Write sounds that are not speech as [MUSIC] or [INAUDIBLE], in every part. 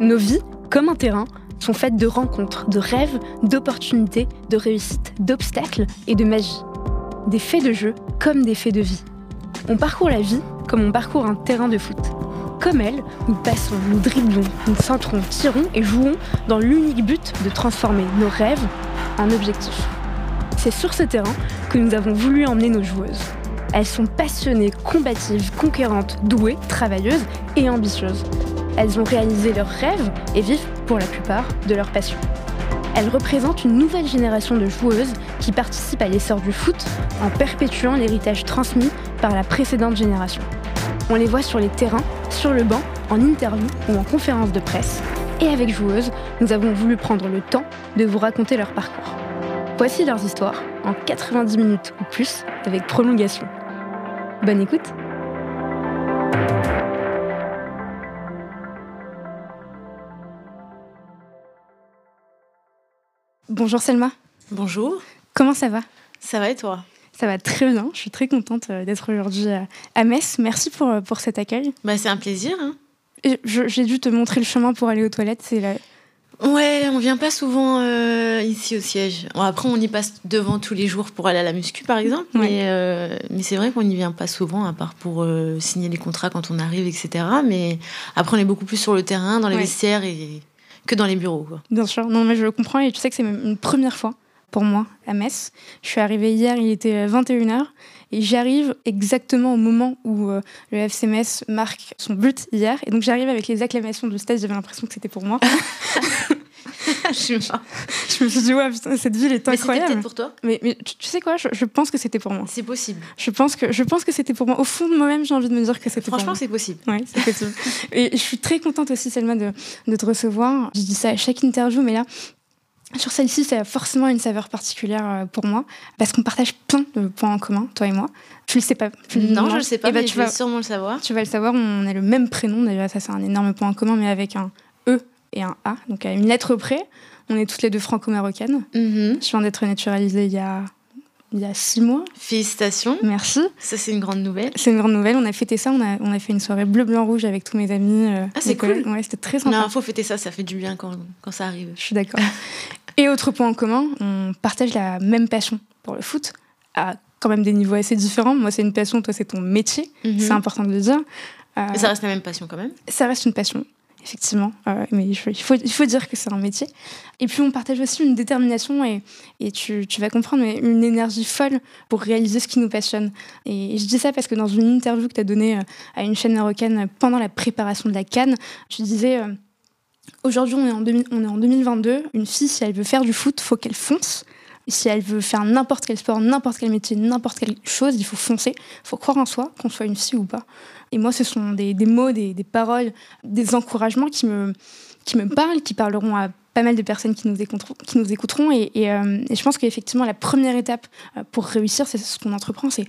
Nos vies, comme un terrain, sont faites de rencontres, de rêves, d'opportunités, de réussites, d'obstacles et de magie. Des faits de jeu comme des faits de vie. On parcourt la vie comme on parcourt un terrain de foot. Comme elle, nous passons, nous dribblons, nous centrons, tirons et jouons dans l'unique but de transformer nos rêves en objectifs. C'est sur ce terrain que nous avons voulu emmener nos joueuses. Elles sont passionnées, combatives, conquérantes, douées, travailleuses et ambitieuses. Elles ont réalisé leurs rêves et vivent, pour la plupart, de leur passion. Elles représentent une nouvelle génération de joueuses qui participent à l'essor du foot en perpétuant l'héritage transmis par la précédente génération. On les voit sur les terrains, sur le banc, en interview ou en conférence de presse. Et avec Joueuses, nous avons voulu prendre le temps de vous raconter leur parcours. Voici leurs histoires, en 90 minutes ou plus, avec prolongation. Bonne écoute Bonjour Selma. Bonjour. Comment ça va? Ça va et toi? Ça va très bien. Je suis très contente euh, d'être aujourd'hui à Metz. Merci pour, euh, pour cet accueil. Bah, c'est un plaisir. Hein. J'ai dû te montrer le chemin pour aller aux toilettes. C'est la... Ouais, on vient pas souvent euh, ici au siège. après, on y passe devant tous les jours pour aller à la muscu, par exemple. Mais, mais c'est vrai qu'on n'y vient pas souvent, à part pour signer les contrats quand on arrive, etc. Mais après, on est beaucoup plus sur le terrain, dans les vestiaires et que dans les bureaux. Bien sûr, non, mais je le comprends et tu sais que c'est une première fois pour moi à Metz. Je suis arrivée hier, il était 21h et j'arrive exactement au moment où euh, le FC Metz marque son but hier. Et donc j'arrive avec les acclamations du stade, j'avais l'impression que c'était pour moi. [LAUGHS] [LAUGHS] je, me suis dit, ouais, putain, cette ville est incroyable. Mais pour toi Mais, mais tu, sais quoi je, pense que c'était pour moi. C'est possible. Je pense que, je pense que c'était pour moi. Au fond de moi-même, j'ai envie de me dire que c'était pour moi. Franchement, c'est possible. Oui, c'est possible. [LAUGHS] et je suis très contente aussi, Selma, de, de te recevoir. Je dis ça à chaque interview, mais là, sur celle-ci, ça a forcément une saveur particulière euh, pour moi, parce qu'on partage plein de points en commun, toi et moi. Tu le sais pas Non, je le sais pas, eh ben, mais tu vas sûrement le savoir. Tu vas le savoir, on a le même prénom, déjà, ça c'est un énorme point en commun, mais avec un et un A, donc à une lettre près. On est toutes les deux franco-marocaines. Mm-hmm. Je viens d'être naturalisée il y a il y a six mois. Félicitations. Merci. Ça, c'est une grande nouvelle. C'est une grande nouvelle. On a fêté ça. On a, on a fait une soirée bleu, blanc, rouge avec tous mes amis. Euh, ah, c'est cool. Ouais, c'était très sympa. Non, il faut fêter ça. Ça fait du bien quand, quand ça arrive. Je suis d'accord. Et autre point en commun, on partage la même passion pour le foot, à quand même des niveaux assez différents. Moi, c'est une passion, toi, c'est ton métier. Mhm. C'est important de le dire. Euh, Mais ça reste la même passion quand même Ça reste une passion effectivement. Euh, mais il faut, dire que c'est un métier. Et puis on partage aussi une détermination et, et tu, vas comprendre, mais une énergie folle pour réaliser ce qui nous passionne. Et, je dis ça parce que dans une interview que tu as donnée euh, à une chaîne marocaine pendant la préparation de la Cannes, tu disais... Euh, aujourd'hui, on est en 2022. Une fille, si elle veut faire du foot, faut qu'elle fonce si elle veut faire n'importe quel sport, n'importe quel métier, n'importe quelle chose, il faut foncer, il faut croire en soi, qu'on soit une fille ou pas. Et moi, ce sont des, mots, des, paroles, des encouragements qui me, qui me parlent, qui parleront à pas mal de personnes qui nous écouteront. Qui nous écouteront et, euh, je pense qu'effectivement, la première étape euh, pour réussir, c'est ce qu'on entreprend, c'est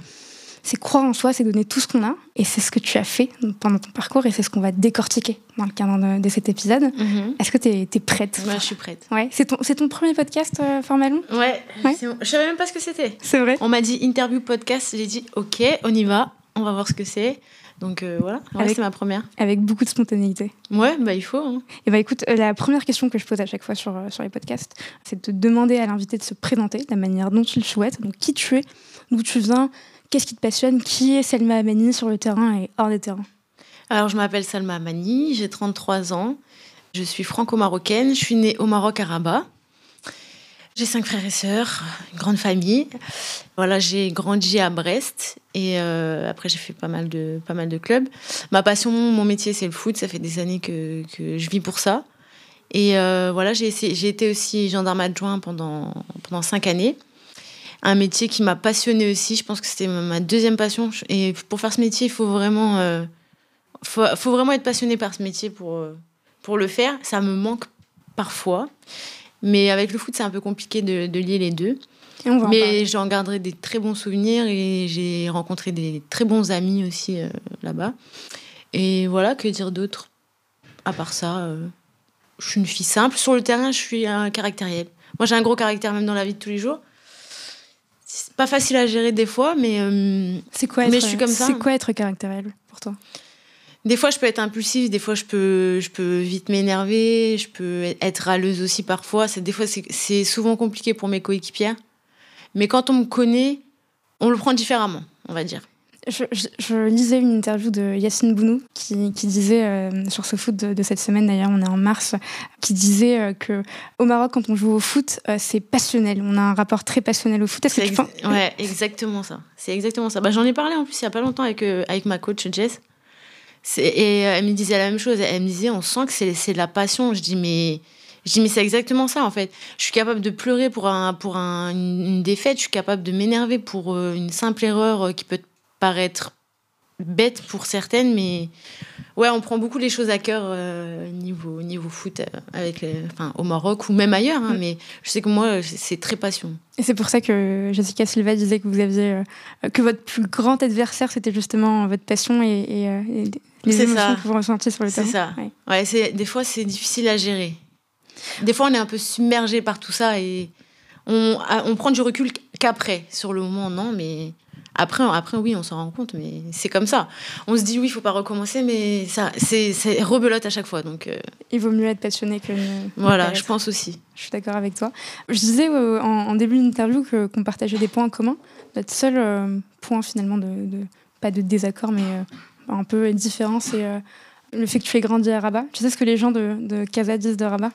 c'est croire en soi, c'est donner tout ce qu'on a. Et c'est ce que tu as fait pendant ton parcours et c'est ce qu'on va décortiquer dans le cadre de, cet épisode. Mhm. Est-ce que tu es, prête Ouais, je suis prête. Ouais. C'est ton, ton, premier podcast, euh, Formalon Ouais. ouais. Je savais même pas ce que c'était. C'est vrai. On m'a dit interview podcast. J'ai dit ok, on y va. On va voir ce que c'est. Donc euh, voilà, c'est ma première. Avec beaucoup de spontanéité. Ouais, bah il faut. Hein. Et bah écoute, euh, la première question que je pose à chaque fois sur, euh, sur les podcasts, c'est de demander à l'invité de se présenter de la manière dont il souhaite. Donc qui tu es, d'où tu viens, qu'est-ce qui te passionne, qui est Selma Amani sur le terrain et hors des terrains? Alors je m'appelle Selma Amani, j'ai 33 ans, je suis franco-marocaine, je suis née au Maroc à Rabat. J'ai cinq frères et sœurs, une grande famille. Voilà, j'ai grandi à Brest et euh, après j'ai fait pas mal de pas mal de clubs. Ma passion, mon métier, c'est le foot. Ça fait des années que, que je vis pour ça. Et euh, voilà, j'ai été aussi gendarme adjoint pendant pendant cinq années. Un métier qui m'a passionné aussi. Je pense que c'était ma deuxième passion. Et pour faire ce métier, il faut vraiment euh, faut, faut, vraiment être passionné par ce métier pour pour le faire. Ça me manque parfois. Mais avec le foot, c'est un peu compliqué de, lier les deux. Mais j'en garderai des très bons souvenirs et j'ai rencontré des très bons amis aussi euh, là-bas. Et voilà, que dire d'autre? À part ça, euh, je suis une fille simple. Sur le terrain, je suis un caractériel. Moi, j'ai un gros caractère même dans la vie de tous les jours. C'est pas facile à gérer des fois, mais. Euh, c'est quoi, être, mais je suis comme ça. C'est quoi être caractériel pour toi? Des fois, je peux être impulsive, des fois, je peux, je peux vite m'énerver, je peux être râleuse aussi parfois. Des fois, c'est souvent compliqué pour mes coéquipières. Mais quand on me connaît, on le prend différemment, on va dire. Je, lisais une interview de Yacine Bounou qui, qui disait euh, sur ce foot de, cette semaine, d'ailleurs on est en mars, qui disait euh, que au Maroc quand on joue au foot euh, c'est passionnel, on a un rapport très passionnel au foot. C'est ouais, exactement ça. C'est exactement ça. Bah, J'en ai parlé en plus il y a pas longtemps avec, avec ma coach Jess. Et elle me disait la même chose. Elle me disait on sent que c'est de la passion. Je dis mais je dis, mais c'est exactement ça, en fait. Je suis capable de pleurer pour, un, pour un, une défaite, je suis capable de m'énerver pour une simple erreur qui peut paraître bête pour certaines, mais ouais, on prend beaucoup les choses à cœur euh, niveau, niveau foot euh, avec enfin, au Maroc ou même ailleurs. Hein, mm. Mais je sais que moi, c'est très passion. Et c'est pour ça que Jessica Silva disait que vous aviez euh, que votre plus grand adversaire, c'était justement votre passion et, les émotions que vous ressentiez sur le terrain. C'est ça. Ouais. c'est des fois, c'est difficile à gérer. Des fois, on est un peu submergé par tout ça et on, on prend du recul qu'après. Sur le moment, non, mais après, après oui, on s'en rend compte, mais c'est comme ça. On se dit oui, il faut pas recommencer, mais ça, c'est rebelote à chaque fois. Donc, euh. il vaut mieux être passionné que. voilà, je pense aussi. Je suis d'accord avec toi. Je disais euh, en, début d'interview qu'on partageait des points communs. Notre seul euh, point finalement de, pas de désaccord, mais un peu différent, c'est le fait que tu aies grandi à Rabat. Tu sais ce que les gens de, de Casa disent de Rabat?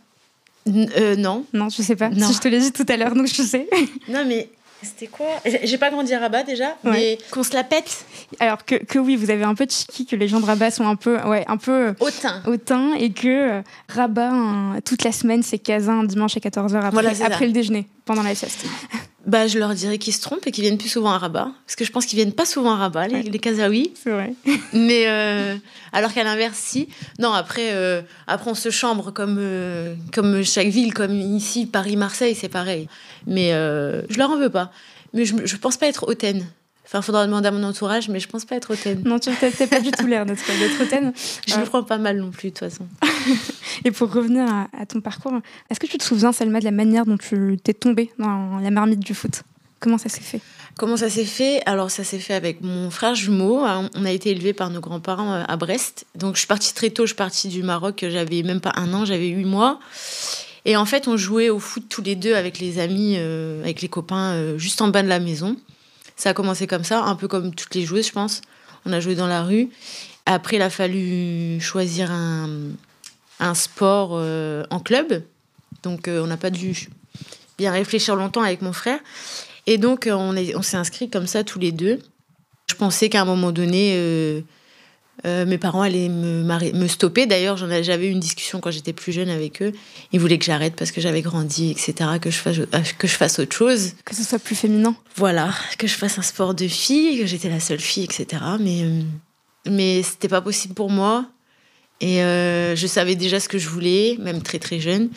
Non. Non, je sais pas. Si je te l'ai dit tout à l'heure, donc je sais. non, mais c'était quoi? J'ai pas grandi à Rabat déjà, mais qu'on se la pète? Alors que, que, oui, vous avez un peu de chiki, que les gens de Rabat sont un peu, ouais, un peu hautain. hautain et que euh, Rabat, toute la semaine, c'est casin dimanche à 14h après, après le déjeuner, pendant la sieste. Bah, je leur dirais qu'ils se trompent et qu'ils viennent plus souvent à Rabat. Parce que je pense qu'ils viennent pas souvent à Rabat, les, les Kazaouis. C'est vrai. [LAUGHS] Mais euh, alors qu'à l'inverse, si. Non, après, euh, après on se chambre comme, comme chaque ville, comme ici, Paris, Marseille, c'est pareil. Mais je leur en veux pas. Mais je, je pense pas être hautaine. Enfin, il faudra demander à mon entourage, mais je pense pas être hautaine. Non, tu n'as pas du tout l'air d'être hautaine. [LAUGHS] Je le prends pas mal non plus, de toute façon. [LAUGHS] Et pour revenir à, ton parcours, est-ce que tu te souviens, Salma, de la manière dont tu t'es tombée dans la marmite du foot? Comment ça s'est fait? Comment ça s'est fait? Alors, ça s'est fait avec mon frère jumeau. On a été élevés par nos grands-parents euh, à Brest. Donc, je suis partie très tôt. Je suis partie du Maroc. J'avais même pas un an, j'avais huit mois. Et en fait, on jouait au foot tous les deux avec les amis, euh, avec les copains, euh, juste en bas de la maison. Ça a commencé comme ça, un peu comme toutes les joueuses, je pense. On a joué dans la rue. Après, il a fallu choisir un, un sport euh, en club. Donc, on n'a pas dû bien réfléchir longtemps avec mon frère. Et donc, on, on s'est inscrits comme ça tous les deux. Je pensais qu'à un moment donné, euh, mes parents allaient me, me stopper. D'ailleurs, j'avais eu une discussion quand j'étais plus jeune avec eux. Ils voulaient que j'arrête parce que j'avais grandi, etc., que je, fasse, euh, que je fasse autre chose. Que ce soit plus féminin. Voilà, que je fasse un sport de fille, que j'étais la seule fille, etc. Mais, euh, mais c'était pas possible pour moi. Et je savais déjà ce que je voulais, même très très jeune.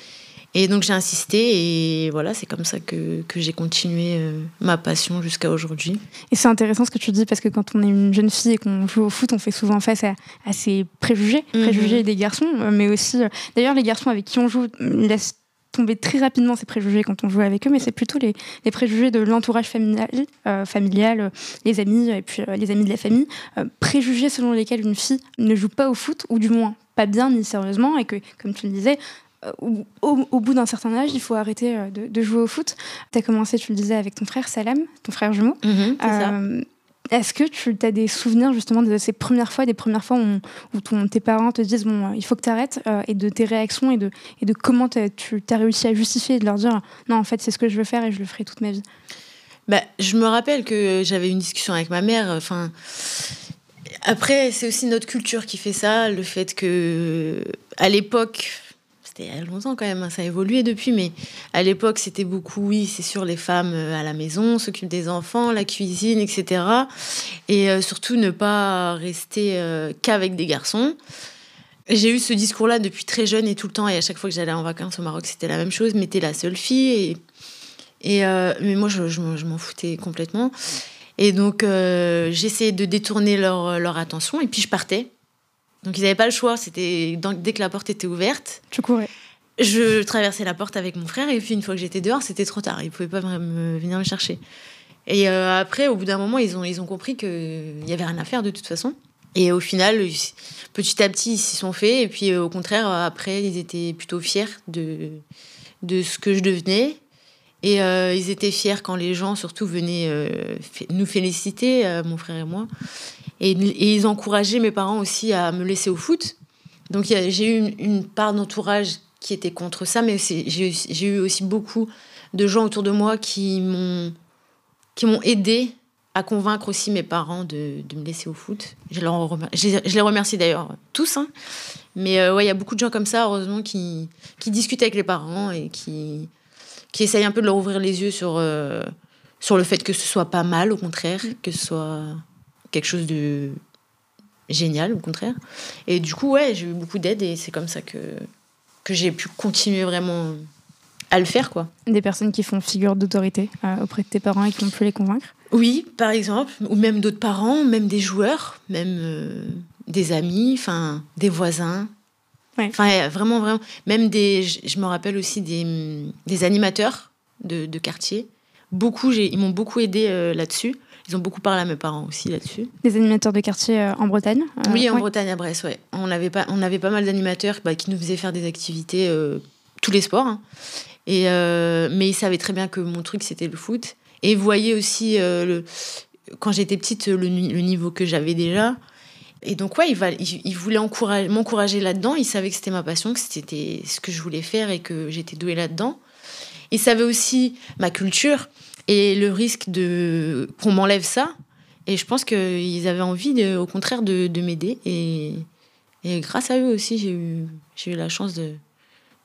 Et donc j'ai insisté et voilà, c'est comme ça que, que j'ai continué euh, ma passion jusqu'à aujourd'hui. Et c'est intéressant ce que tu dis parce que quand on est une jeune fille et qu'on joue au foot, on fait souvent face à, à ces préjugés, mhm. préjugés des garçons, euh, mais aussi, euh, d'ailleurs, les garçons avec qui on joue laissent tomber très rapidement ces préjugés quand on joue avec eux, mais c'est plutôt les, les, préjugés de l'entourage familial, familial, les amis et puis les amis de la famille, préjugés selon lesquels une fille ne joue pas au foot, ou du moins pas bien ni sérieusement, et que, comme tu le disais, euh, au, bout d'un certain âge, il faut arrêter euh, de, jouer au foot. Tu as commencé, tu le disais, avec ton frère Salam, ton frère jumeau. Mhm, euh, est-ce que tu as des souvenirs justement de ces premières fois, des premières fois où, tes parents te disent bon, il faut que tu arrêtes et de tes réactions et de, et de comment tu as réussi à justifier et de leur dire non, en fait, c'est ce que je veux faire et je le ferai toute ma vie? Bah, Je me rappelle que j'avais une discussion avec ma mère. Enfin, après, c'est aussi notre culture qui fait ça, le fait que à l'époque, c'était il longtemps quand même, hein, ça a évolué depuis, mais à l'époque, c'était beaucoup, oui, c'est sûr, les femmes euh, à la maison, s'occupent des enfants, la cuisine, etc. Et euh, surtout, ne pas rester euh, qu'avec des garçons. J'ai eu ce discours-là depuis très jeune et tout le temps, et à chaque fois que j'allais en vacances au Maroc, c'était la même chose, mais t'es la seule fille. Et, mais moi, je, m'en foutais complètement. Et donc, j'essayais de détourner leur attention, et puis je partais. Donc ils n'avaient pas le choix. C'était dès que la porte était ouverte. Tu courais. Je traversais la porte avec mon frère et puis une fois que j'étais dehors, c'était trop tard. Ils pouvaient pas me, venir me chercher. Et euh, après, au bout d'un moment, ils ont, ils ont compris qu'il y avait rien à faire de toute façon. Et au final, petit à petit, ils s'y sont faits. Et puis, au contraire, après, ils étaient plutôt fiers de, de ce que je devenais. Et euh, ils étaient fiers quand les gens, surtout, venaient euh, nous féliciter, euh, mon frère et moi. Et, ils encourageaient mes parents aussi à me laisser au foot. Donc j'ai eu une, part d'entourage qui était contre ça, mais j'ai eu aussi beaucoup de gens autour de moi qui m'ont qui m'ont aidé à convaincre aussi mes parents de, de me laisser au foot. Je, les remercie d'ailleurs tous. Hein. Mais ouais, il y a beaucoup de gens comme ça, heureusement, qui, qui discutent avec les parents et qui, qui essaye un peu de leur ouvrir les yeux sur, euh, sur le fait que ce soit pas mal, au contraire, que ce soit quelque chose de génial, au contraire. Et du coup, ouais, j'ai eu beaucoup d'aide et c'est comme ça que, que j'ai pu continuer vraiment à le faire, quoi. Des personnes qui font figure d'autorité euh, auprès de tes parents et qui ont pu les convaincre? Oui, par exemple, ou même d'autres parents, même des joueurs, même euh, des amis, enfin des voisins, Enfin, vraiment, vraiment. Même des. Je, me rappelle aussi des, des animateurs de, de, quartier. Beaucoup, ils m'ont beaucoup aidé euh, là-dessus. Ils ont beaucoup parlé à mes parents aussi là-dessus. Des animateurs de quartier euh, en Bretagne euh, Oui, en Bretagne, à Brest, ouais. On avait pas, on avait pas mal d'animateurs bah, qui nous faisaient faire des activités, tous les sports. Hein. Et, mais ils savaient très bien que mon truc, c'était le foot. Et ils voyaient aussi, le, quand j'étais petite, le, le niveau que j'avais déjà. Et donc, ouais, il, va, il, voulait m'encourager là-dedans. Il savait que c'était ma passion, que c'était ce que je voulais faire et que j'étais douée là-dedans. Il savait aussi ma culture et le risque de qu'on m'enlève ça. Et je pense qu'ils avaient envie, au contraire, de, de m'aider. Et, grâce à eux aussi, j'ai eu la chance de,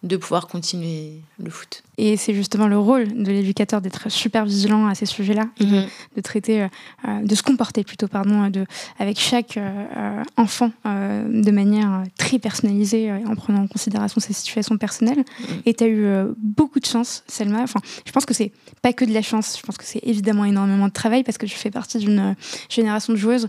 de pouvoir continuer le foot. Et c'est justement le rôle de l'éducateur d'être super vigilant à ces sujets-là et de, mhm. traiter, euh, euh, de se comporter plutôt, pardon, de, avec chaque euh, enfant de manière très personnalisée en prenant en considération ses situations personnelles. Mhm. Et tu as eu beaucoup de chance, Selma. Enfin, je pense que c'est pas que de la chance, je pense que c'est évidemment énormément de travail parce que je fais partie d'une génération de joueuses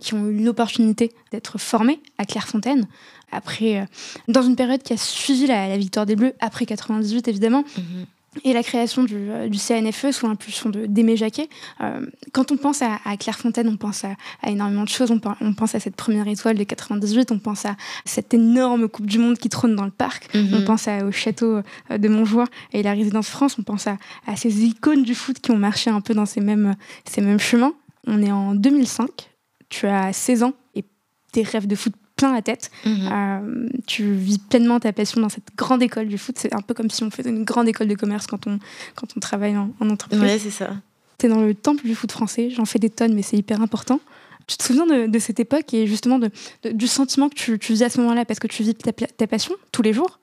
qui ont eu l'opportunité d'être formées à Clairefontaine après, euh, dans une période qui a suivi la, victoire des Bleus, après 98 évidemment. Mhm. Et la création du, euh, du, CNFE sous l'impulsion d'Aimé Jacquet. Euh, quand on pense à, Clairefontaine, on pense à, énormément de choses. On, on, pense à cette première étoile de 98, on pense à cette énorme Coupe du Monde qui trône dans le parc, mhm. on pense au château de Montjoie et la résidence France, on pense à, ces icônes du foot qui ont marché un peu dans ces mêmes, ces mêmes chemins. On est en 2005, tu as 16 ans et tes rêves de foot plein la tête. Mhm. Euh, tu vis pleinement ta passion dans cette grande école du foot. C'est un peu comme si on faisait une grande école de commerce quand on, quand on travaille en, entreprise. Ouais, c'est ça. Tu es dans le temple du foot français. J'en fais des tonnes, mais c'est hyper important. Tu te souviens de, cette époque et justement de, du sentiment que tu, tu faisais à ce moment-là parce que tu vis ta, ta, passion tous les jours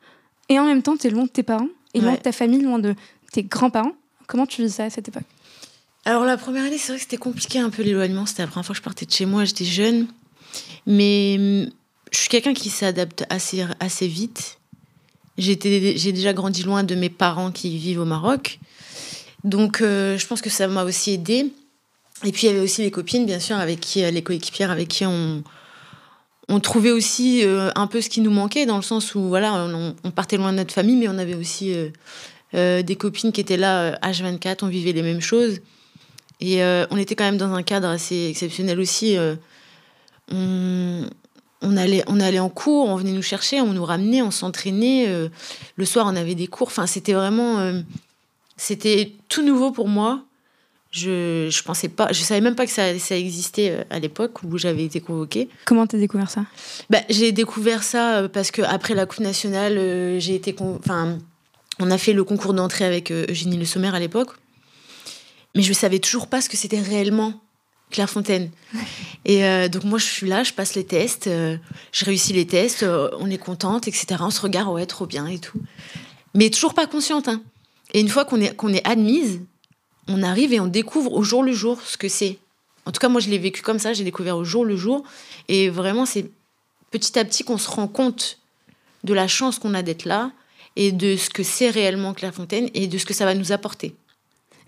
et en même temps tu es loin de tes parents et loin de ta famille, loin de tes grands-parents. Comment tu vis ça à cette époque? Alors la première année, c'est vrai que c'était compliqué un peu l'éloignement. C'était la première fois que je partais de chez moi, j'étais jeune. Mais je suis quelqu'un qui s'adapte assez, assez vite. J'ai déjà grandi loin de mes parents qui vivent au Maroc. Donc, euh, je pense que ça m'a aussi aidé. Et puis, il y avait aussi les copines, bien sûr, avec qui, euh, les coéquipières avec qui on, on trouvait aussi euh, un peu ce qui nous manquait, dans le sens où, voilà, on, partait loin de notre famille, mais on avait aussi des copines qui étaient là H24, on vivait les mêmes choses. Et on était quand même dans un cadre assez exceptionnel aussi. on, on allait, on allait en cours, on venait nous chercher, on nous ramenait, on s'entraînait. Euh, le soir, on avait des cours. Enfin, c'était vraiment, euh, c'était tout nouveau pour moi. Je, je pensais pas, je savais même pas que ça, ça existait euh, à l'époque où j'avais été convoquée. Comment t'as découvert ça? Bah, j'ai découvert ça parce que après la coupe nationale, j'ai été, enfin, on a fait le concours d'entrée avec Eugénie Le Sommer à l'époque, mais je savais toujours pas ce que c'était réellement Clairefontaine. Et euh, donc moi je suis là, je passe les tests, euh, je réussis les tests, euh, on est contente, etc. On se regarde, ouais, trop bien et tout. Mais toujours pas consciente. Hein. Et une fois qu'on est, qu'on est admise, on arrive et on découvre au jour le jour ce que c'est. En tout cas, moi je l'ai vécu comme ça, j'ai découvert au jour le jour. Et vraiment, c'est petit à petit qu'on se rend compte de la chance qu'on a d'être là et de ce que c'est réellement Clairefontaine et de ce que ça va nous apporter.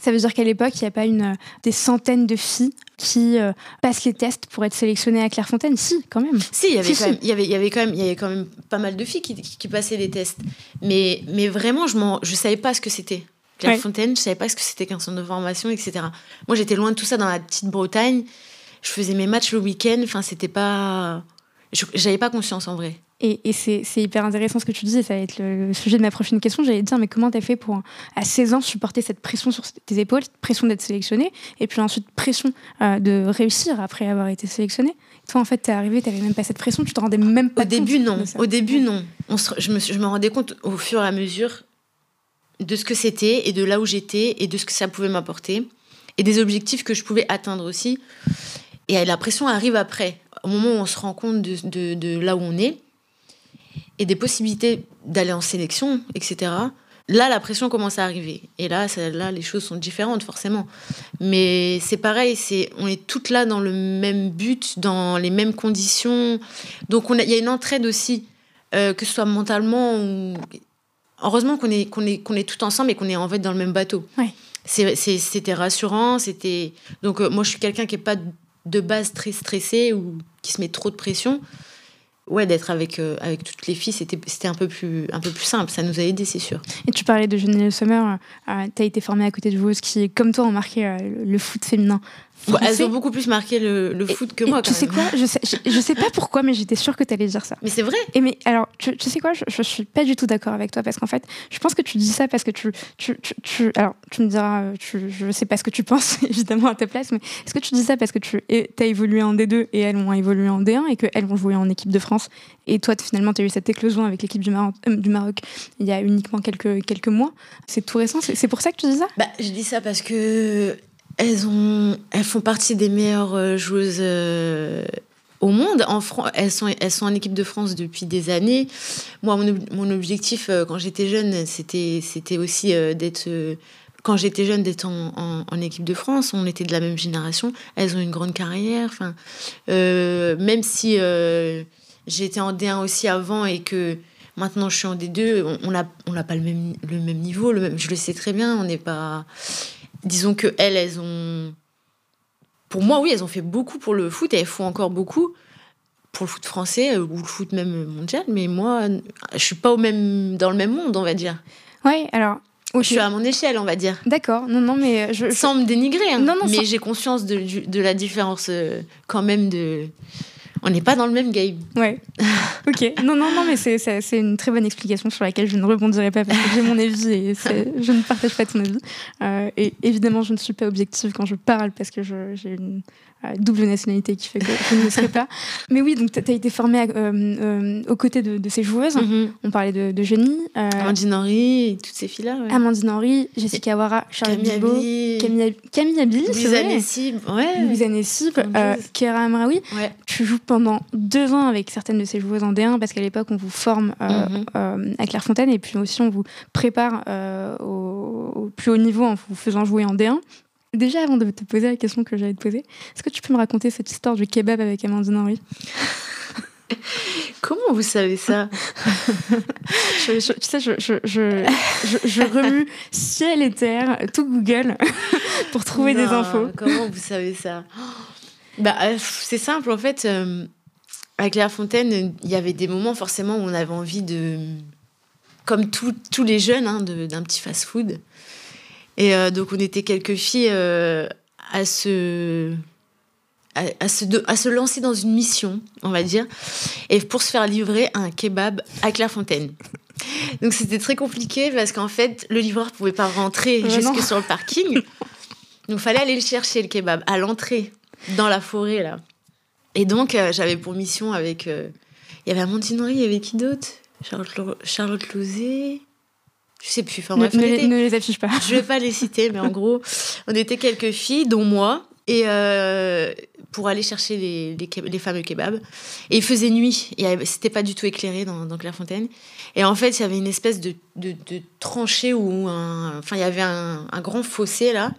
Ça veut dire qu'à l'époque, il n'y a pas une, des centaines de filles qui euh, passent les tests pour être sélectionnées à Clairefontaine Si, quand même. Si, il y avait, quand, Même, il y avait, il y avait quand même, il y avait quand même pas mal de filles qui, qui, passaient les tests. Mais, mais vraiment, je ne savais pas ce que c'était. Clairefontaine, je je savais pas ce que c'était qu'un centre de formation, etc. Moi, j'étais loin de tout ça dans la petite Bretagne. je faisais mes matchs le week-end. Enfin, c'était pas. J'avais pas conscience en vrai. Et, et c'est hyper intéressant ce que tu dis, ça va être le, sujet de ma prochaine question. J'allais te dire, mais comment tu as fait pour, à 16 ans, supporter cette pression sur tes épaules, pression d'être sélectionné, et puis ensuite pression euh, de réussir après avoir été sélectionné? Toi, en fait, t'es arrivé, t'avais même pas cette pression, tu te rendais même pas Au début, non. Au début, non. On je, me, je me rendais compte au fur et à mesure de ce que c'était et de là où j'étais et de ce que ça pouvait m'apporter et des objectifs que je pouvais atteindre aussi. Et la pression arrive après, au moment où on se rend compte de, de, de là où on est et des possibilités d'aller en sélection, etc. Là, la pression commence à arriver. Et là, là, les choses sont différentes, forcément. Mais c'est pareil, c'est, on est toutes là dans le même but, dans les mêmes conditions. Donc, il y a une entraide aussi, euh, que ce soit mentalement ou... Heureusement qu'on est, qu'on est, qu'on est tout ensemble et qu'on est en fait dans le même bateau. Ouais. c'était rassurant. C'était... Donc, euh, moi, je suis quelqu'un qui n'est pas de base très stressé ou qui se met trop de pression ouais, d'être avec, euh, avec toutes les filles, c'était, c'était un, peu plus, un peu plus simple. Ça nous a aidé, c'est sûr. Et tu parlais de Jenny Summer. Euh, tu as été formée à côté de joueuses qui, comme toi, ont marqué euh, le foot féminin elles ont beaucoup plus marqué le, foot que moi. tu sais quoi? Je sais, je, sais pas pourquoi, mais j'étais sûre que tu allais dire ça. Mais c'est vrai. Et mais alors, tu, sais quoi? Je, je, suis pas du tout d'accord avec toi parce qu'en fait, je pense que tu dis ça parce que tu, tu, tu, alors tu me diras, tu, je sais pas ce que tu [LAUGHS] penses évidemment à ta place, mais est-ce que tu dis ça parce que tu as évolué en D2 et elles ont évolué en D1 et qu'elles vont jouer en équipe de France et toi finalement tu as eu cette éclosion avec l'équipe du, Maroc, euh, du Maroc il y a uniquement quelques quelques mois? C'est tout récent. C'est pour ça que tu dis ça? Bah, je dis ça parce que elles, ont, elles font partie des meilleures euh, joueuses euh, au monde. En elles, sont, elles sont en équipe de France depuis des années. Moi, mon, objectif euh, quand j'étais jeune, c'était, aussi d'être. quand j'étais jeune, d'être en, en, équipe de France, on était de la même génération. Elles ont une grande carrière. Même si j'étais en D1 aussi avant et que maintenant je suis en D2, on n'a pas le même, le même niveau. Je le sais très bien, on n'est pas disons que elles, elles ont. Pour moi, oui, elles ont fait beaucoup pour le foot et elles font encore beaucoup pour le foot français euh, ou le foot même mondial. Mais moi, je suis pas au même, dans le même monde, on va dire. Oui, alors. Je suis à mon échelle, on va dire. D'accord, non, non, mais je. Sans me dénigrer, hein. non, non, mais j'ai conscience de, de, la différence euh, quand même de on n'est pas dans le même game. Ouais. [LAUGHS] ok. Non, non, non, mais c'est une très bonne explication sur laquelle je ne rebondirai pas parce que j'ai mon avis et je ne partage pas ton avis. Euh, et évidemment, je ne suis pas objective quand je parle parce que j'ai une double nationalité qui fait que je ne le serai pas. [LAUGHS] Mais oui, donc tu as été formée euh, euh, aux côtés de, ces joueuses. Mm-hmm. On parlait de, de Jenny. Euh, Amandine Henry, toutes ces filles-là. Amandine Henry, Jessica Wara, Charlotte Bibo, Camille, Camille Abil, Louisa Nessib, ouais. Louisa Nessib, Kera Amraoui. Tu joues pendant deux ans avec certaines de ces joueuses en D1 parce qu'à l'époque, on vous forme mm-hmm. à Clairefontaine et puis aussi on vous prépare au, au, plus haut niveau en vous faisant jouer en D1. Déjà, avant de te poser la question que j'allais te poser, est-ce que tu peux me raconter cette histoire du kebab avec Amandine Henry? [LAUGHS] Comment vous savez ça? Tu sais, je, je, je, je, remue ciel et terre, tout Google, [LAUGHS] pour trouver des infos. Comment vous savez ça? Bah, euh, C'est simple, en fait. Euh, avec Claire Fontaine, il y avait des moments forcément où on avait envie de, comme tous les jeunes, hein, d'un petit fast-food. Et euh, donc, on était quelques filles euh, à, se, à, se à se lancer dans une mission, on va dire, et pour se faire livrer un kebab à Clairefontaine. Donc, c'était très compliqué parce qu'en fait, le livreur ne pouvait pas rentrer jusque sur le parking. [LAUGHS] Donc, il fallait aller le chercher, le kebab, à l'entrée, dans la forêt, là. Et donc, euh, j'avais pour mission avec. Il y avait Amandine il y avait qui d'autre? Charlotte, Charlotte je sais plus. Enfin, bref, ne, les affiche pas. [LAUGHS] Je vais pas les citer, mais en gros, on était quelques filles, dont moi, et euh, pour aller chercher les, les, fameux kebabs. Et il faisait nuit, et c'était pas du tout éclairé dans, dans, Clairefontaine. Et en fait, il y avait une espèce de, de, tranchée où, enfin, il y avait un, un, grand fossé là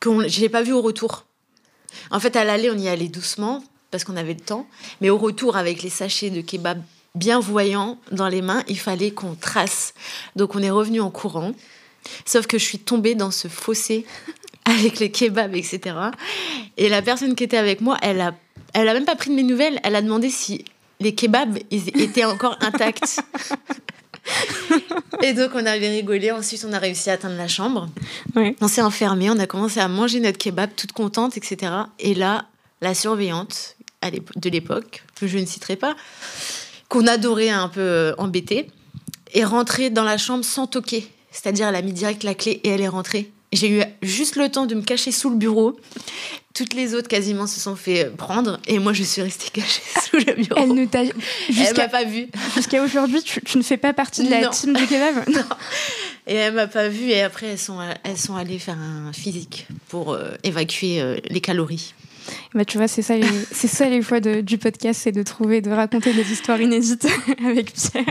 que je l'ai pas vu au retour. En fait, à l'aller, on y allait doucement parce qu'on avait le temps, mais au retour, avec les sachets de kebab bien voyant dans les mains, il fallait qu'on trace. Donc on est revenu en courant. Sauf que je suis tombée dans ce fossé [LAUGHS] avec les kebabs, etc. Et la personne qui était avec moi, elle a, elle a même pas pris de mes nouvelles. Elle a demandé si les kebabs étaient encore intacts. [LAUGHS] et donc on avait rigolé. Ensuite, on a réussi à atteindre la chambre. On s'est enfermé. On a commencé à manger notre kebab, toute contente, etc. Et là, la surveillante de l'époque, que je ne citerai pas, qu'on adorait un peu embêter, est rentrée dans la chambre sans toquer. C'est-à-dire, elle a mis direct la clé et elle est rentrée. J'ai eu juste le temps de me cacher sous le bureau. Toutes les autres quasiment se sont fait prendre et moi je suis restée cachée [LAUGHS] sous le bureau. Elle ne t'a m'a pas vue. Jusqu'à aujourd'hui, tu, ne fais pas partie de la team du kebab. [LAUGHS] non. Et elle m'a pas vue et après elles sont elles sont allées faire un physique pour euh, évacuer euh, les calories. Bah, tu vois, c'est ça, les, [LAUGHS] c'est ça les fois de, du podcast, c'est de trouver, de raconter des histoires inédites [LAUGHS] avec Pierre.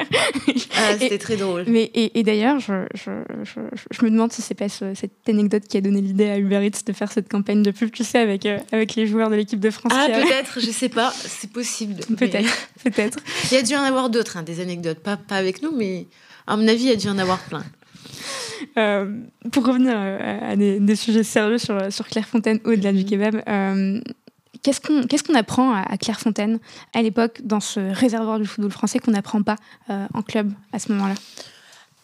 Ah, c'était très drôle. Mais, et, d'ailleurs, je, je, je, je, me demande si c'est pas cette anecdote qui a donné l'idée à Uber Eats de faire cette campagne de pub, tu sais, avec, euh, avec les joueurs de l'équipe de France. Ah, peut-être, je sais pas, c'est possible. Peut-être, peut-être. Il y a dû en avoir d'autres, hein, des anecdotes, pas, pas avec nous, mais à mon avis, il y a dû en avoir plein. Euh, pour revenir euh, à des, sujets sérieux sur, sur Clairefontaine au-delà du kebab, euh, qu'est-ce qu'on qu'est-ce qu'on apprend à, Clairefontaine à l'époque dans ce réservoir du football français qu'on n'apprend pas en club à ce moment-là?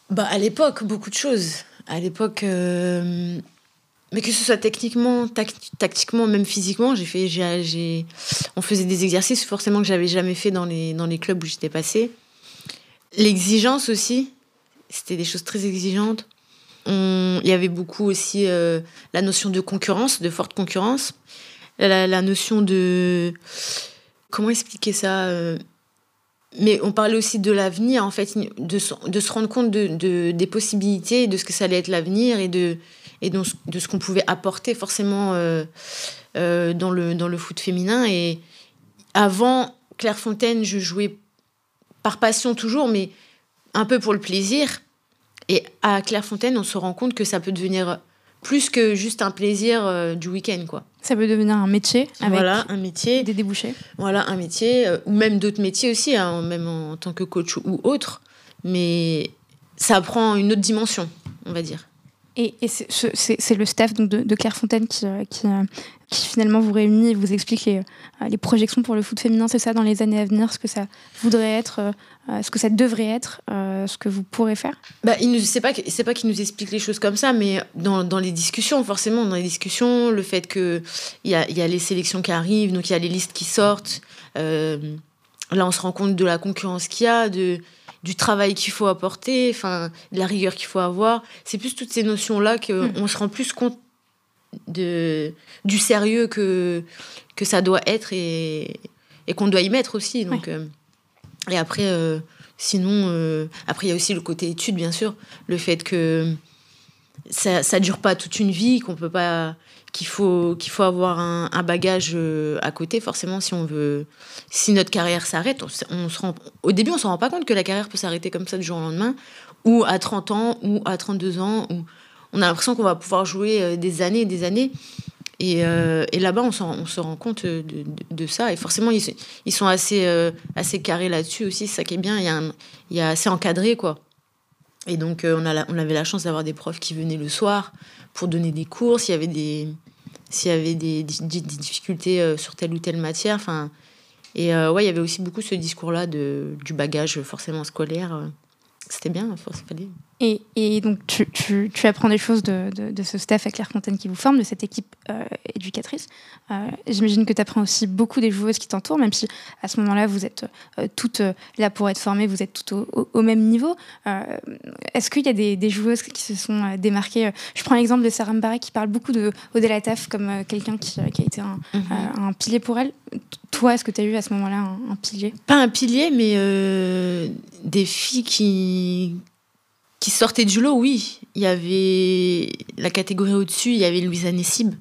Bah, À l'époque, beaucoup de choses. À l'époque, mais que ce soit techniquement, tactiquement, même physiquement, j'ai fait, j'ai, on faisait des exercices forcément que j'avais jamais fait dans les, dans les clubs où j'étais passée. L'exigence aussi, c'était des choses très exigeantes. Il y avait beaucoup aussi euh, la notion de concurrence, de forte concurrence. La, notion de... Comment expliquer ça euh, Mais on parlait aussi de l'avenir, en fait, de, se rendre compte de, des possibilités, de ce que ça allait être l'avenir et de, et de, de ce qu'on pouvait apporter forcément euh, dans, le, dans le foot féminin. Et avant Clairefontaine, je jouais par passion toujours, mais un peu pour le plaisir. Et à Clairefontaine, on se rend compte que ça peut devenir plus que juste un plaisir euh, du week-end, quoi. Ça peut devenir un métier avec voilà, un métier, des débouchés. Voilà, un métier, euh, ou même d'autres métiers aussi, hein, même en, tant que coach ou autre. Mais ça prend une autre dimension, on va dire. Et, c'est le staff donc, de, Clairefontaine qui, euh, qui, qui, finalement vous réunit et vous explique les, les projections pour le foot féminin, c'est ça, dans les années à venir, ce que ça voudrait être, est-ce que ça devrait être euh, ce que vous pourrez faire? Bah, il C'est pas, c'est pas qu'il nous explique les choses comme ça, mais dans, dans, les discussions, forcément, dans les discussions, le fait qu'il y a, y a les sélections qui arrivent, donc il y a les listes qui sortent. Euh, là, on se rend compte de la concurrence qu'il y a, de, du travail qu'il faut apporter, enfin, de la rigueur qu'il faut avoir. C'est plus toutes ces notions-là qu'on hmm. on se rend plus compte de, du sérieux que, que ça doit être et, et qu'on doit y mettre aussi. Donc. Euh, et après, euh, sinon, euh, après, il y a aussi le côté étude, bien sûr. Le fait que ça ne dure pas toute une vie, qu'on peut pas qu'il faut qu'il faut avoir un, bagage à côté forcément si on veut si notre carrière s'arrête on, se rend au début on se rend pas compte que la carrière peut s'arrêter comme ça du jour au lendemain ou à 30 ans ou à 32 ans ou on a l'impression qu'on va pouvoir jouer des années et des années euh, et, là-bas, on, se rend compte de, ça. Et forcément, ils, sont assez, euh, assez carrés là-dessus aussi. C'est ça qui est bien. Il y, a assez encadré, quoi. Et donc, euh, on, a on avait la chance d'avoir des profs qui venaient le soir pour donner des cours, s'il y avait des, s'il y avait des, difficultés sur telle ou telle matière. Enfin, et ouais, il y avait aussi beaucoup ce discours-là du bagage forcément scolaire. C'était bien, il fallait. Et, et, donc, tu, tu, tu, apprends des choses de, de, de, ce staff à Clairefontaine qui vous forme, de cette équipe euh, éducatrice. Euh, J'imagine que tu apprends aussi beaucoup des joueuses qui t'entourent, même si à ce moment-là, vous êtes euh, toutes là pour être formées, vous êtes toutes au, au, même niveau. Est-ce qu'il y a des, des, joueuses qui se sont démarquées Je prends l'exemple de Sarah Mbarek qui parle beaucoup de Odella Taf comme quelqu'un qui, qui, a été un, mhm. un, pilier pour elle. Toi, est-ce que tu as eu à ce moment-là un, un, pilier? Pas un pilier, mais des filles qui, qui sortaient du lot, oui. Il y avait la catégorie au-dessus, il y avait Louisa Nessib,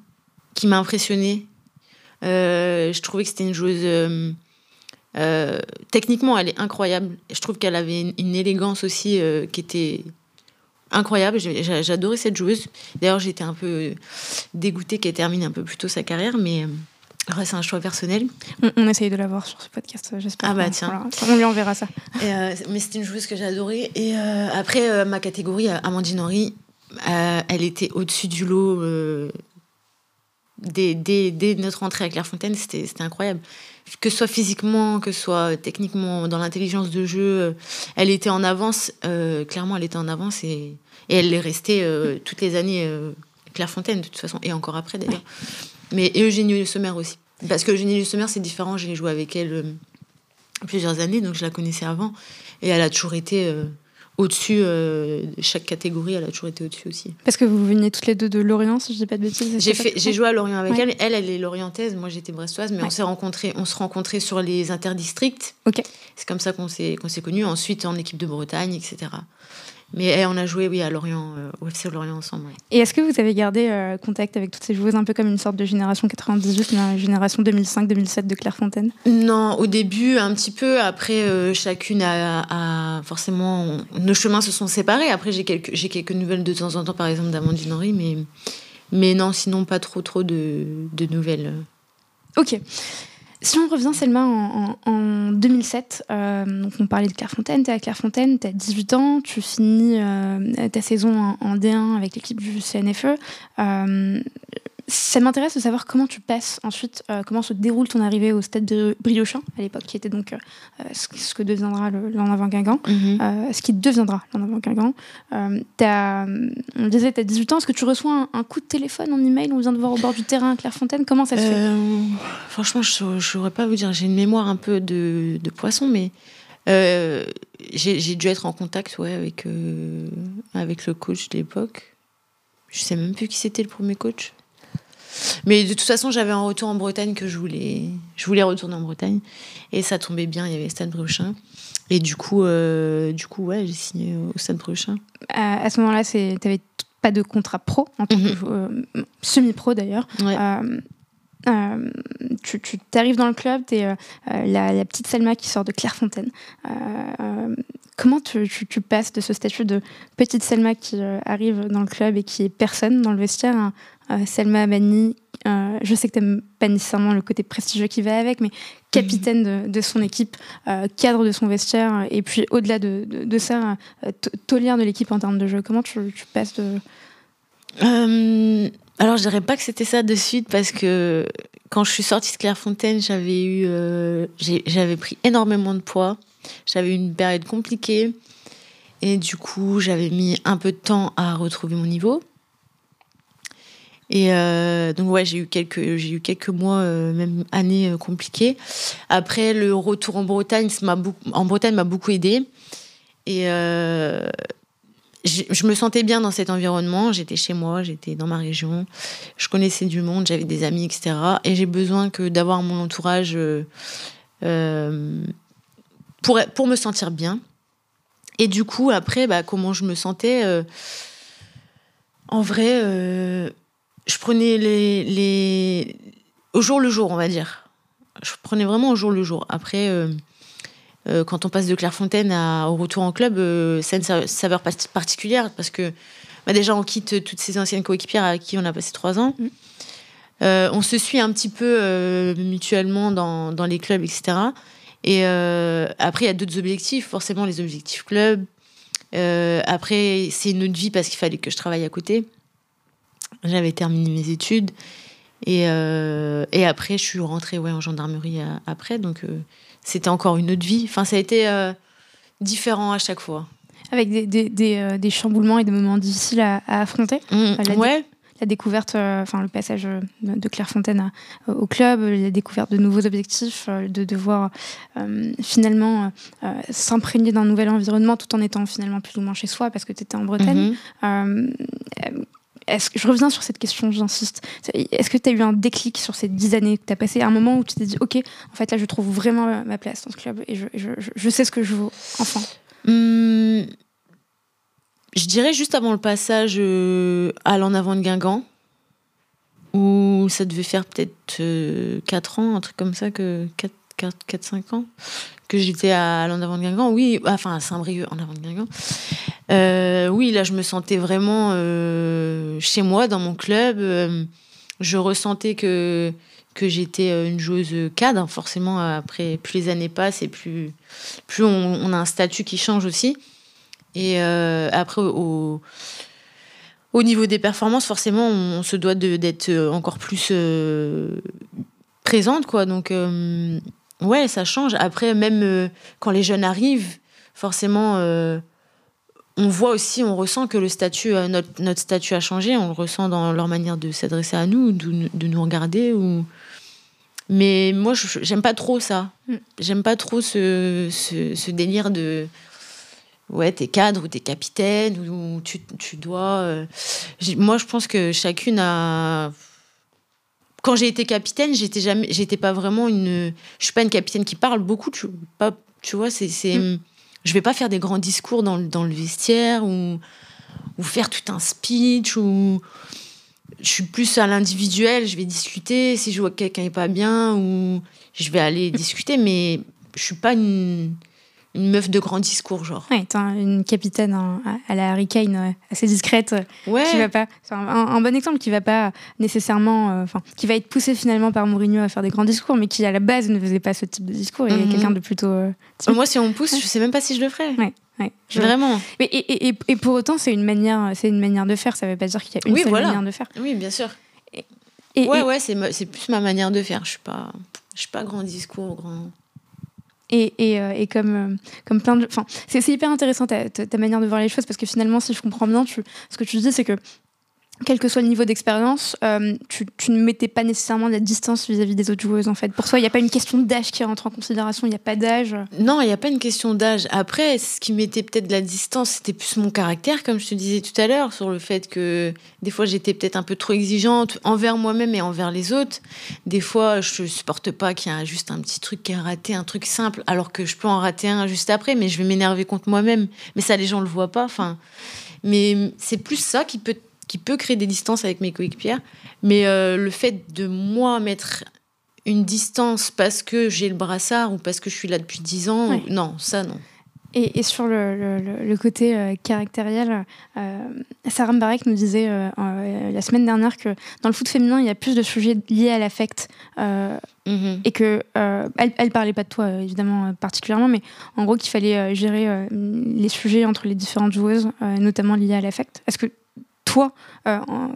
qui m'a impressionnée. Euh, je trouvais que c'était une joueuse. Euh, euh, techniquement, elle est incroyable. Je trouve qu'elle avait une, élégance aussi qui était incroyable. J'adorais cette joueuse. D'ailleurs, j'étais un peu dégoûtée qu'elle termine un peu plus tôt sa carrière, mais c'est un choix personnel. On, essaye de la voir sur ce podcast, j'espère. Ah bah tiens. on lui enverra ça. Euh, mais c'était une joueuse que j'ai adorée. Et euh, après, euh, ma catégorie, Amandine Henry, elle était au-dessus du lot. Dès, dès, notre entrée à Clairefontaine, c'était incroyable. Que ce soit physiquement, que ce soit techniquement, dans l'intelligence de jeu, elle était en avance. clairement, elle était en avance et, et elle est restée toutes les années Clairefontaine, de toute façon, et encore après d'ailleurs mais et Eugénie Sommer aussi. Parce que Eugénie Sommer, c'est différent. J'ai joué avec elle plusieurs années, donc je la connaissais avant. Et elle a toujours été au-dessus euh, de chaque catégorie, elle a toujours été au-dessus aussi. Parce que vous veniez toutes les deux de Lorient, si je dis pas de bêtises. J'ai fait, j'ai joué à Lorient avec elle. Elle, elle est lorientaise, moi j'étais brestoise, mais on s'est rencontrés, on se rencontrait sur les interdistricts. Ok. C'est comme ça qu'on s'est qu'on s'est connus. Ensuite en équipe de Bretagne, etc. Mais on a joué, oui, à Lorient, euh, au FC Lorient ensemble. Et est-ce que vous avez gardé euh, contact avec toutes ces joueuses, un peu comme une sorte de génération 98, une génération 2005-2007 de Clairefontaine? Non, au début, un petit peu. Après, euh, chacune a, forcément. nos chemins se sont séparés. Après, j'ai quelques, j'ai quelques nouvelles de temps en temps, par exemple, d'Amandine Henry, mais, mais non, sinon, pas trop, trop de, de nouvelles. Ok. Si on revient, Selma, en, en, 2007, euh, donc on parlait de Clairefontaine, tu es à Clairefontaine, tu as 18 ans, tu finis euh, ta saison en, en, D1 avec l'équipe du CNFE. Euh, ça m'intéresse de savoir comment tu passes ensuite, euh, comment se déroule ton arrivée au stade de Briochin, à l'époque, qui était donc euh, ce que deviendra le avant Guingamp, mm euh, ce qui deviendra l'en avant Guingamp. On disait, tu as 18 ans, est-ce que tu reçois un, coup de téléphone en email On vient de voir au bord du terrain à Clairefontaine? Comment ça se fait? Franchement, je ne saurais pas vous dire. J'ai une mémoire un peu de, de poisson, mais j'ai dû être en contact ouais, avec, avec le coach de l'époque. Je sais même plus qui c'était le premier coach. Mais de toute façon, j'avais un retour en Bretagne que je voulais, je voulais retourner en Bretagne. Et ça tombait bien, il y avait Stade Brochin. Et du coup, euh, du coup ouais, j'ai signé au Stade Brochin. À, ce moment-là, tu n'avais pas de contrat pro, en tant que mhm. euh, semi-pro d'ailleurs. Euh, tu, tu arrives dans le club, tu es la, la, petite Selma qui sort de Clairefontaine. comment tu, tu, passes de ce statut de petite Selma qui arrive dans le club et qui est personne dans le vestière euh, Selma Abani, euh, je sais que tu n'aimes pas nécessairement le côté prestigieux qui va avec, mais capitaine de, son équipe, euh, cadre de son vestiaire, et puis au-delà de, de, ça, taulière de l'équipe en termes de jeu. Comment tu, passes de... alors, je dirais pas que c'était ça de suite, parce que quand je suis sortie de Clairefontaine, j'avais eu, j'avais pris énormément de poids. J'avais eu une période compliquée. Et du coup, j'avais mis un peu de temps à retrouver mon niveau. Et euh, donc ouais, j'ai eu quelques, j'ai eu quelques mois, euh, même années euh, compliquées. Après, le retour en Bretagne, m'a en Bretagne m'a beaucoup aidé. Et je me sentais bien dans cet environnement. J'étais chez moi, j'étais dans ma région. Je connaissais du monde, j'avais des amis, etc. Et j'ai besoin que d'avoir mon entourage pour pour me sentir bien. Et du coup, après, bah, comment je me sentais En vrai je prenais les, les, au jour le jour, on va dire. Je prenais vraiment au jour le jour. Après, euh, euh, quand on passe de Clairefontaine à, au retour en club, euh, ça a une saveur particulière parce que bah, déjà on quitte toutes ces anciennes coéquipières avec qui on a passé trois ans. Mm. on se suit un petit peu mutuellement dans, dans, les clubs, etc. Et après, il y a d'autres objectifs, forcément les objectifs club. après, c'est une autre vie parce qu'il fallait que je travaille à côté. J'avais terminé mes études. Et, euh, et, après, je suis rentrée ouais, en gendarmerie euh, après. Donc, euh, c'était encore une autre vie. Enfin, ça a été différent à chaque fois. Avec des, des, des, chamboulements et des moments difficiles à, affronter mmh, la, ouais. la découverte, enfin, le passage de Clairefontaine au club, la découverte de nouveaux objectifs, de devoir finalement s'imprégner d'un nouvel environnement tout en étant finalement plus ou moins chez soi parce que tu étais en Bretagne. Mmh que, je reviens sur cette question, j'insiste. Est-ce que tu as eu un déclic sur ces dix années que tu as passé, un moment où tu t'es dit, OK, en fait, là, je trouve vraiment ma place dans ce club et je, sais ce que je veux, enfin? Hum, Je dirais juste avant le passage euh, à l'en avant de Guingamp, où ça devait faire peut-être 4 euh, ans, un truc comme ça, que 4-5 ans, que j'étais à l'en de Guingamp. Oui, enfin à Saint-Brieuc, en avant de Guingamp. Euh, oui, là, je me sentais vraiment euh, chez moi, dans mon club. Euh, je ressentais que, que j'étais une joueuse cadre. Forcément, après, plus les années passent et plus, plus on, a un statut qui change aussi. Et après, au, au niveau des performances, forcément, on, se doit d'être encore plus présente, quoi. Donc, ouais, ça change. Après, même quand les jeunes arrivent, forcément on voit aussi, on ressent que le statut, euh, notre, notre, statut a changé. On le ressent dans leur manière de s'adresser à nous, de, nous regarder. Ou... Mais moi, je- j'aime pas trop ça. Mm. J'aime pas trop ce, ce, ce délire de. Ouais, t'es cadre ou t'es capitaine ou tu, tu dois. euh, Moi, je pense que chacune a. Quand j'ai été capitaine, j'étais jamais, j'étais pas vraiment une. Je suis pas une capitaine qui parle beaucoup. Tu, pas, tu vois, c'est, c'est. Je vais pas faire des grands discours dans, le- dans le vestiaire ou ou faire tout un speech ou je suis plus à l'individuel, je vais discuter si je vois que quelqu'un est pas bien ou je vais aller [LAUGHS] discuter mais je suis pas une, une meuf de grand discours genre. Ouais, un- une capitaine hein, à la Harry Kane, euh, assez discrète, euh, Ouais. qui va pas. Un, un- bon exemple qui va pas nécessairement, euh, qui va être poussé finalement par Mourinho à faire des grands discours, mais qui à la base ne faisait pas ce type de discours. Et Mhm. quelqu'un de plutôt. Moi si on me pousse, je sais même pas si je le ferais. Ouais, ouais. Vraiment. Mais et, et- et- pour autant, c'est une manière, c'est une manière de faire. Ça veut pas dire qu'il y a une Oui, seule voilà. manière de faire. Oui, bien sûr. Et, ouais ouais, c'est plus ma manière de faire, je suis pas je suis pas grand discours, grand Et, et, euh, et comme, euh, comme plein de. Enfin, c'est hyper intéressant ta- ta manière de voir les choses parce que finalement, si je comprends bien, tu, ce que tu dis, c'est que quel que soit le niveau d'expérience, euh, tu, ne mettais pas nécessairement de la distance vis-à-vis des autres joueuses en fait. Pour toi, il n'y a pas une question d'âge qui rentre en considération, il n'y a pas d'âge. Non, il n'y a pas une question d'âge. Après, ce qui mettait peut-être de la distance, c'était plus mon caractère, comme je te disais tout à l'heure, sur le fait que des fois j'étais peut-être un peu trop exigeante envers moi-même et envers les autres. Des fois, je supporte pas qu'il y ait juste un petit truc qui a raté, un truc simple, alors que je peux en rater un juste après, mais je vais m'énerver contre moi-même. Mais ça, les gens le voient pas. Enfin, mais c'est plus ça qui peut qui peut créer des distances avec mes coéquipières. Mais euh, le fait de moi mettre une distance parce que j'ai le brassard ou parce que je suis là depuis 10 ans, Ouais. non, ça non. Et, et sur le, le- le- le côté euh, caractériel, euh, Sarah Mbarek nous disait euh, la semaine dernière que dans le foot féminin, il y a plus de sujets liés à l'affect. Mhm. et que euh, elle, elle parlait pas de toi évidemment euh, particulièrement, mais en gros qu'il fallait euh, gérer les sujets entre les différentes joueuses, notamment liés à l'affect. Est-ce que toi, euh, en,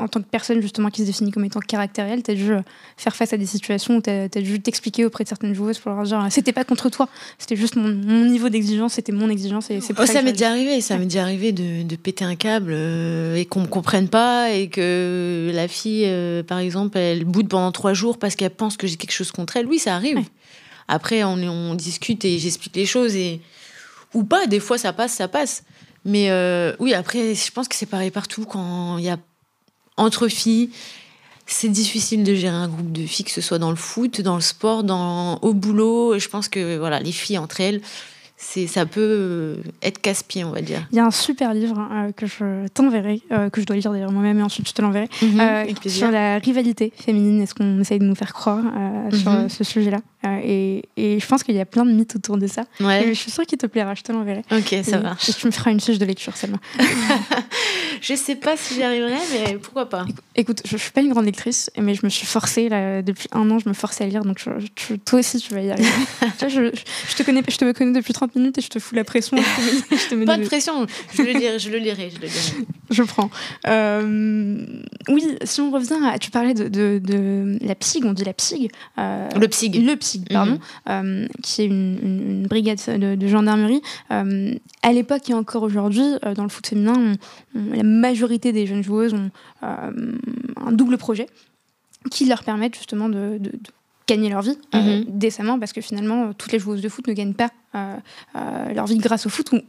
en tant que personne justement qui se définit comme étant caractérielle, t'as dû euh, faire face à des situations où t'as as dû t'expliquer auprès de certaines joueuses pour leur dire euh, c'était pas contre toi, c'était juste mon, mon niveau d'exigence, c'était mon exigence et c'est pour Oh, ça m'est déjà arrivé, ça m'est déjà arrivé de, de péter un câble euh, et qu'on me comprenne pas et que la fille, euh, par exemple, elle boude pendant trois jours parce qu'elle pense que j'ai quelque chose contre elle. Oui, ça arrive. Ouais. Après, on, on discute et j'explique les choses et ou pas. Des fois, ça passe, ça passe. Mais euh, oui, après, je pense que c'est pareil partout quand il y a entre filles. C'est difficile de gérer un groupe de filles, que ce soit dans le foot, dans le sport, dans, au boulot. Je pense que voilà, les filles entre elles, c'est ça peut euh, être casse-pied, on va dire. Il y a un super livre hein, euh, que je t'enverrai, euh, que je dois lire d'ailleurs moi-même et ensuite je te l'enverrai, Mhm, Euh, sur la rivalité féminine et ce qu'on essaye de nous faire croire euh, sur Mhm. ce sujet-là. Euh, et, et je pense qu'il y a plein de mythes autour de ça. Et Ouais, je suis sûre qu'il te plaira, je te l'enverrai. ok, ça et, marche. Et tu me feras une fiche de lecture seulement. [LAUGHS] Je sais pas si j'y arriverai, mais pourquoi pas. Écoute, je, je suis pas une grande lectrice, mais je me suis forcée, là, depuis un an, je me forçais à lire, donc je- je- toi aussi tu vas y arriver. [LAUGHS] Tu vois, je, te connais, je te connais depuis 30 minutes et je te fous la pression. Je te mets- Pas de pression, je le lirai, je le lirai, je le lirai. Je prends. Euh, oui, si on revient à. Tu parlais de, de, de la PSIG, on dit la PSIG. euh, Le psyg. le Pardon, euh, qui est une, une- une brigade de, de gendarmerie. Euh, à l'époque et encore aujourd'hui, euh, dans le foot féminin, on- on- la majorité des jeunes joueuses ont un double projet qui leur permettent justement de, de- de gagner leur vie euh, Mhm. décemment parce que finalement, toutes les joueuses de foot ne gagnent pas leur vie grâce au foot, ou,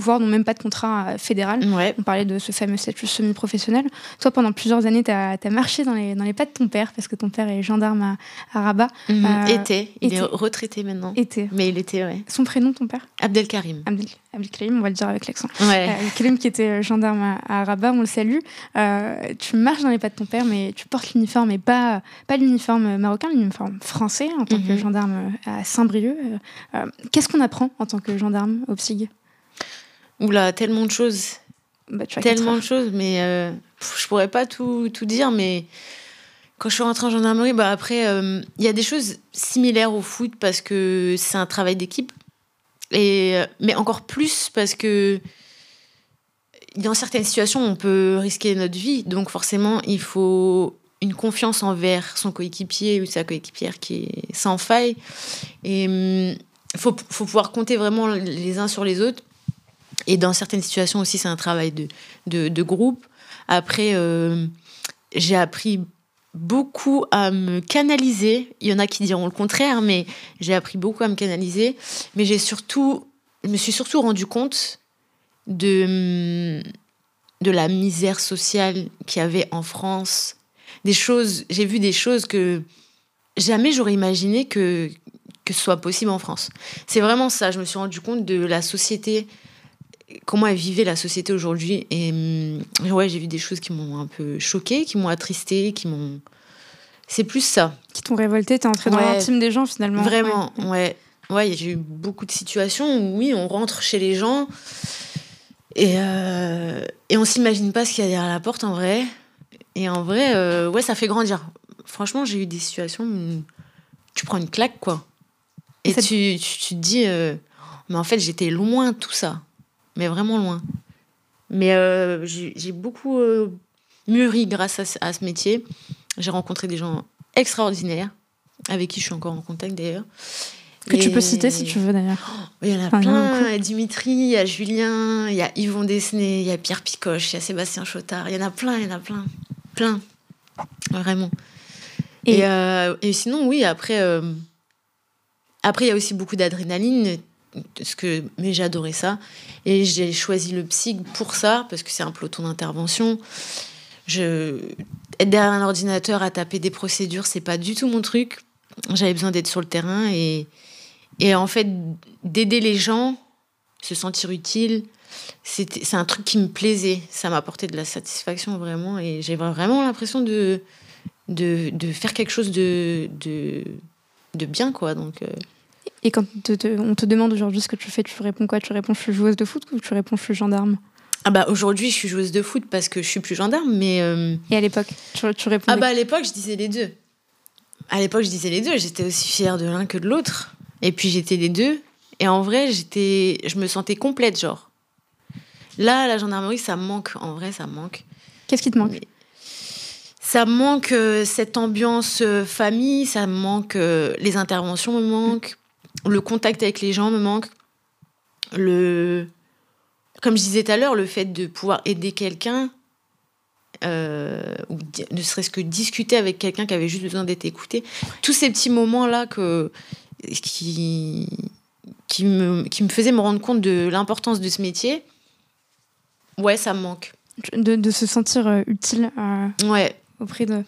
voire n'ont même pas de contrat euh, fédéral. Ouais. On parlait de ce fameux statut semi-professionnel. Toi, pendant plusieurs années, tu as, marché dans les, dans les pas de ton père, parce que ton père est gendarme à, à Rabat. Mhm. Euh, était. Il est était. retraité maintenant. Était. Mais il était, ouais. Son prénom, ton père? Abdelkarim. Abdel, Abdelkarim, on va le dire avec l'accent. Ouais. Euh, Abdelkarim qui était euh, gendarme à, à Rabat, on le salue. Euh, tu marches dans les pas de ton père, mais tu portes l'uniforme, et pas, pas l'uniforme marocain, l'uniforme français, en tant que Mhm. gendarme à Saint-Brieuc. Euh, euh, Qu'est-ce qu'on apprend en tant que gendarme au PSIG Oula, tellement de choses. Bah, tu tellement de choses, mais euh, je pourrais pas tout, tout dire, mais quand je suis rentrée en gendarmerie, bah après, euh, il y a des choses similaires au foot parce que c'est un travail d'équipe, et euh, mais encore plus parce que dans certaines situations, on peut risquer notre vie, donc forcément, il faut une confiance envers son coéquipier ou sa coéquipière qui est sans faille, et il faut, faut pouvoir compter vraiment les uns sur les autres. Et dans certaines situations aussi, c'est un travail de, de, groupe. Après, euh, j'ai appris beaucoup à me canaliser. Il y en a qui diront le contraire, mais j'ai appris beaucoup à me canaliser. Mais j'ai surtout, je me suis surtout rendu compte de, de la misère sociale qu'il y avait en France. Des choses, j'ai vu des choses que jamais j'aurais imaginé que, que ce soit possible en France. C'est vraiment ça. Je me suis rendu compte de la société, comment elle vivait la société aujourd'hui. Et hum, ouais, j'ai vu des choses qui m'ont un peu choquée, qui m'ont attristé, qui m'ont. C'est plus ça. Qui t'ont révolté, t'es entré dans Ouais. l'intime des gens finalement. Vraiment, Ouais. ouais. Ouais, j'ai eu beaucoup de situations où, oui, on rentre chez les gens et, euh, et on s'imagine pas ce qu'il y a derrière la porte en vrai. Et en vrai, euh, ouais, ça fait grandir. Franchement, j'ai eu des situations où tu prends une claque, quoi. Et tu, tu, tu te dis, euh, mais en fait, j'étais loin de tout ça. Mais vraiment loin. Mais euh, j'ai beaucoup euh, mûri grâce à, ce- à ce métier. J'ai rencontré des gens extraordinaires, avec qui je suis encore en contact d'ailleurs. Que tu peux citer si tu veux d'ailleurs. Il y en a Enfin, il y en a plein. Il y a Dimitri, il y a Julien, il y a Yvon Desnay, il y a Pierre Picoche, il y a Sébastien Chotard. Il y en a plein, il y en a plein. Plein. Vraiment. Et, Et- euh, et sinon, oui, après, après, il y a aussi beaucoup d'adrénaline. Ce que, mais adoré ça. Et j'ai choisi le psych pour ça, parce que c'est un peloton d'intervention. Être derrière un ordinateur à taper des procédures, c'est pas du tout mon truc. J'avais besoin d'être sur le terrain et, et en fait, d'aider les gens, se sentir utile, c'est un truc qui me plaisait. Ça m'apportait de la satisfaction vraiment. Et j'ai vraiment l'impression de, de, de faire quelque chose de, de, de bien, quoi. Donc, euh, Et quand te- te- on te demande aujourd'hui ce que tu fais, tu réponds quoi? Tu réponds je suis joueuse de foot ou tu réponds je suis gendarme? Ah bah aujourd'hui, je suis joueuse de foot parce que je suis plus gendarme, mais... euh, Et à l'époque, tu, tu réponds Ah bah à l'époque, je disais les deux. À l'époque, je disais les deux. J'étais aussi fière de l'un que de l'autre. Et puis j'étais les deux. Et en vrai, j'étais, je me sentais complète, genre. Là, la gendarmerie, ça me manque. En vrai, ça me manque. Qu'est-ce qui te manque? Mais ça me manque euh, cette ambiance euh, famille, ça me manque euh, les interventions me manquent, le contact avec les gens me manque, le comme je disais tout à l'heure, le fait de pouvoir aider quelqu'un euh, ou ne serait-ce que discuter avec quelqu'un qui avait juste besoin d'être écouté, tous ces petits moments là que qui qui me qui me faisaient me rendre compte de l'importance de ce métier. Ouais, ça me manque. de, de se sentir utile euh, Ouais, auprès de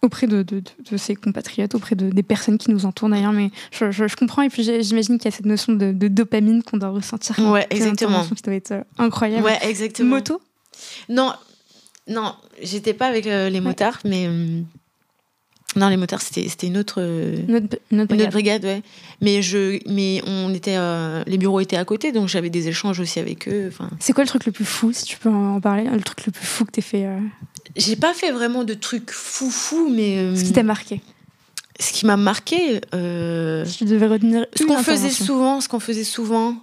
auprès de, de, de- de ses compatriotes, auprès de, des personnes qui nous entourent d'ailleurs. Mais je, je- je comprends et puis j'imagine qu'il y a cette notion de, dopamine qu'on doit ressentir. Ouais, exactement. Qui doit être euh, incroyable. Ouais, exactement. Moto? Non, non, j'étais pas avec euh, les motards, mais euh, non, les motards c'était une autre euh, Notre, notre brigade. brigade, ouais. Mais je, mais on était, les bureaux étaient à côté, donc j'avais des échanges aussi avec eux. C'est quoi le truc le plus fou, si tu peux en parler? Le truc le plus fou que t'aies fait, j'ai pas fait vraiment de trucs fou fou, mais euh, ce qui t'a marqué ce qui m'a marqué, euh, Si tu devais retenir ce qu'on faisait souvent, ce qu'on faisait souvent,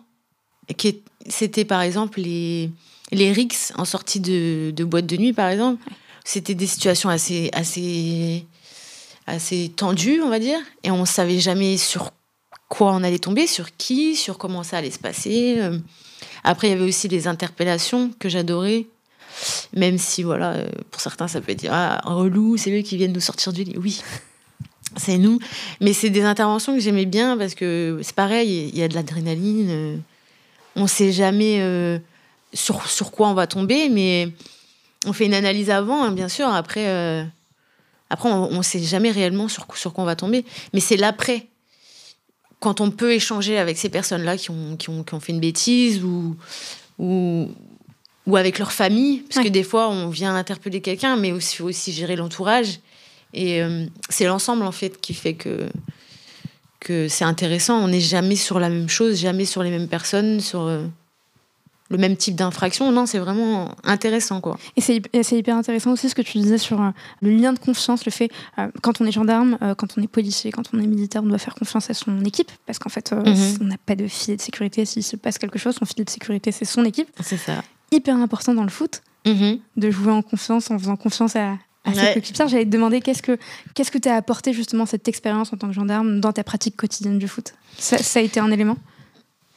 c'était par exemple les les rixes en sortie de, de boîte de nuit, par exemple. C'était des situations assez assez assez tendues, on va dire, et on savait jamais sur quoi on allait tomber, sur qui, sur comment ça allait se passer. Euh, Après, il y avait aussi les interpellations que j'adorais. Même si, voilà, euh, pour certains, ça peut être ah, relou, c'est eux qui viennent nous sortir du lit. Oui, [LAUGHS] c'est nous. Mais c'est des interventions que j'aimais bien parce que c'est pareil, il y a de l'adrénaline. euh, On sait jamais euh, sur, sur quoi on va tomber, mais on fait une analyse avant, hein, bien sûr. Après, après on ne sait jamais réellement sur, sur quoi on va tomber. Mais c'est l'après. Quand on peut échanger avec ces personnes-là qui ont, qui, ont, qui ont fait une bêtise ou, ou, ou avec leur famille, parce Ouais. que des fois, on vient interpeller quelqu'un, mais aussi, faut aussi gérer l'entourage. Et euh, c'est l'ensemble, en fait, qui fait que, que c'est intéressant. On n'est jamais sur la même chose, jamais sur les mêmes personnes, sur euh, le même type d'infraction. Non, c'est vraiment intéressant, quoi. Et c'est hyper intéressant aussi ce que tu disais sur euh, le lien de confiance, le fait, quand on est gendarme, quand on est policier, quand on est militaire, on doit faire confiance à son équipe, parce qu'en fait, Mhm. on n'a pas de filet de sécurité. S'il se passe quelque chose, son filet de sécurité, c'est son équipe. C'est ça. Hyper important dans le foot, Mhm. de jouer en confiance, en faisant confiance à, à Ouais. coéquipiers. J'allais te demander qu'est-ce que qu'est-ce que t'as apporté justement cette expérience en tant que gendarme dans ta pratique quotidienne du foot? Ça, ça a été un élément?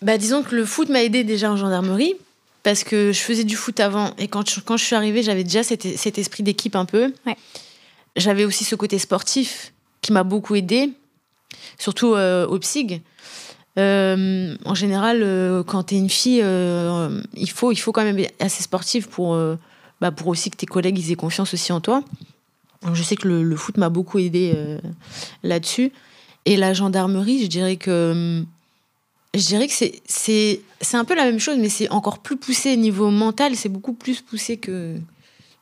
Bah, disons que le foot m'a aidé déjà en gendarmerie parce que je faisais du foot avant et quand je, quand je suis arrivée, j'avais déjà cet, cet esprit d'équipe un peu. Ouais. j'avais aussi ce côté sportif qui m'a beaucoup aidé, surtout au PSIG. En général, quand tu es une fille, il, faut, il faut quand même être assez sportif pour, bah, pour aussi que tes collègues aient confiance aussi en toi. je sais que le, foot m'a beaucoup aidé là-dessus. Et la gendarmerie, je dirais que je dirais que c'est, c'est, c'est un peu la même chose, mais c'est encore plus poussé niveau mental, c'est beaucoup plus poussé que,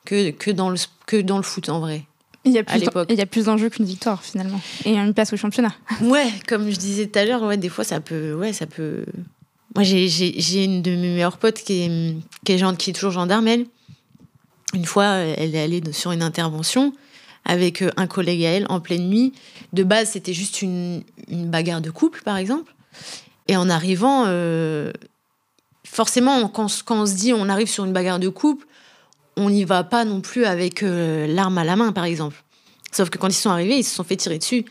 que, que, dans, le, que dans le foot en vrai. Il y a plus, il y a plus d'enjeux qu'une victoire finalement. Et une place au championnat. [LAUGHS] Ouais, comme je disais tout à l'heure, ouais, des fois ça peut. Ouais, ça peut... Moi j'ai, une de mes meilleures potes qui est, qui est, qui est toujours gendarme, elle. Une fois, elle est allée sur une intervention avec euh, un collègue à elle en pleine nuit. De base, c'était juste une, une bagarre de couple, par exemple. Et en arrivant, euh, forcément, quand, on se dit on arrive sur une bagarre de couple, on n'y va pas non plus avec euh, l'arme à la main, par exemple. Sauf que quand ils sont arrivés, ils se sont fait tirer dessus.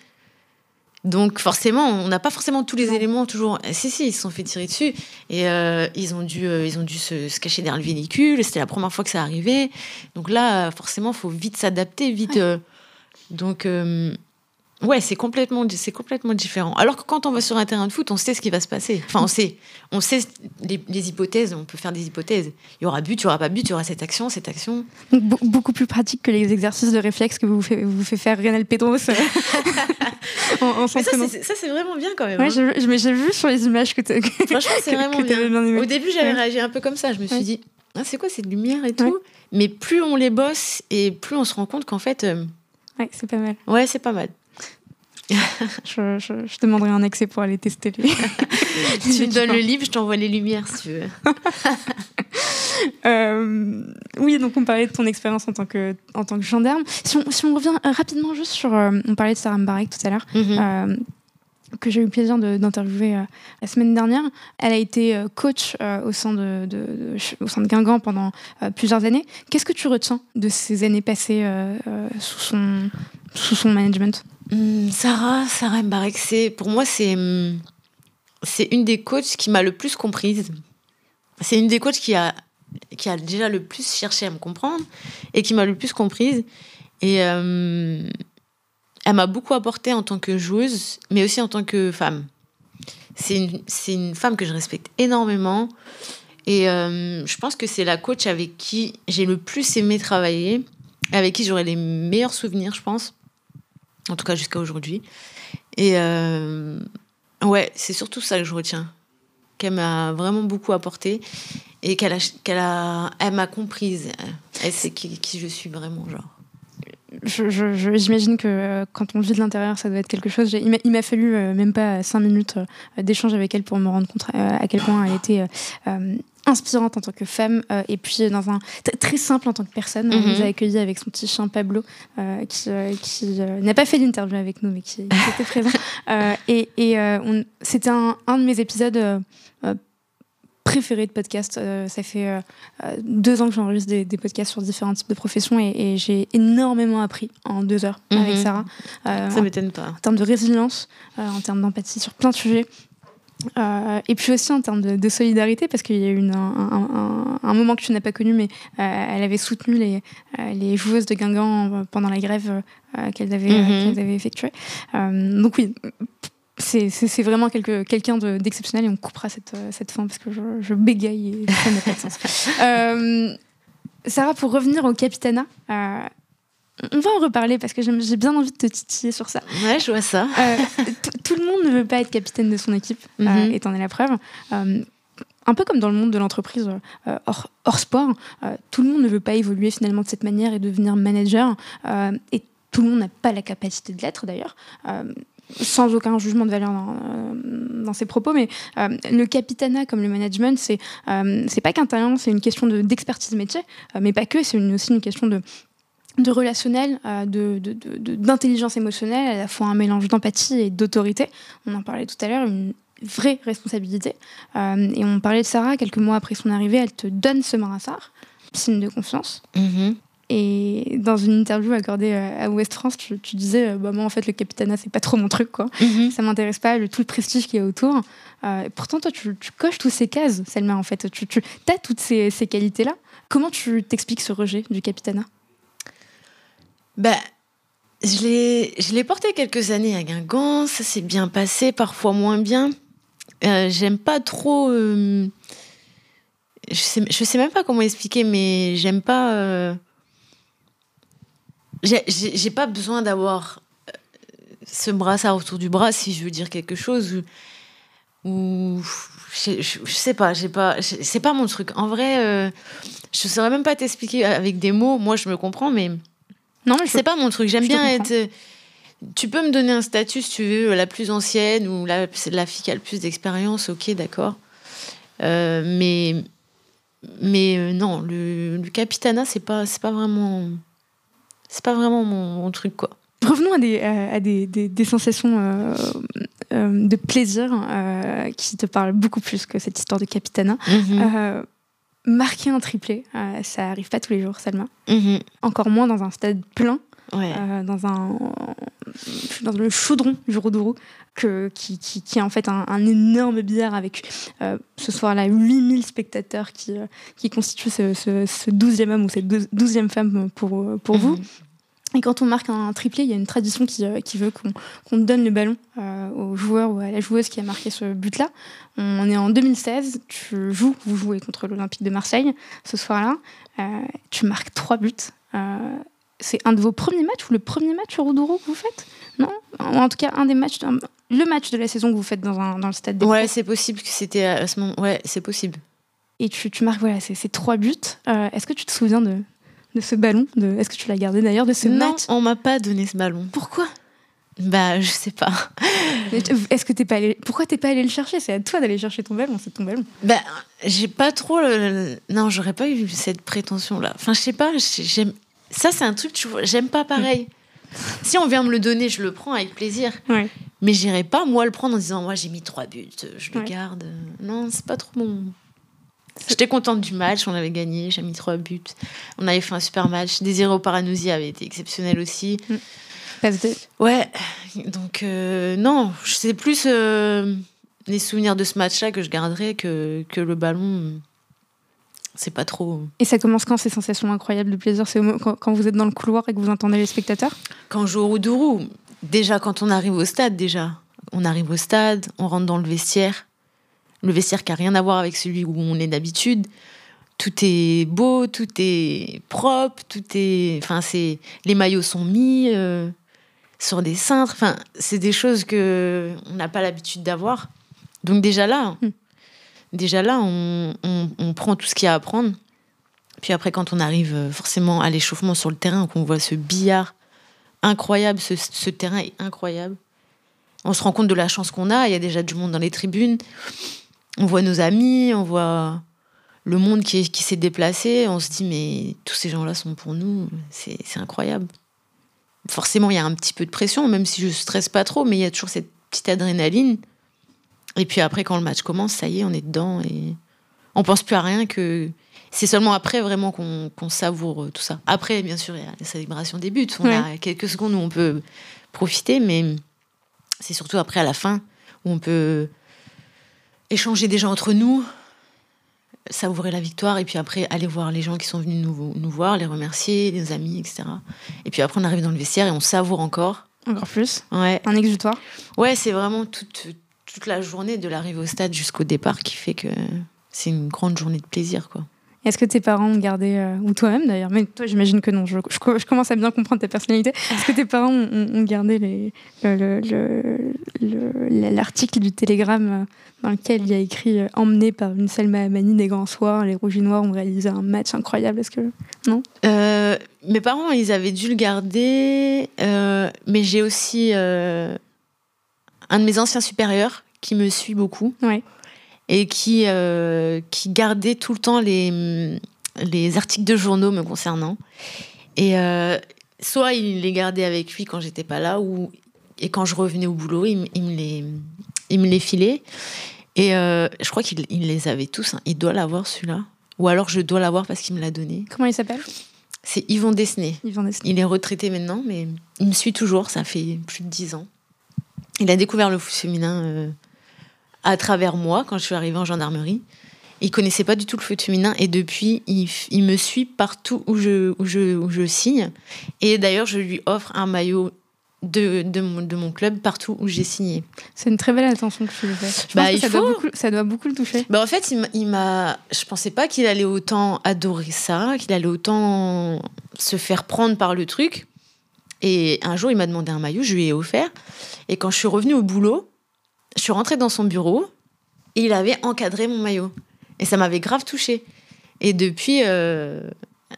Donc forcément, on n'a pas forcément tous les éléments toujours. Eh, si, si, ils se sont fait tirer dessus et euh, ils ont dû, ils ont dû se, cacher derrière le véhicule. C'était la première fois que ça arrivait. Donc là, forcément, il faut vite s'adapter, vite. donc Ouais, c'est complètement, c'est complètement différent. Alors que quand on va sur un terrain de foot, on sait ce qui va se passer. Enfin, on sait, on sait les, hypothèses. On peut faire des hypothèses. Il y aura but, il y aura pas but, il y aura cette action, cette action. beaucoup plus pratique que les exercices de réflexe que vous fait, vous fait faire Renal Pedros. [LAUGHS] en, ça, c'est vraiment bien quand même. Ouais, hein. j'ai vu sur les images que tu. Franchement, c'est vraiment bien. Au début, j'avais réagi un peu comme ça. Je me suis dit, ah, c'est quoi cette lumière et tout? Mais plus on les bosse et plus on se rend compte qu'en fait. Euh, ouais, c'est pas mal. Ouais, c'est pas mal. [LAUGHS] je, je, demanderai un accès pour aller tester les. [LAUGHS] tu me donnes le livre, je t'envoie les lumières si tu veux. [LAUGHS] Euh, oui, donc on parlait de ton expérience en tant que, en tant que gendarme. Si on, si on revient euh, rapidement juste sur. Euh, on parlait de Sarah Mbarek tout à l'heure. Mhm. Que j'ai eu le plaisir d'interviewer la semaine dernière. Elle a été coach au, sein de, au sein de Guingamp pendant plusieurs années. Qu'est-ce que tu retiens de ces années passées sous, son, sous son management? Hmm, Sarah, Sarah Mbarek, pour moi c'est hmm, c'est une des coachs qui m'a le plus comprise. C'est une des coachs qui a qui a déjà le plus cherché à me comprendre et qui m'a le plus comprise. Et euh, elle m'a beaucoup apporté en tant que joueuse, mais aussi en tant que femme. C'est une, une femme que je respecte énormément. Et euh, je pense que c'est la coach avec qui j'ai le plus aimé travailler, avec qui j'aurai les meilleurs souvenirs, je pense en tout cas jusqu'à aujourd'hui. Et euh, ouais, c'est surtout ça que je retiens, qu'elle m'a vraiment beaucoup apporté et qu'elle a, a, elle m'a comprise. Elle sait qui, qui je suis vraiment, genre. J'imagine que euh, quand on vit de l'intérieur, ça doit être quelque chose. Il m'a fallu euh, même pas cinq minutes d'échange avec elle pour me rendre compte à quel point elle était inspirante en tant que femme euh, et puis dans un très simple en tant que personne. On nous mhm. a accueillis avec son petit chien Pablo euh, qui, euh, qui n'a pas fait d'interview avec nous mais qui, était présent. [LAUGHS] et, et c'était un, un, de mes épisodes préférés de podcast. ça fait deux ans que j'enregistre des, des, podcasts sur différents types de professions et, j'ai énormément appris en deux heures avec mhm. Sarah. ça m'étonne pas. En termes de résilience, en termes d'empathie sur plein de sujets. Euh, et puis aussi en termes de, solidarité, parce qu'il y a eu un, moment que tu n'as pas connu, mais euh, elle avait soutenu les, euh, les, joueuses de Guingamp pendant la grève qu'elles avaient, mhm. avaient, effectuée. donc oui, c'est vraiment quelqu'un d'exceptionnel et on coupera cette, cette fin parce que je, je bégaye et [LAUGHS] ça n'a pas de sens. Sarah, pour revenir au Capitana, on va en reparler parce que j'ai bien envie de te titiller sur ça. Ouais, je vois ça. Euh, tout le monde ne veut pas être capitaine de son équipe, mm -hmm. euh, la preuve. Euh, un peu comme dans le monde de l'entreprise euh, hors, sport, tout le monde ne veut pas évoluer finalement de cette manière et devenir manager. et tout le monde n'a pas la capacité de l'être d'ailleurs sans aucun jugement de valeur dans, ses propos, mais le capitana comme le management, c'est c'est pas qu'un talent, c'est une question d'expertise métier, mais pas que, c'est aussi une question de relationnel, euh, d'intelligence émotionnelle, à la fois un mélange d'empathie et d'autorité. On en parlait tout à l'heure, une vraie responsabilité. Euh, et on parlait de Sarah, quelques mois après son arrivée, elle te donne ce marassar, signe de confiance. Mm-hmm. Et dans une interview accordée à Ouest France, tu, disais bah, Moi, en fait, le capitana, c'est pas trop mon truc, quoi. Mm-hmm. Ça m'intéresse pas, le, tout le prestige qui est autour. Euh, pourtant, toi, tu, coches toutes ces cases, Selma, en fait. Tu, tu as toutes ces, ces qualités-là. Comment tu t'expliques ce rejet du capitana? Ben, Je l'ai porté quelques années à Guingamp, ça s'est bien passé, parfois moins bien. Euh, j'aime pas trop. Euh, je, sais, je sais même pas comment expliquer, mais j'aime pas. Euh, j'ai pas besoin d'avoir ce brassard autour du bras si je veux dire quelque chose ou, je, je, sais pas, j'ai pas, c'est pas mon truc. En vrai, je saurais même pas t'expliquer avec des mots. Moi, je me comprends, mais non, c'est pas mon truc. J'aime bien être tu peux me donner un statut si tu veux, la plus ancienne ou la, la fille qui a le plus d'expérience, ok, d'accord. Euh, mais mais euh, non, le, le capitana, c'est pas, c'est pas vraiment, c'est pas vraiment mon, truc quoi. Revenons à des, à des, des, sensations euh, de plaisir qui te parlent beaucoup plus que cette histoire de capitana. Mhm. marquer un triplé, ça arrive pas tous les jours, Salma. Mhm. Encore moins dans un stade plein. Euh, dans, un, dans le chaudron du Rodourou, que, qui, qui, qui, est en fait un, énorme billard avec euh, ce soir-là 8000 spectateurs qui, euh, qui constituent ce, ce, 12e homme ou cette 12e femme pour, pour vous. Mhm. Et quand on marque un triplé, il y a une tradition qui, qui veut qu'on donne le ballon au joueur ou à la joueuse qui a marqué ce but-là. On est en 2016, tu joues, vous jouez contre l'Olympique de Marseille ce soir-là. tu marques trois buts c'est un de vos premiers matchs ou le premier match au Roudourou que vous faites? Non? En tout cas, un des matchs, le match de la saison que vous faites dans, un, dans le stade des Ouais, c'est possible que c'était à ce moment. Ouais, c'est possible. Et tu, tu marques voilà, ces, trois buts. Euh, est-ce que tu te souviens de, de ce ballon? De, Est-ce que tu l'as gardé d'ailleurs de ce non, match? on m'a pas donné ce ballon. Pourquoi? Bah, je sais pas. Est-ce que t'es pas allé... Pourquoi t'es pas allé le chercher? C'est à toi d'aller chercher ton ballon, c'est ton ballon. Bah, j'ai pas trop. Non, j'aurais pas eu cette prétention-là. Enfin, je sais pas. J'aime. Ça, c'est un truc, tu vois, j'aime pas pareil. si on vient me le donner, je le prends avec plaisir. Mais j'irai pas, moi, le prendre en disant, moi, j'ai mis trois buts, je le garde. Non, c'est pas trop mon. J'étais contente du match, on avait gagné, j'ai mis trois buts. On avait fait un super match. Désiré Paranousi avait été exceptionnel aussi. Mm. Ouais, donc euh, non, c'est plus euh, les souvenirs de ce match-là que je garderai que, que le ballon c'est pas trop. Et ça commence quand ces sensations incroyables de plaisir? C'est quand vous êtes dans le couloir et que vous entendez les spectateurs? Quand on joue au Roudourou, déjà quand on arrive au stade, déjà. On arrive au stade, on rentre dans le vestiaire. Le vestiaire qui a rien à voir avec celui où on est d'habitude. Tout est beau, tout est propre, tout est. Enfin, c'est. Les maillots sont mis euh, sur des cintres. Enfin, c'est des choses que on n'a pas l'habitude d'avoir. Donc déjà là. Hmm déjà là, on, prend tout ce qu'il y a à prendre. Puis après, quand on arrive euh, forcément à l'échauffement sur le terrain, qu'on voit ce billard incroyable, ce, terrain est incroyable. On se rend compte de la chance qu'on a. Il y a déjà du monde dans les tribunes. On voit nos amis, on voit le monde qui, qui s'est déplacé. On se dit, mais tous ces gens-là sont pour nous. C'est incroyable. Forcément, il y a un petit peu de pression, même si je stresse pas trop, mais il y a toujours cette petite adrénaline. Et puis après, quand le match commence, ça y est, on est dedans et on pense plus à rien que. C'est seulement après vraiment qu'on savoure euh, tout ça. Après, bien sûr, il y a la célébration des buts. On a quelques secondes où on peut profiter, mais c'est surtout après, à la fin, où on peut échanger déjà entre nous, savourer la victoire, et puis après, aller voir les gens qui sont venus nous, nous voir, les remercier, les amis, etc. Et puis après, on arrive dans le vestiaire et on savoure encore. Encore plus Ouais. Un exutoire Ouais, c'est vraiment toute toute la journée de l'arrivée au stade jusqu'au départ qui fait que c'est une grande journée de plaisir, quoi. Est-ce que tes parents ont gardé, euh, ou toi-même d'ailleurs, mais toi j'imagine que non, je, je, commence à bien comprendre ta personnalité. Est-ce que tes parents ont, gardé l'article du télégramme euh, dans lequel il y a écrit euh, Emmené par une Selma Amani des grands soirs, les Rouges et Noirs ont réalisé un match incroyable Est-ce que. Non? Mes parents, ils avaient dû le garder, mais j'ai aussi un de mes anciens supérieurs qui me suit beaucoup. Et qui, euh, qui gardait tout le temps les, les articles de journaux me concernant. Et euh, soit il les gardait avec lui quand j'étais pas là, ou et quand je revenais au boulot, il, il me, les, il me les filait. Et euh, je crois qu'il les avait tous. Hein. Il doit l'avoir celui-là. Ou alors je dois l'avoir parce qu'il me l'a donné. Comment il s'appelle? C'est Yvon Desnay. Yvon Desnay. Il est retraité maintenant, mais il me suit toujours. Ça fait plus de dix ans. Il a découvert le foot féminin à travers moi quand je suis arrivée en gendarmerie. Il connaissait pas du tout le foot féminin et depuis, il, il me suit partout où je, où je, où je signe. Et d'ailleurs, je lui offre un maillot de, de, mon, de mon club partout où j'ai signé. C'est une très belle attention que tu lui fais. Je Bah, pense que il ça, faut. doit beaucoup, ça doit beaucoup le toucher. Bah, en fait, il m'a- il m'a. Je pensais pas qu'il allait autant adorer ça, qu'il allait autant se faire prendre par le truc. Et un jour, il m'a demandé un maillot, je lui ai offert. Et quand je suis revenue au boulot, je suis rentrée dans son bureau et il avait encadré mon maillot. Et ça m'avait grave touchée. Et depuis, euh,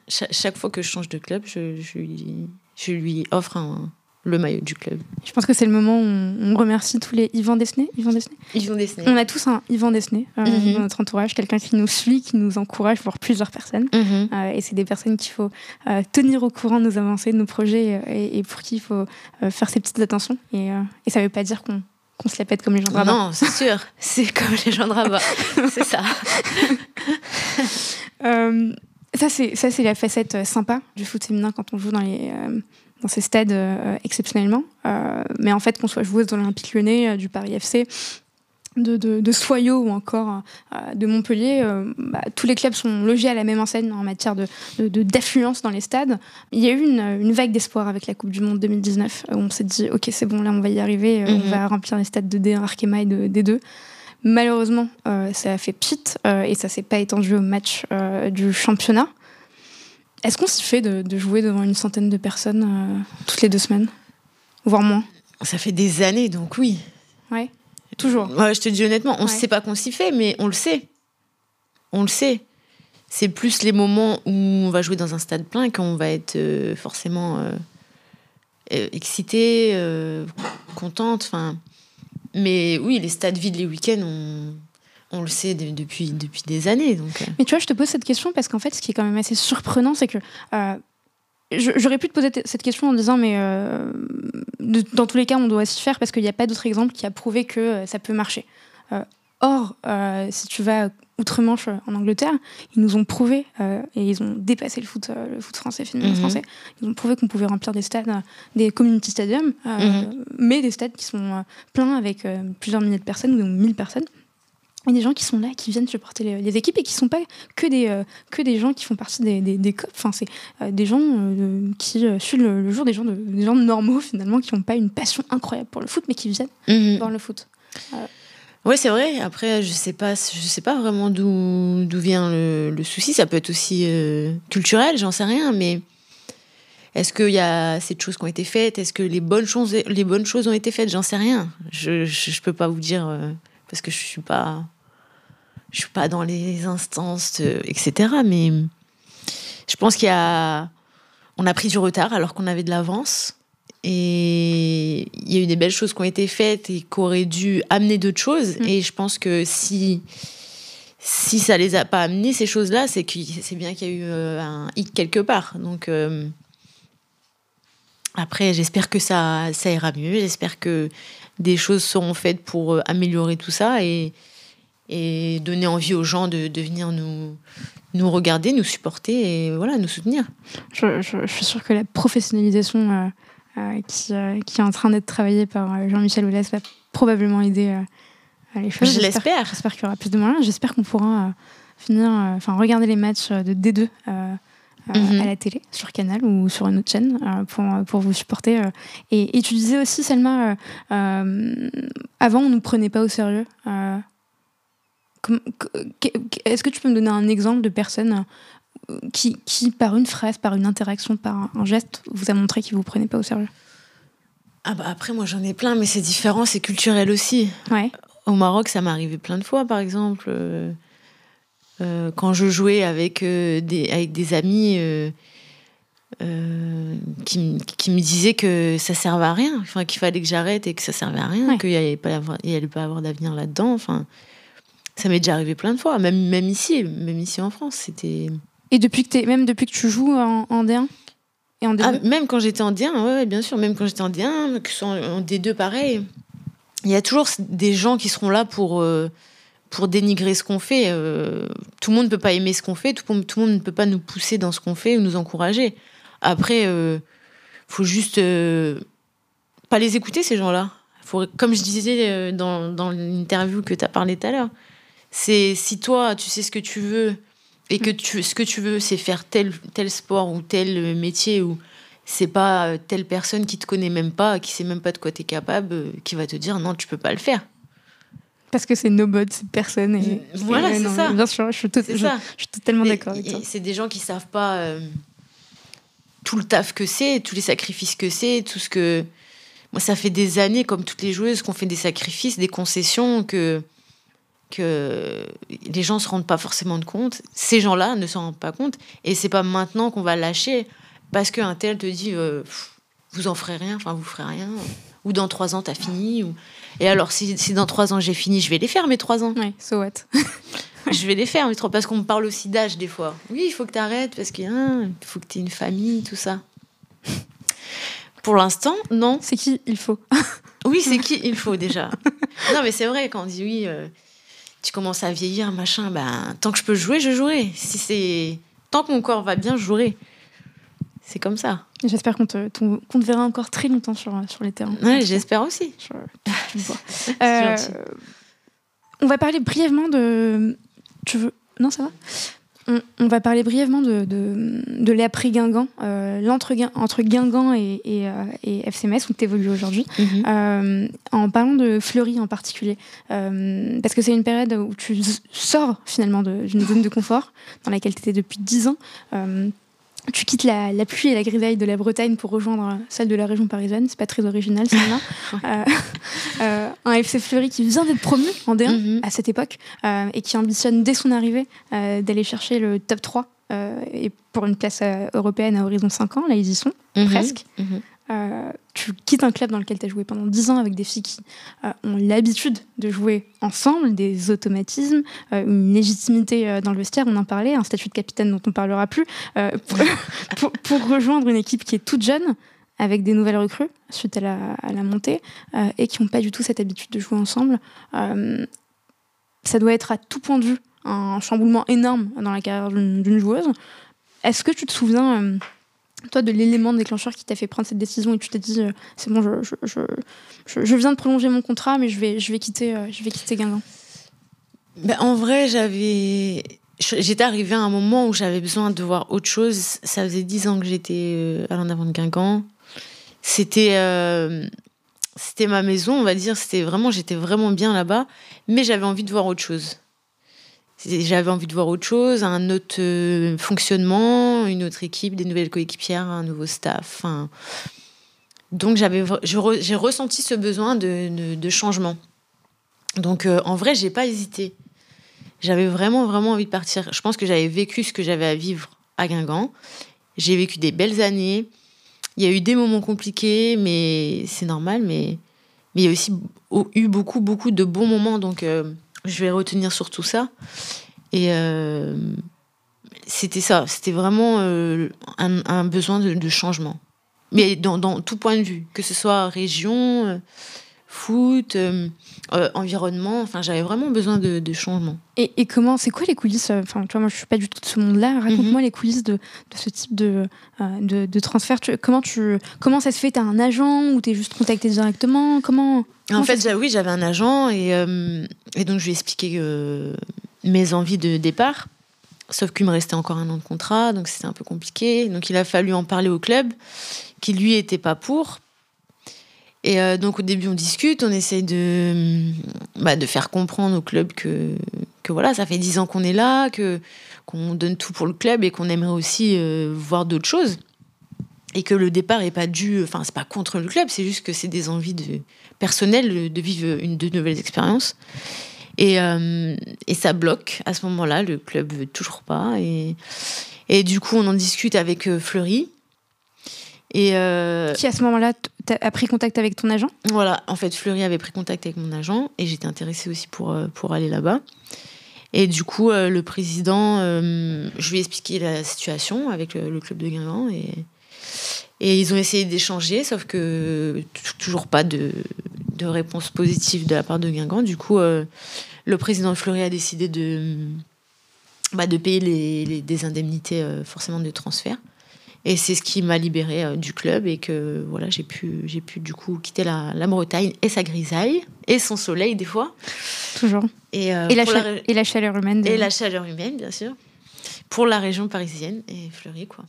cha- chaque, fois que je change de club, je, je lui, je lui offre un- le maillot du club. Je pense que c'est le moment où on, remercie tous les Yvan Desnay. Yvan Desnay dessiné. On a tous un Yvan Desnay euh, Mhm. dans notre entourage, quelqu'un qui nous suit, qui nous encourage, voire plusieurs personnes. Mhm. Euh, et c'est des personnes qu'il faut euh, tenir au courant de nos avancées, de nos projets, et, et pour qui il faut faire ces petites attentions. Et, et ça ne veut pas dire qu'on qu'on se la pète comme les gens de rabat. Non, c'est sûr. [LAUGHS] C'est comme les gens de rabat. [LAUGHS] c'est ça. [LAUGHS] Euh, ça, c'est la facette euh, sympa du foot féminin quand on joue dans, les, euh, dans ces stades euh, exceptionnellement. Euh, mais en fait, qu'on soit joueuse de l'Olympique lyonnais, euh, du Paris FC, de, de, de Soyaux ou encore euh, de Montpellier, euh, bah, tous les clubs sont logés à la même enseigne en matière de- d'affluence dans les stades. Il y a eu une, une vague d'espoir avec la Coupe du Monde 2019 où on s'est dit, ok, c'est bon, là, on va y arriver, euh, on Mhm. va remplir les stades de D1 Arkema et de D2. Malheureusement, euh, ça a fait pite euh, et ça s'est pas étendu au match euh, du championnat. Est-ce qu'on s'y fait de, jouer devant une centaine de personnes euh, toutes les deux semaines? Voire moins? Ça fait des années, donc oui. Ouais. Toujours. Ouais, je te dis honnêtement, on ne Ouais. sait pas qu'on s'y fait, mais on le sait. On le sait. C'est plus les moments où on va jouer dans un stade plein qu'on va être euh, forcément euh, euh, excité, euh, contente. Enfin, mais oui, les stades vides les week-ends, on, on le sait de- depuis, depuis des années. Donc. Mais tu vois, je te pose cette question parce qu'en fait, ce qui est quand même assez surprenant, c'est que j'aurais pu te poser cette question en disant, mais euh, de- dans tous les cas, on doit s'y faire parce qu'il n'y a pas d'autre exemple qui a prouvé que euh, ça peut marcher. Euh, or, euh, si tu vas outre-Manche en Angleterre, ils nous ont prouvé, et ils ont dépassé le foot, le foot français, féminin Mhm. français, ils ont prouvé qu'on pouvait remplir des stades, des community stadiums, Mhm. mais des stades qui sont pleins avec plusieurs milliers de personnes ou 1000 personnes. Et des gens qui sont là, qui viennent supporter les, les équipes et qui sont pas que des, euh, que des gens qui font partie des, des, des COP. Enfin, c'est euh, des gens euh, qui suivent le, le jour, des gens, de, des gens normaux finalement, qui n'ont pas une passion incroyable pour le foot, mais qui viennent Mhm. voir le foot. Ouais, c'est vrai. Après, je sais pas, je sais pas vraiment d'où vient le, le souci. Ça peut être aussi culturel, j'en sais rien. Mais est-ce qu'il y a assez de choses qui ont été faites? Est-ce que les bonnes choses, les bonnes choses ont été faites? J'en sais rien. Je, je peux pas vous dire parce que je suis pas, je suis pas dans les instances, euh, etc. Mais je pense qu'il y a, on a pris du retard alors qu'on avait de l'avance. Et il y a eu des belles choses qui ont été faites et qui auraient dû amener d'autres choses. Mm. Et je pense que si, si ça les a pas amenées, ces choses-là, c'est que c'est bien qu'il y a eu euh, un hic quelque part. Donc euh, après, j'espère que ça, ça ira mieux. J'espère que des choses seront faites pour améliorer tout ça et, et donner envie aux gens de, de venir nous, nous regarder, nous supporter et voilà, nous soutenir. Je, je- je suis sûre que la professionnalisation euh, euh, qui, euh, qui est en train d'être travaillée par Jean-Michel Aulas va probablement aider à les choses. Je l'espère. J'espère qu'il y aura plus de moyens. J'espère qu'on pourra finir, enfin regarder les matchs de D2 euh, euh, Mhm. à la télé, sur Canal ou sur une autre chaîne euh, pour, pour vous supporter. euh. Et, et tu disais aussi, Selma, euh, avant on nous prenait pas au sérieux. Euh, comme- que- que- Est-ce que tu peux me donner un exemple de personne euh, qui, qui, par une phrase, par une interaction, par un, geste, vous a montré qu'il vous prenait pas au sérieux? Ah bah après, moi j'en ai plein, mais c'est différent, c'est culturel aussi. Ouais. Au Maroc, ça m'est arrivé plein de fois, par exemple. euh, euh, quand je jouais avec, euh, des, avec des amis euh, qui, me disaient que ça servait à rien, enfin, qu'il fallait que j'arrête et que ça servait à rien, Ouais. qu'il n'y allait pas avoir, il y allait pas avoir d'avenir là-dedans. Enfin, ça m'est déjà arrivé plein de fois, même, même ici, même ici en France. C'était Et depuis que t'es, même depuis que tu joues en, en D1 et en D2 Ah, même quand j'étais en D1, ouais, ouais, bien sûr, même quand j'étais en D1, que ce soit en en D2, pareil. Il y a toujours des gens qui seront là pour, euh, pour dénigrer ce qu'on fait. euh, tout le monde ne peut pas aimer ce qu'on fait, tout, le monde- tout le monde ne peut pas nous pousser dans ce qu'on fait ou nous encourager. Après, euh, faut juste euh, pas les écouter, ces gens-là. Faut, comme je disais dans, dans l'interview que tu as parlé tout à l'heure, C'est si toi, tu sais ce que tu veux et que tu, ce que tu veux, c'est faire tel, tel sport ou tel métier ou c'est pas euh, telle personne qui te connaît même pas, qui sait même pas de quoi tu es capable, euh, qui va te dire non, tu peux pas le faire. Parce que c'est no mode, c'est personne. Et, voilà, c'est ça. Bien sûr, je suis, totalement d'accord avec toi. C'est des gens qui savent pas euh, tout le taf que c'est, tous les sacrifices que c'est, tout ce que. Moi, ça fait des années, comme toutes les joueuses, qu'on fait des sacrifices, des concessions, que que les gens se rendent pas forcément compte. Ces gens-là ne s'en rendent pas compte. Et c'est pas maintenant qu'on va lâcher parce qu'un tel te dit euh, vous en ferez rien, enfin vous ferez rien. Ou dans trois ans, tu as fini. Ou... Et alors, si, dans trois ans j'ai fini, je vais les faire mes trois ans. Oui, so what? [LAUGHS] Je vais les faire, mais trop parce qu'on me parle aussi d'âge des fois. Oui, il faut que tu arrêtes parce qu'il hein, faut que tu aies une famille, tout ça. Pour l'instant, non. C'est qui il faut? Oui, c'est qui il faut déjà. non, mais c'est vrai, quand on dit oui, euh, tu commences à vieillir, machin, ben, tant que je peux jouer, je jouerai. Si c'est... Tant que mon corps va bien, je jouerai. C'est comme ça. J'espère qu'on te, te, verra encore très longtemps sur, sur les terrains. J'espère aussi. [LAUGHS] euh, on va parler brièvement de. Tu veux. Non, ça va? On, va parler brièvement de, de, de l'après-Guingamp, euh, l'entre entre Guingamp et, et, euh, et FCMS, où tu évolues aujourd'hui, mhm. euh, en parlant de Fleury en particulier. Parce que c'est une période où tu sors finalement d'une zone de confort dans laquelle tu étais depuis 10 ans tu quittes la, pluie et la grisaille de la Bretagne pour rejoindre celle de la région parisienne. C'est pas très original, celle-là. [LAUGHS] Euh, euh, un FC Fleury qui vient d'être promu en D1 mhm. à cette époque euh, et qui ambitionne dès son arrivée d'aller chercher le top 3 et pour une place européenne à horizon 5 ans. Là, ils y sont, mhm. presque. Mhm. Euh, tu quittes un club dans lequel tu as joué pendant 10 ans avec des filles qui euh, ont l'habitude de jouer ensemble, des automatismes, euh, une légitimité dans le vestiaire, on en parlait, un statut de capitaine dont on ne parlera plus, [LAUGHS] pour, pour, rejoindre une équipe qui est toute jeune, avec des nouvelles recrues suite à la, à la montée, et qui n'ont pas du tout cette habitude de jouer ensemble. ça doit être à tout point de vue un chamboulement énorme dans la carrière d'une joueuse. Est-ce que tu te souviens toi, de l'élément déclencheur qui t'a fait prendre cette décision et tu t'es dit, euh, c'est bon, je, je, je, je, viens de prolonger mon contrat, mais je vais, je vais quitter, euh, quitter Guingamp ben, En vrai, j'avais. J'étais arrivée à un moment où j'avais besoin de voir autre chose. Ça faisait dix ans que j'étais euh, à l'en de Guingamp. C'était. c'était ma maison, on va dire. C'était vraiment, j'étais vraiment bien là-bas, mais j'avais envie de voir autre chose. J'avais envie de voir autre chose, un autre euh, fonctionnement, une autre équipe, des nouvelles coéquipières, un nouveau staff. Donc j'avais, j'ai ressenti ce besoin de, changement. Donc euh, en vrai, j'ai pas hésité. J'avais vraiment, vraiment envie de partir. Je pense que j'avais vécu ce que j'avais à vivre à Guingamp. J'ai vécu des belles années. Il y a eu des moments compliqués, mais c'est normal. Mais, mais il y a aussi eu beaucoup, beaucoup de bons moments. Donc euh, je vais retenir sur tout ça. Et euh, c'était ça, c'était vraiment euh, un, besoin de, changement. Mais dans, tout point de vue, que ce soit région, euh, environnement, enfin j'avais vraiment besoin de, changement. Et, comment, c'est quoi les coulisses Enfin, tu vois, moi je suis pas du tout de ce monde-là. Raconte-moi mhm. les coulisses de, ce type de, de, transfert. comment, tu, comment ça se fait? T'as un agent ou t'es juste contacté directement? Comment en fait, oui, j'avais un agent et, euh, et, donc je lui ai expliqué euh, mes envies de départ. Sauf qu'il me restait encore un an de contrat, donc c'était un peu compliqué. Donc il a fallu en parler au club, qui lui était pas pour. Et euh, donc au début on discute, on essaye de, bah, de faire comprendre au club que, voilà, ça fait dix ans qu'on est là, que qu'on donne tout pour le club et qu'on aimerait aussi voir d'autres choses et que le départ est pas dû, enfin c'est pas contre le club, c'est juste que c'est des envies de, personnelles de vivre une de nouvelles expériences. Et, euh, et ça bloque à ce moment-là, le club veut toujours pas. Et, du coup, on en discute avec euh, Fleury. Et euh, Qui à ce moment-là a pris contact avec ton agent? Voilà, en fait, Fleury avait pris contact avec mon agent et j'étais intéressée aussi pour, pour aller là-bas. Et du coup, le président, je lui ai expliqué la situation avec le, le club de Guingamp et, et ils ont essayé d'échanger, sauf que toujours pas de, de, réponse positive de la part de Guingamp. Du coup, euh, le président Fleury a décidé de, bah, de payer les, des indemnités euh, forcément de transfert. Et c'est ce qui m'a libérée du club et que voilà, j'ai pu, j'ai pu du coup quitter la, la, Bretagne et sa grisaille et son soleil des fois. Toujours. Et, et, la, et la, chaleur humaine. Et la chaleur humaine, bien sûr. Pour la région parisienne et Fleury, quoi.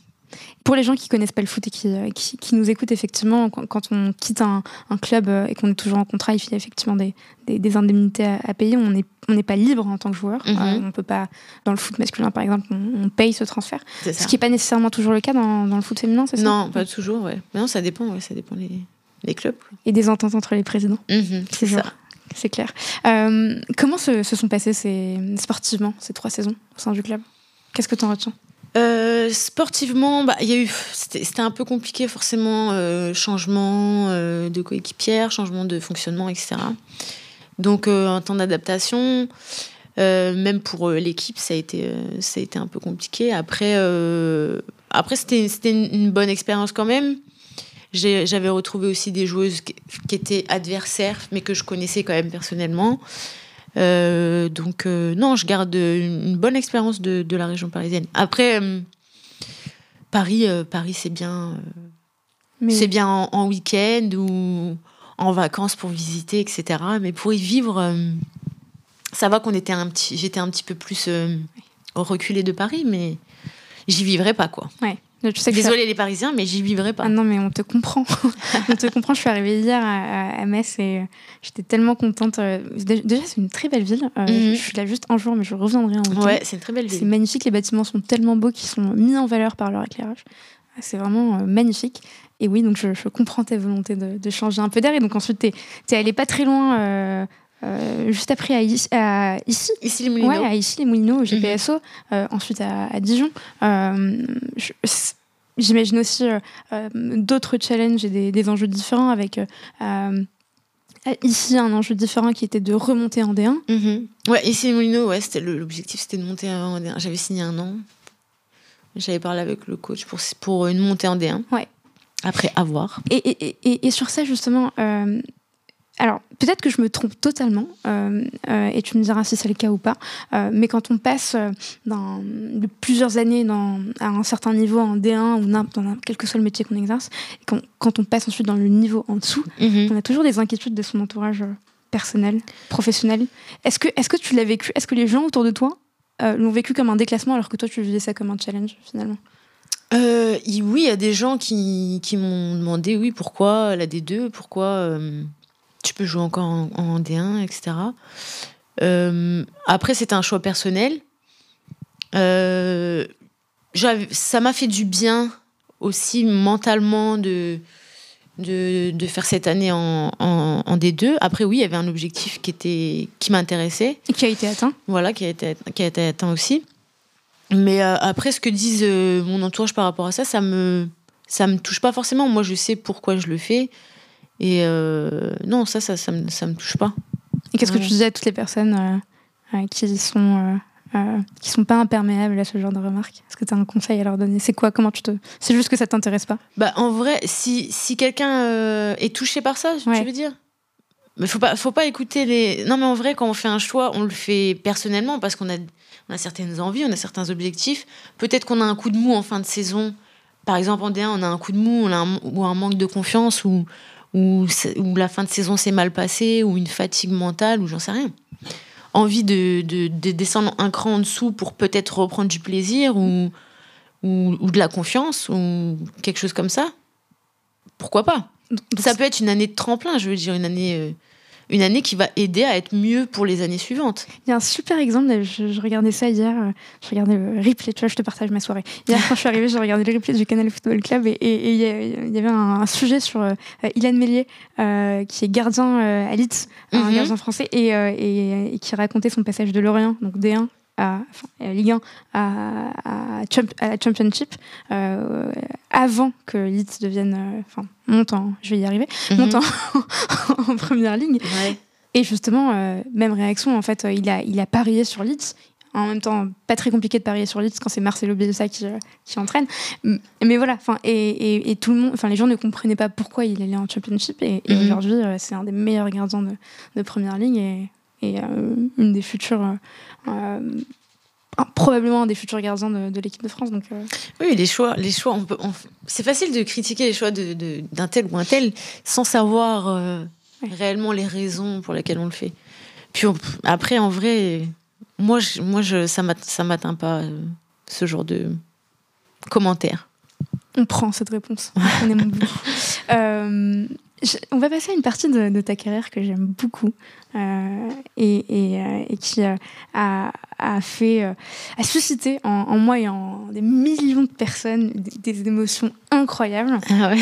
Pour les gens qui connaissent pas le foot et qui, euh, qui, nous écoutent, effectivement, quand, on quitte un, club euh, et qu'on est toujours en contrat, il y a effectivement des, des, indemnités à, payer. On n'est on pas libre en tant que joueur. Mhm. Euh, on peut pas, dans le foot masculin par exemple, on, paye ce transfert. Ce qui n'est pas nécessairement toujours le cas dans, dans le foot féminin, c'est ça? Non, pas toujours, ouais. Mais non, ça dépend, ouais, ça dépend les, les clubs. Et des ententes entre les présidents. Mhm, c'est ça. C'est clair. comment se, se, sont passées ces, sportivement ces trois saisons au sein du club? Qu'est-ce que tu en retiens? Euh, sportivement, bah, y a eu, c'était un peu compliqué forcément, euh, changement euh, de coéquipière, changement de fonctionnement, etc. Donc un temps d'adaptation, même pour l'équipe, ça a été, ça a été un peu compliqué. Après, après c'était une bonne expérience quand même. J'avais retrouvé aussi des joueuses qui étaient adversaires, mais que je connaissais quand même personnellement. Euh, donc euh, non, je garde une bonne expérience de, de, la région parisienne. Après, euh, Paris, Paris c'est bien, c'est bien en, week-end ou en vacances pour visiter, etc. Mais pour y vivre, ça va qu'on était un petit, j'étais un petit peu plus reculée de Paris, mais j'y vivrais pas quoi. Ouais. Désolée les Parisiens, mais j'y vivrai pas. Ah non, mais on te comprend. [LAUGHS] on te comprend. Je suis arrivée hier à, Metz et euh, j'étais tellement contente. Euh, déjà, c'est une très belle ville. Euh, mhm. Je suis là juste un jour, mais je reviendrai en week Ouais, c'est une très belle ville. C'est magnifique. Les bâtiments sont tellement beaux qu'ils sont mis en valeur par leur éclairage. C'est vraiment magnifique. Et oui, donc je, comprends ta volonté de, changer un peu d'air. Et donc ensuite, tu es, allée pas très loin. Juste après à, ici, ici les Moulineaux, ouais, à ici les Moulineaux au GPSO, mhm. ensuite à, Dijon. J'imagine aussi euh, euh, d'autres challenges et des, enjeux différents avec euh, ici un enjeu différent qui était de remonter en D1. Mhm. Ouais, ici Molino, ouais, c'était l'objectif c'était de monter en D1. J'avais signé un an. J'avais parlé avec le coach pour, pour une montée en D1. Ouais. Après, avoir. Et, et, et, et, sur ça, justement, alors, peut-être que je me trompe totalement, euh, euh, et tu me diras si c'est le cas ou pas, euh, mais quand on passe dans, de plusieurs années dans, à un certain niveau en D1 ou dans quel que soit le métier qu'on exerce, et quand, quand, on passe ensuite dans le niveau en dessous, mhm. on a toujours des inquiétudes de son entourage personnel, professionnel. Est-ce que, est que tu l'as vécu Est-ce que les gens autour de toi l'ont vécu comme un déclassement alors que toi tu vivais ça comme un challenge finalement? Oui, il y a des gens qui, qui m'ont demandé, oui, pourquoi la D2, pourquoi tu peux jouer encore en, D1, etc. Euh, après, c'était un choix personnel. Euh, ça m'a fait du bien aussi mentalement de, de, faire cette année en, en, D2. Après, oui, il y avait un objectif qui, était, qui m'intéressait. Et qui a été atteint. Voilà, qui a été, qui a été atteint aussi. Mais euh, après, ce que disent mon entourage par rapport à ça, ça me, ça me touche pas forcément. Moi, je sais pourquoi je le fais. Et euh, non, ça, ça, ça, me, ça me touche pas. Et qu'est-ce que tu disais à toutes les personnes euh, euh, qui sont qui sont pas imperméables à ce genre de remarques? Est-ce que tu as un conseil à leur donner? C'est quoi? Comment tu te C'est juste que ça t'intéresse pas? Bah en vrai, si, si quelqu'un est touché par ça, tu veux dire? Mais faut pas faut pas écouter les Non mais en vrai quand on fait un choix, on le fait personnellement parce qu'on a on a certaines envies, on a certains objectifs. Peut-être qu'on a un coup de mou en fin de saison. Par exemple en D1, on a un coup de mou, on a ou un manque de confiance ou ou, la fin de saison s'est mal passée, ou une fatigue mentale, ou j'en sais rien. Envie de, de, descendre un cran en dessous pour peut-être reprendre du plaisir, ou, ou, ou, de la confiance, ou quelque chose comme ça? Pourquoi pas? Ça peut être une année de tremplin, je veux dire, une année euh, une année qui va aider à être mieux pour les années suivantes. Il y a un super exemple, je, regardais ça hier, euh, je regardais le replay, tu vois, je te partage ma soirée. Hier, quand je suis arrivée, j'ai regardé le replay du Canal Football Club et il y, avait un, sujet sur euh, Ilan Mélier, euh, qui est gardien à Leeds, un mhm. gardien français, et, et, qui racontait son passage de Lorient, donc D1, à, Ligue 1 à, la Championship euh, avant que Leeds devienne, euh, enfin, monte en, je vais y arriver, mhm. monte en, [LAUGHS] première ligne. Et justement, euh, même réaction, en fait, il a, il a parié sur Leeds. En même temps, pas très compliqué de parier sur Leeds quand c'est Marcelo Bielsa qui, qui entraîne. Mais voilà, enfin, et, et, tout le monde, enfin, les gens ne comprenaient pas pourquoi il allait en Championship. Et, mhm. aujourd'hui, c'est un des meilleurs gardiens de, de première ligne et, et une des futures probablement un des futurs gardiens de, l'équipe de France. Donc, Oui, les choix, les choix on peut, c'est facile de critiquer les choix d'un de, tel ou un tel sans savoir réellement les raisons pour lesquelles on le fait. Puis après, en vrai, moi, je, moi je, ça ne m'atteint pas ce genre de commentaires. On prend cette réponse. On aime beaucoup. [LAUGHS] On va passer à une partie de, ta carrière que j'aime beaucoup euh, et, euh, qui euh, a, fait, a suscité en, moi et en des millions de personnes des, émotions incroyables. Ah ouais.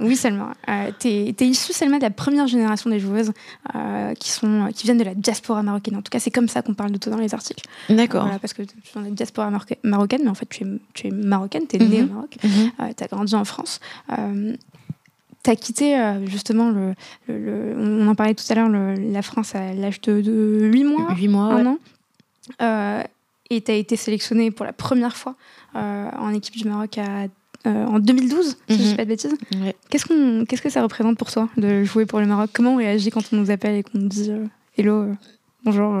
oui, Selma. tu es, issue, Selma, de la première génération des joueuses qui, sont, qui viennent de la diaspora marocaine. En tout cas, c'est comme ça qu'on parle de toi dans les articles. D'accord. parce que tu es dans la diaspora marocaine, mais en fait, tu es, tu es marocaine, tu es née au mhm. Maroc, mhm. tu as grandi en France tu as quitté euh, justement, le, on en parlait tout à l'heure, la France à l'âge de, 8 mois. 8 mois, un an. Euh, et tu as été sélectionné pour la première fois euh, en équipe du Maroc en 2012, si je ne dis mhm. pas de bêtises. Qu'est-ce, qu'est-ce que ça représente pour toi de jouer pour le Maroc? Comment on réagit quand on nous appelle et qu'on nous dit Hello, bonjour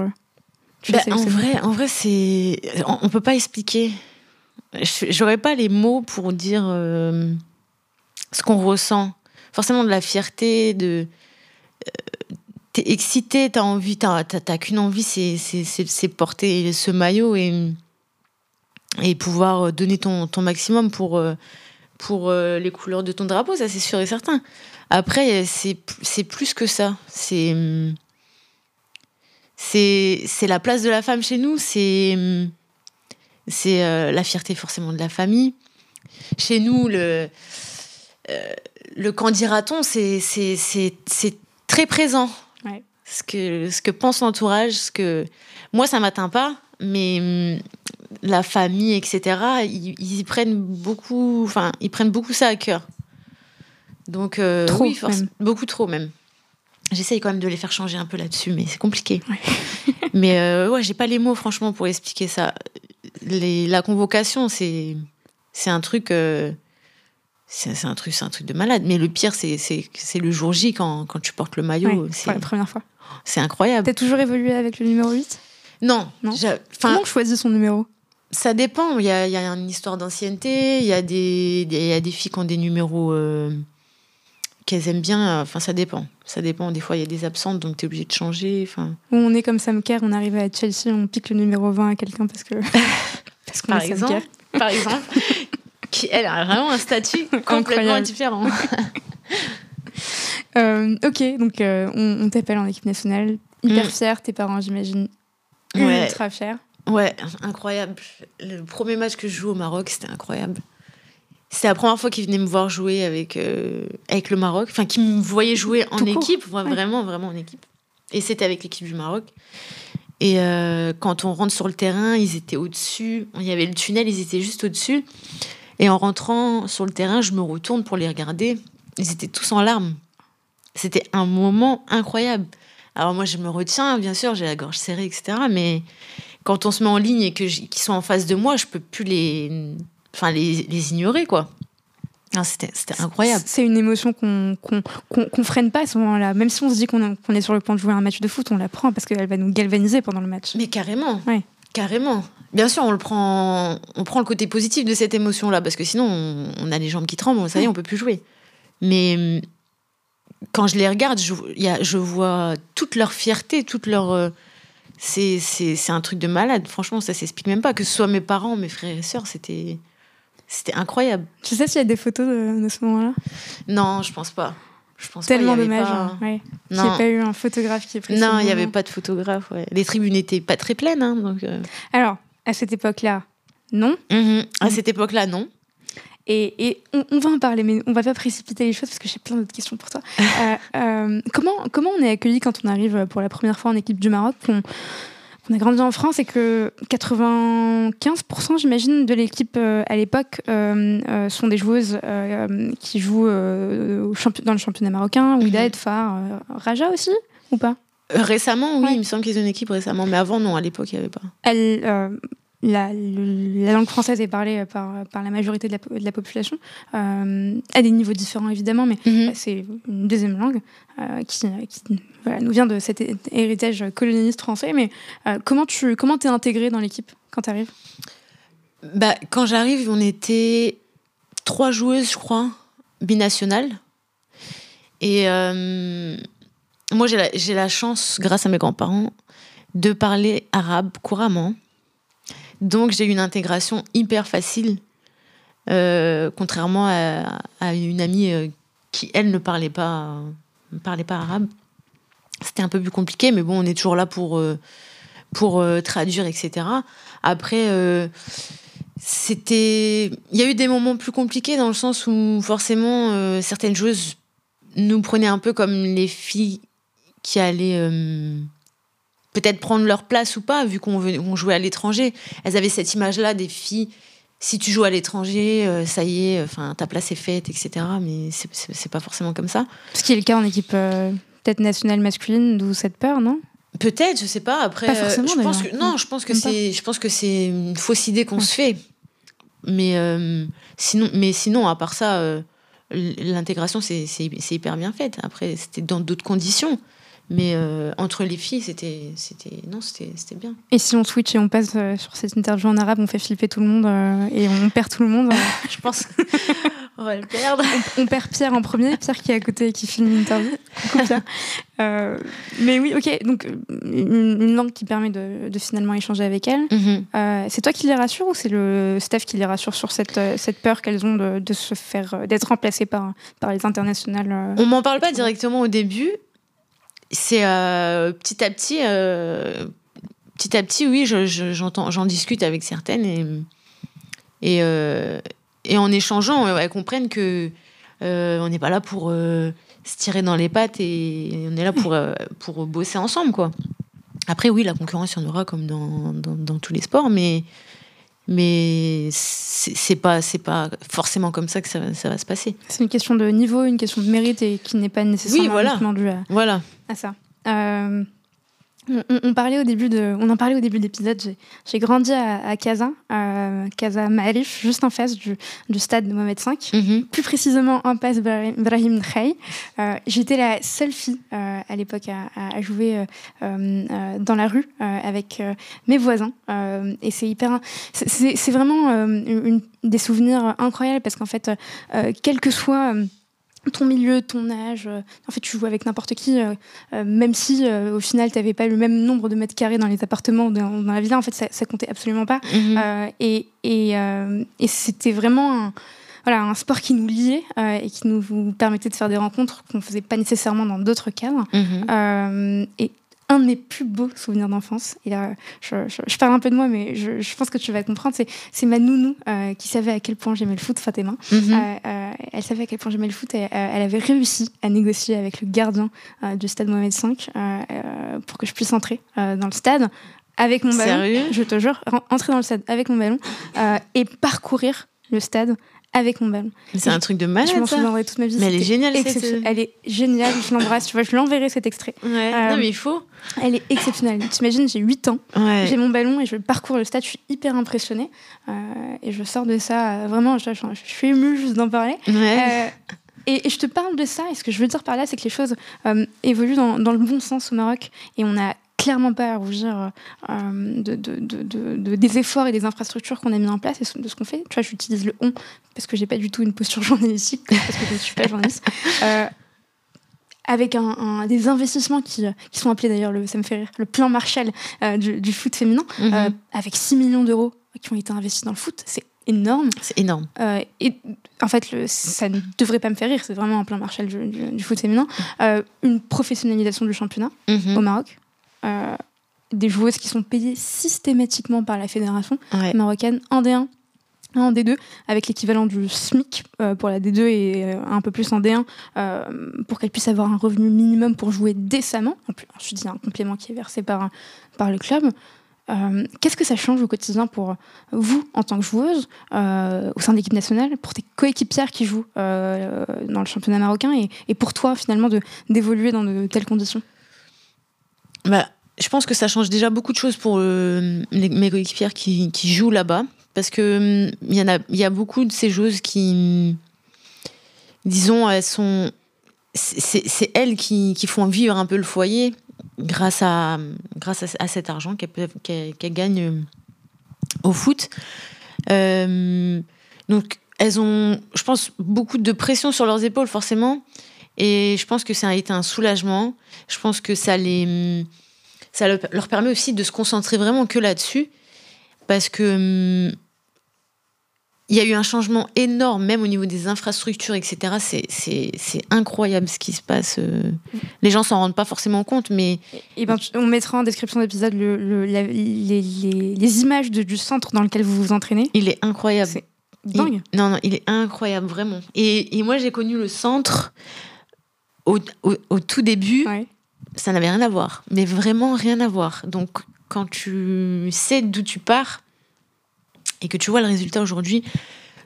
bah, en vrai, en vrai, c'est on, ne peut pas expliquer. J'aurais pas les mots pour dire ce qu'on ressent forcément de la fierté, de euh, t'es excité, t'as envie, t'as, qu'une envie, c'est, c'est, porter ce maillot et, pouvoir donner ton, maximum pour, euh, pour euh, les couleurs de ton drapeau, ça c'est sûr et certain. Après, c'est, plus que ça. C'est, la place de la femme chez nous, c'est, c'est la fierté forcément de la famille. Chez nous, le le candidaton, c'est très présent. Ce, que, ce que pense l'entourage, ce que. Moi, ça m'atteint pas, mais hum, la famille, etc., ils, prennent beaucoup. Enfin, ils prennent beaucoup ça à cœur. Donc, euh, trop, beaucoup trop même. J'essaye quand même de les faire changer un peu là-dessus, mais c'est compliqué. [LAUGHS] mais euh, ouais, j'ai pas les mots, franchement, pour expliquer ça. Les, la convocation, c'est un truc. Euh, c'est un truc, c'est un truc de malade. Mais le pire, c'est le jour J quand, quand, tu portes le maillot. c'est la première fois. C'est incroyable. T'as toujours évolué avec le numéro 8 Non. non Comment on choisit son numéro? Ça dépend. Il y a, y a une histoire d'ancienneté. Il y, a des, y a des filles qui ont des numéros euh, qu'elles aiment bien. Enfin, ça dépend. Ça dépend. Des fois, il y a des absentes, donc tu es obligé de changer. Enfin... On est comme Sam Kerr, on arrive à Chelsea, on pique le numéro 20 à quelqu'un parce que. [LAUGHS] parce qu'on Par exemple. Par exemple [LAUGHS] qui, elle, a vraiment un statut [LAUGHS] complètement différent. [LAUGHS] Euh, ok, donc euh, on, t'appelle en équipe nationale. Hyper mm. fière, tes parents, j'imagine, ultra fiers. Ouais, incroyable. Le premier match que je joue au Maroc, c'était incroyable. C'était la première fois qu'ils venaient me voir jouer avec, euh, avec le Maroc. Enfin, qu'ils me voyaient jouer en équipe, vraiment, vraiment en équipe. Et c'était avec l'équipe du Maroc. Et quand on rentre sur le terrain, ils étaient au-dessus. Il y avait le tunnel, ils étaient juste au-dessus. Et en rentrant sur le terrain, je me retourne pour les regarder. Ils étaient tous en larmes. C'était un moment incroyable. Alors moi, je me retiens, bien sûr, j'ai la gorge serrée, etc. Mais quand on se met en ligne et qu'ils sont en face de moi, je peux plus les, enfin, les, les ignorer, quoi. C'était incroyable. C'est une émotion qu'on qu freine pas à ce moment-là. Même si on se dit qu'on est sur le point de jouer un match de foot, on la prend parce qu'elle va nous galvaniser pendant le match. Mais carrément. Ouais. Carrément. Bien sûr, on le prend, on prend le côté positif de cette émotion-là, parce que sinon, on, a les jambes qui tremblent, ça y est, on peut plus jouer. Mais hum, quand je les regarde, je, y a, je vois toute leur fierté, toute leur. Euh, c'est un truc de malade. Franchement, ça s'explique même pas. Que ce soit mes parents, mes frères et sœurs, c'était. C'était incroyable. Tu sais s'il y a des photos de, ce moment-là? Non, je pense pas. Je pense Tellement dommage. Hein, Il n'y a pas eu un photographe qui ait pris Non, il n'y avait pas de photographe. Les tribunes n'étaient pas très pleines. Hein, donc, euh. Alors, à cette époque-là, non. Mhm. À cette époque-là, non. Et, on, va en parler, mais on va pas précipiter les choses parce que j'ai plein d'autres questions pour toi. [LAUGHS] Euh, euh, comment, comment on est accueilli quand on arrive pour la première fois en équipe du Maroc qu'on, a grandi en France et que 95%, j'imagine, de l'équipe euh, à l'époque sont des joueuses qui jouent dans le championnat marocain, Ouida, mhm. Edfar, Raja aussi, ou pas? Récemment, oui, il me semble qu'ils ont une équipe récemment, mais avant, non, à l'époque, il n'y avait pas. Elle, euh, la, la, langue française est parlée par, par la majorité de la, de la population, euh, à des niveaux différents évidemment, mais mhm. c'est une deuxième langue euh, qui, qui voilà, nous vient de cet héritage colonialiste français. Mais comment tu comment es intégré dans l'équipe quand tu arrives bah, Quand j'arrive, on était trois joueuses, je crois, binationales. Et euh, moi, j'ai la, la, chance, grâce à mes grands-parents, de parler arabe couramment. Donc, j'ai une intégration hyper facile, euh, contrairement à, une amie euh, qui, elle, ne parlait pas, ne parlait pas arabe. C'était un peu plus compliqué, mais bon, on est toujours là pour, pour traduire, etc. Après, c'était. Il y a eu des moments plus compliqués dans le sens où, forcément, certaines choses nous prenaient un peu comme les filles qui allaient euh, peut-être prendre leur place ou pas, vu qu'on jouait à l'étranger. Elles avaient cette image-là des filles. Si tu joues à l'étranger, euh, ça y est, enfin ta place est faite, etc. Mais c'est pas forcément comme ça. Ce qui est le cas en équipe euh, peut-être nationale masculine, d'où cette peur, non? Peut-être, je sais pas. Après, pas forcément, je pense que non, je pense que c'est, je pense que c'est une fausse idée qu'on se fait. Mais sinon, mais sinon, à part ça l'intégration, c'est hyper bien fait. Après, c'était dans d'autres conditions. Mais euh, entre les filles, c'était, c'était, non, c'était, bien. Et si on switch et on passe euh, sur cette interview en arabe, on fait flipper tout le monde euh, et on perd tout le monde. [LAUGHS] Je pense [LAUGHS] on va le perdre. On, perd Pierre en premier, Pierre qui est à côté et qui filme l'interview. [LAUGHS] mais oui, ok. Donc une, langue qui permet de, finalement échanger avec elle. Mm-hmm. c'est toi qui les rassure ou c'est le staff qui les rassure sur cette, cette peur qu'elles ont de, de, se faire d'être remplacées par, par les internationales On m'en parle pas directement au début c'est euh, petit à petit, euh, petit à petit, oui, j'entends, j'en discute avec certaines et et, euh, en échangeant, elles comprennent que on n'est pas là pour se tirer dans les pattes et on est là pour pour bosser ensemble, quoi. Après, oui, la concurrence, il y en aura comme dans, dans tous les sports, mais mais c'est pas c'est pas forcément comme ça que ça, ça va se passer. C'est une question de niveau, une question de mérite et qui n'est pas nécessairement oui, voilà. due à, voilà. à ça. Euh, on, parlait au début de, on en parlait au début de l'épisode. J'ai grandi à, à Casa, à Casa Ma'arif, juste en face du, du stade de Mohamed V, mhm. plus précisément en face Brahim Khay. Euh, J'étais la seule fille euh, à l'époque à, à, jouer euh, euh dans la rue euh, avec mes voisins. et c'est hyper, c'est vraiment une, des souvenirs incroyables parce qu'en fait, quel que soit ton milieu, ton âge. Euh, en fait, tu joues avec n'importe qui, euh, euh, même si au final, tu n'avais pas le même nombre de mètres carrés dans les appartements ou dans, la villa. En fait, ça, ça comptait absolument pas. Mhm. et, et, et c'était vraiment un, voilà, un sport qui nous liait et qui nous permettait de faire des rencontres qu'on ne faisait pas nécessairement dans d'autres cadres. Mhm. et un de mes plus beaux souvenirs d'enfance. Et là, je, parle un peu de moi, mais je, pense que tu vas comprendre. C'est ma nounou euh, qui savait à quel point j'aimais le foot, Fatima. Mm euh, elle savait à quel point j'aimais le foot et euh, elle avait réussi à négocier avec le gardien du stade Mohamed V pour que je puisse entrer dans le stade avec mon ballon. Sérieux? Je te jure, entrer dans le stade avec mon ballon et parcourir le stade avec mon ballon. C'est un truc de malade. Je m'en souviendrai toute ma vie. Mais elle est géniale, cette... Elle est géniale, je l'embrasse. Tu vois, je l'enverrai cet extrait. Ouais. Euh, non, mais il faut. Elle est exceptionnelle. T'imagines, j'ai 8 ans, j'ai mon ballon et je parcours le stade. Je suis hyper impressionnée. Euh, et je sors de ça, euh, vraiment, je, suis émue juste d'en parler. Ouais. Et, je te parle de ça, et ce que je veux dire par là, c'est que les choses évoluent dans, dans, le bon sens au Maroc, et on a clairement pas à rougir euh, de, de, de, des efforts et des infrastructures qu'on a mis en place et de ce qu'on fait. Tu vois, j'utilise le on parce que j'ai pas du tout une posture [LAUGHS] journalistique, parce que je ne suis pas journaliste. [LAUGHS] Euh, avec un, des investissements qui, qui sont appelés d'ailleurs, le, ça me fait rire, le plan Marshall euh, du, foot féminin, mhm. avec 6 millions d'euros qui ont été investis dans le foot. C'est énorme. C'est énorme. et en fait, le, ça ne devrait pas me faire rire, c'est vraiment un plan Marshall du, foot féminin. une professionnalisation du championnat mhm. au Maroc. Euh, des joueuses qui sont payées systématiquement par la fédération marocaine en D1 en D2 avec l'équivalent du SMIC euh, pour la D2 et euh, un peu plus en D1 pour qu'elle puisse avoir un revenu minimum pour jouer décemment. je dis un complément qui est versé par, par le club. Qu'est-ce que ça change au quotidien pour vous en tant que joueuse au sein de l'équipe nationale, pour tes coéquipières qui jouent dans le championnat marocain et, et pour toi finalement d'évoluer dans de telles conditions? Bah, je pense que ça change déjà beaucoup de choses pour euh, mes coéquipières qui, jouent là-bas. Parce que il y, a, beaucoup de ces joueuses qui, disons, elles sont. C'est elles qui, font vivre un peu le foyer grâce à, grâce à, cet argent qu'elles qu gagnent au foot. donc, elles ont, je pense, beaucoup de pression sur leurs épaules, forcément. Et je pense que ça a été un soulagement. Je pense que ça, les, ça leur permet aussi de se concentrer vraiment que là-dessus. Parce que il y a eu un changement énorme, même au niveau des infrastructures, etc. C'est incroyable ce qui se passe. Euh. Les gens s'en rendent pas forcément compte, mais... Et ben, on mettra en description d'épisode le, les, les, images du centre dans lequel vous vous entraînez. Il est incroyable. Dingue. non, non, il est incroyable, vraiment. Et, et moi, j'ai connu le centre au, au, tout début. Ça n'avait rien à voir, mais vraiment rien à voir. Donc, quand tu sais d'où tu pars et que tu vois le résultat aujourd'hui,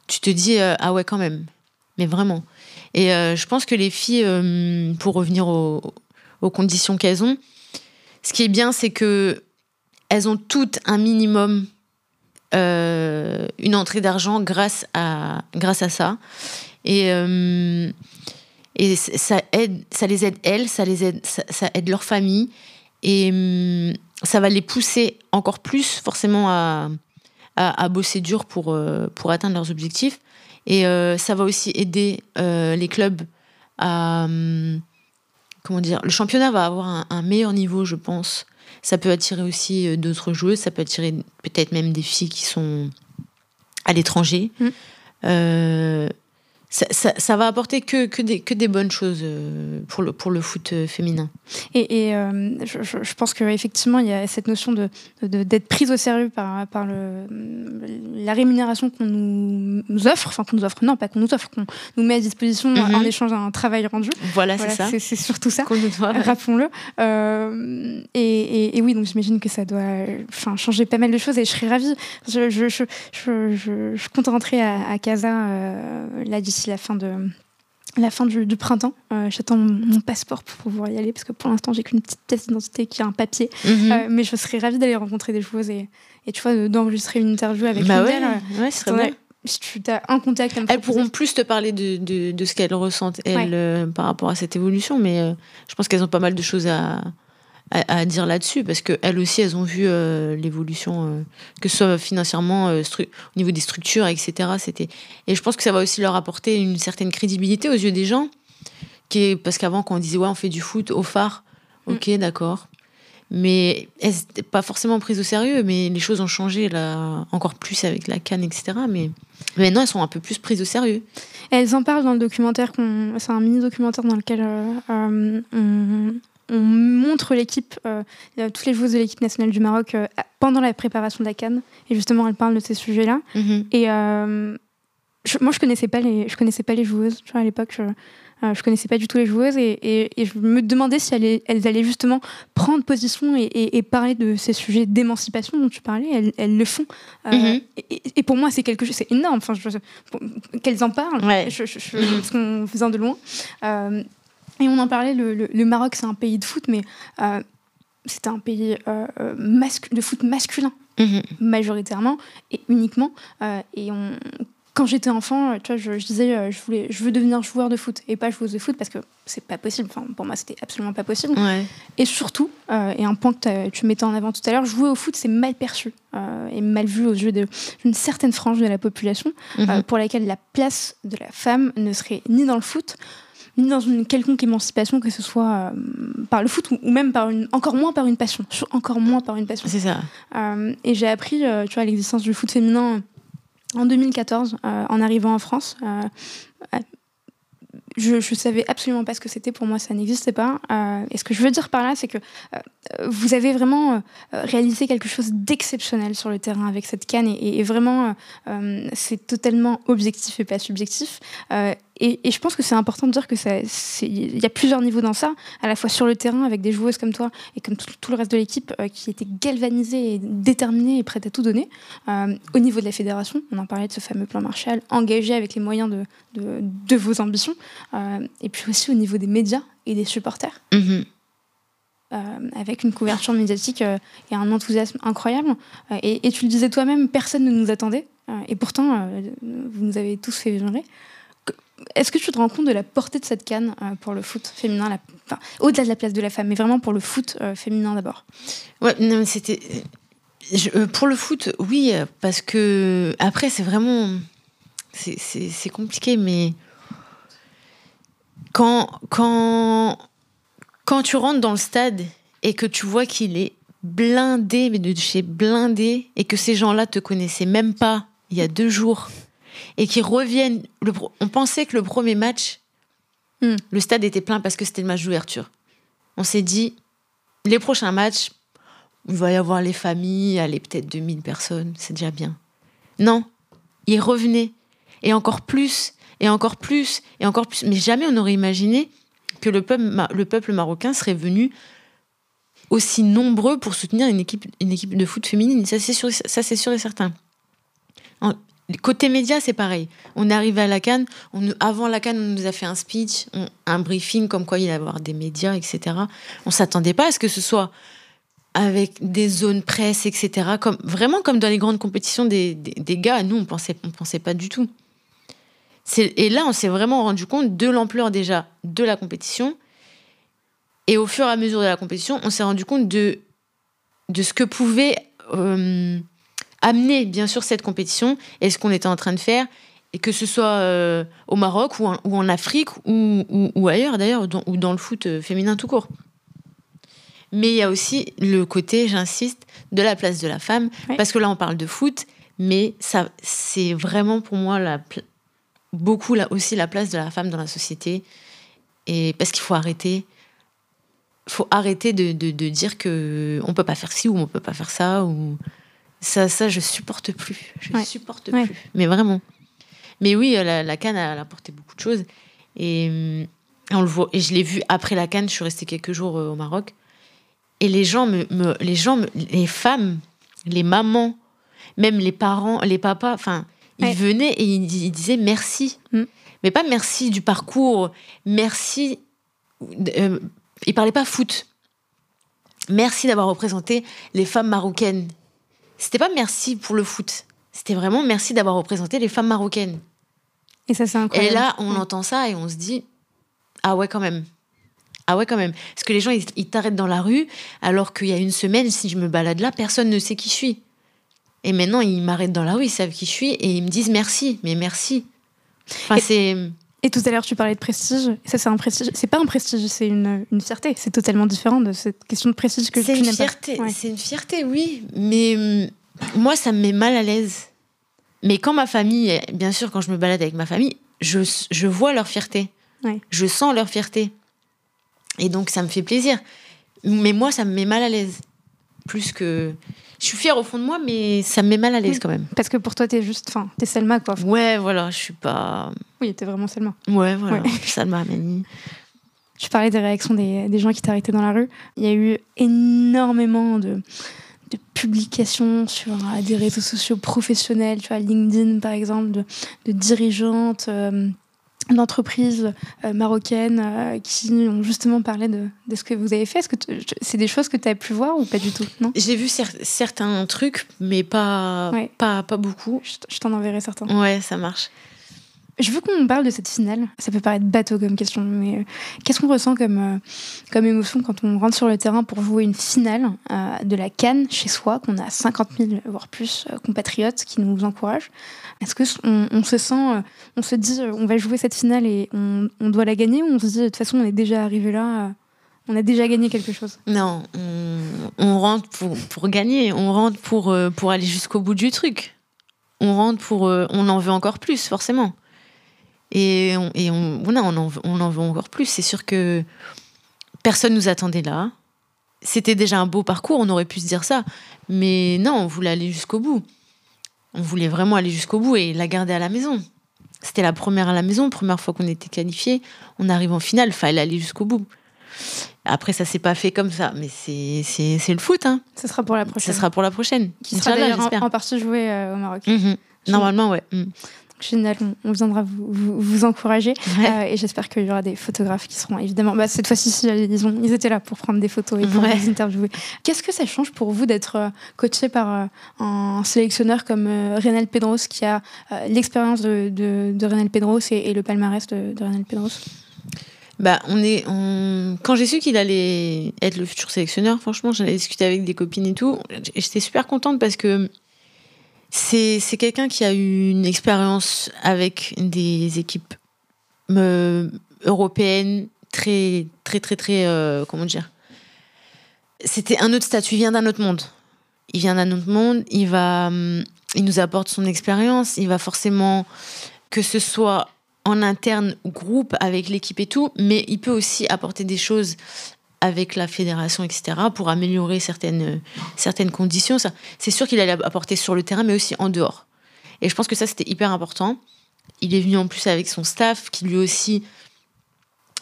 tu te dis euh, ah ouais quand même, mais vraiment. Et euh, je pense que les filles, euh, pour revenir aux, conditions qu'elles ont, ce qui est bien, c'est que elles ont toutes un minimum une entrée d'argent grâce à grâce à ça. Et et ça aide, ça les aide elles, ça les aide, ça aide leur famille et ça va les pousser encore plus forcément à, à, bosser dur pour, euh, pour atteindre leurs objectifs. Et euh, ça va aussi aider euh, les clubs à. Hum, comment dire Le championnat va avoir un, meilleur niveau, je pense. Ça peut attirer aussi d'autres joueuses, ça peut attirer peut-être même des filles qui sont à l'étranger. Mmh ça, ça, va apporter que, que, des, que des bonnes choses euh, pour le, pour le foot euh, féminin. Et, et euh, je, je, pense qu'effectivement, il y a cette notion d'être de, d'être prise au sérieux par, par le, la rémunération qu'on nous, nous, offre, enfin qu'on nous offre, non, pas qu'on nous offre, qu'on nous met à disposition mhm. en échange d'un travail rendu. Voilà, c'est ça. C'est surtout ça, rappelons-le. Euh, et, et, oui, donc j'imagine que ça doit enfin, changer pas mal de choses et je serais ravie. Je, je, je, je compte rentrer à, à Casa là d'ici la fin de la fin du, printemps. Euh, j'attends mon, passeport pour pouvoir y aller parce que pour l'instant j'ai qu'une petite pièce d'identité qui a un papier. Mhm. Euh, mais je serais ravie d'aller rencontrer des joueuses et, et tu vois d'enregistrer une interview avec bah ouais, ouais, ce serait Si tu as un contact, elles pourront plus te parler de, de, de ce qu'elles ressentent elles euh, par rapport à cette évolution, mais je pense qu'elles ont pas mal de choses à, à, dire là-dessus, parce qu'elles aussi, elles ont vu euh, l'évolution, euh, que ce soit financièrement, euh, au niveau des structures, etc. C'était... Et je pense que ça va aussi leur apporter une certaine crédibilité aux yeux des gens, qui est... parce qu'avant, quand on disait, ouais, on fait du foot au phare, mm. ok, d'accord. Mais elles n'étaient pas forcément prises au sérieux, mais les choses ont changé là, encore plus avec la canne, etc. Mais maintenant, elles sont un peu plus prises au sérieux. elles en parlent dans le documentaire, qu'on... c'est un mini-documentaire dans lequel on, on montre l'équipe, euh, toutes les joueuses de l'équipe nationale du Maroc euh, pendant la préparation de la Cannes. Et justement, elles parlent de ces sujets-là. Mhm. Et euh, moi, je connaissais pas les, je connaissais pas les joueuses. à l'époque, je, je connaissais pas du tout les joueuses et, je me demandais si elles, elles, allaient justement prendre position et, parler de ces sujets d'émancipation dont tu parlais. Elles, le font. Mhm. et, pour moi, c'est quelque chose, c'est énorme. Enfin, qu'elles en parlent, je, je, parce qu'on faisant de loin. Et on en parlait, le, Maroc, c'est un pays de foot, mais euh, c'est un pays euh, de foot masculin, mhm. majoritairement et uniquement. Euh, et on, quand j'étais enfant, tu vois, je, disais, je, voulais, je veux devenir joueur de foot et pas joueuse de foot parce que c'est pas possible. Enfin, pour moi, c'était absolument pas possible. Et surtout, et un point que tu mettais en avant tout à l'heure, jouer au foot, c'est mal perçu et mal vu aux yeux d'une certaine frange de la population mhm. pour laquelle la place de la femme ne serait ni dans le foot, dans une quelconque émancipation, que ce soit euh, par le foot ou, même par une, encore moins par une passion, encore moins par une passion. C'est ça. Euh, et j'ai appris, euh, tu vois, l'existence du foot féminin en 2014, en arrivant en France. je, ne savais absolument pas ce que c'était. Pour moi, ça n'existait pas. et ce que je veux dire par là, c'est que vous avez vraiment réalisé quelque chose d'exceptionnel sur le terrain avec cette canne. Et, et vraiment, c'est totalement objectif et pas subjectif. Et, je pense que c'est important de dire que il y a plusieurs niveaux dans ça, à la fois sur le terrain avec des joueuses comme toi et comme tout, le reste de l'équipe euh, qui était galvanisée et déterminée et prête à tout donner. Euh, au niveau de la fédération, on en parlait de ce fameux plan Marshall, engagé avec les moyens de, de, vos ambitions. Euh, et puis aussi au niveau des médias et des supporters. Mm-hmm. avec une couverture médiatique et un enthousiasme incroyable. Et, et, tu le disais toi-même, personne ne nous attendait. et pourtant, vous nous avez tous fait vibrer. Est-ce que tu te rends compte de la portée de cette canne euh, pour le foot féminin, au-delà de la place de la femme, mais vraiment pour le foot euh, féminin d'abord? Ouais, non, c'était euh, Pour le foot, oui, parce que après, c'est vraiment. C'est compliqué, mais. Quand, quand, quand tu rentres dans le stade et que tu vois qu'il est blindé, mais de chez blindé, et que ces gens-là te connaissaient même pas il y a deux jours, et qui reviennent. on pensait que le premier match, hmm. le stade était plein parce que c'était le match d'ouverture. On s'est dit, les prochains matchs, il va y avoir les familles, allez, peut-être 2000 personnes, c'est déjà bien. Non, ils revenaient. Et encore plus, et encore plus, et encore plus. Mais jamais on n'aurait imaginé que le peuple, le peuple marocain serait venu aussi nombreux pour soutenir une équipe, une équipe de foot féminine. Ça, c'est sûr, ça, c'est sûr et certain. Côté média, c'est pareil. On est arrivé à la Cannes. On, avant la Cannes, on nous a fait un speech, un briefing comme quoi il allait y avoir des médias, etc. On s'attendait pas à ce que ce soit avec des zones presse, etc. Comme, vraiment comme dans les grandes compétitions des, gars. Nous, on pensait, on pensait pas du tout. Et là, on s'est vraiment rendu compte de l'ampleur déjà de la compétition. Et au fur et à mesure de la compétition, on s'est rendu compte de, de ce que pouvait euh, amener, bien sûr, cette compétition et ce qu'on était en train de faire. Et que ce soit euh, au Maroc ou en, ou en Afrique ou, ou, ailleurs d'ailleurs, ou dans le foot euh, féminin tout court. Mais il y a aussi le côté, j'insiste, de la place de la femme. Parce que là, on parle de foot, mais ça, c'est vraiment pour moi la, beaucoup là aussi la place de la femme dans la société. Et parce qu'il faut arrêter. faut arrêter de, de, dire que on peut pas faire ci ou on peut pas faire ça ou ça ça je supporte plus je ne supporte plus mais vraiment mais oui la, la canne elle a apporté beaucoup de choses et on le voit et je l'ai vu après la canne je suis restée quelques jours euh, au Maroc et les gens me, les gens les femmes les mamans même les parents les papas enfin ils venaient et ils, disaient merci. Mm. Mais pas merci du parcours, merci. Euh, ils parlaient pas foot. Merci d'avoir représenté les femmes marocaines. C'était pas merci pour le foot. C'était vraiment merci d'avoir représenté les femmes marocaines. Et ça, c'est incroyable. Et là, on entend ça et on se dit Ah ouais, quand même. Ah ouais, quand même. Parce que les gens, ils t'arrêtent dans la rue, alors qu'il y a une semaine, si je me balade là, personne ne sait qui je suis. Et maintenant, ils m'arrêtent dans la rue, ils savent qui je suis et ils me disent merci, mais merci. Enfin, et, c'est. Et tout à l'heure, tu parlais de prestige. Ça, c'est un prestige. C'est pas un prestige, c'est une, une, fierté. C'est totalement différent de cette question de prestige que tu n'aimes pas. C'est une fierté, oui. Mais hum, moi, ça me met mal à l'aise. Mais quand ma famille, bien sûr, quand je me balade avec ma famille, je, je vois leur fierté. Je sens leur fierté. Et donc, ça me fait plaisir. Mais moi, ça me met mal à l'aise. Plus que je suis fière au fond de moi, mais ça me met mal à l'aise quand même. Parce que pour toi, t'es juste, enfin, t'es Selma, quoi. Ouais, voilà, je suis pas. Oui, t'es vraiment Selma. Ouais, voilà, Selma Amani. Tu parlais des réactions des, des gens qui t'arrêtaient dans la rue. Il y a eu énormément de, de publications sur euh, des réseaux sociaux professionnels, tu vois, LinkedIn par exemple, de, de dirigeantes. Euh, d'entreprises euh, marocaines euh, qui ont justement parlé de, de, ce que vous avez fait. Est-ce que c'est des choses que tu as pu voir ou pas du tout? Non? J'ai vu certains trucs, mais pas, pas, pas beaucoup. Je, t'en enverrai certains. Ouais, ça marche. Je veux qu'on parle de cette finale. Ça peut paraître bateau comme question, mais euh, qu'est-ce qu'on ressent comme, comme émotion quand on rentre sur le terrain pour jouer une finale de la Cannes chez soi, qu'on a 50 000, voire plus, compatriotes qui nous encouragent? Est-ce que on, se sent, euh, on se dit, euh, on va jouer cette finale et on, doit la gagner, ou on se dit de toute façon on est déjà arrivé là, euh, on a déjà gagné quelque chose? Non, on, rentre pour, pour, gagner, on rentre pour, pour aller jusqu'au bout du truc. On rentre pour, on en veut encore plus forcément. Et on, et on, on, en, on en veut encore plus. C'est sûr que personne nous attendait là. C'était déjà un beau parcours, on aurait pu se dire ça. Mais non, on voulait aller jusqu'au bout on voulait vraiment aller jusqu'au bout et la garder à la maison. C'était la première à la maison, première fois qu'on était qualifié. On arrive en finale, fallait aller jusqu'au bout. Après, ça s'est pas fait comme ça, mais c'est le foot. Hein. Ce sera pour la prochaine. Ce sera pour la prochaine. Qui sera d'ailleurs en, partie joué euh, au Maroc. Mhm. Normalement, ouais. Mhm. Génial, on, viendra vous, vous, encourager. Euh, et j'espère qu'il y aura des photographes qui seront évidemment. Bah, cette fois-ci, ils, ont, ils étaient là pour prendre des photos et pour vous interviewer. Qu'est-ce que ça change pour vous d'être euh, coaché par euh, un sélectionneur comme Renal Pedros, qui a l'expérience de, de, Renal Pedros et, le palmarès de, de Renal Pedros? Bah, on est, Quand j'ai su qu'il allait être le futur sélectionneur, franchement, j'en ai discuté avec des copines et tout. J'étais super contente parce que c'est quelqu'un qui a eu une expérience avec des équipes euh, européennes très, très, très, très. Euh, comment dire? C'était un autre statut, il vient d'un autre monde. Il vient d'un autre monde, il va. Hum, il nous apporte son expérience, il va forcément. Que ce soit en interne groupe avec l'équipe et tout, mais il peut aussi apporter des choses avec la fédération, etc., pour améliorer certaines, certaines conditions. C'est sûr qu'il allait apporter sur le terrain, mais aussi en dehors. Et je pense que ça, c'était hyper important. Il est venu en plus avec son staff, qui lui aussi,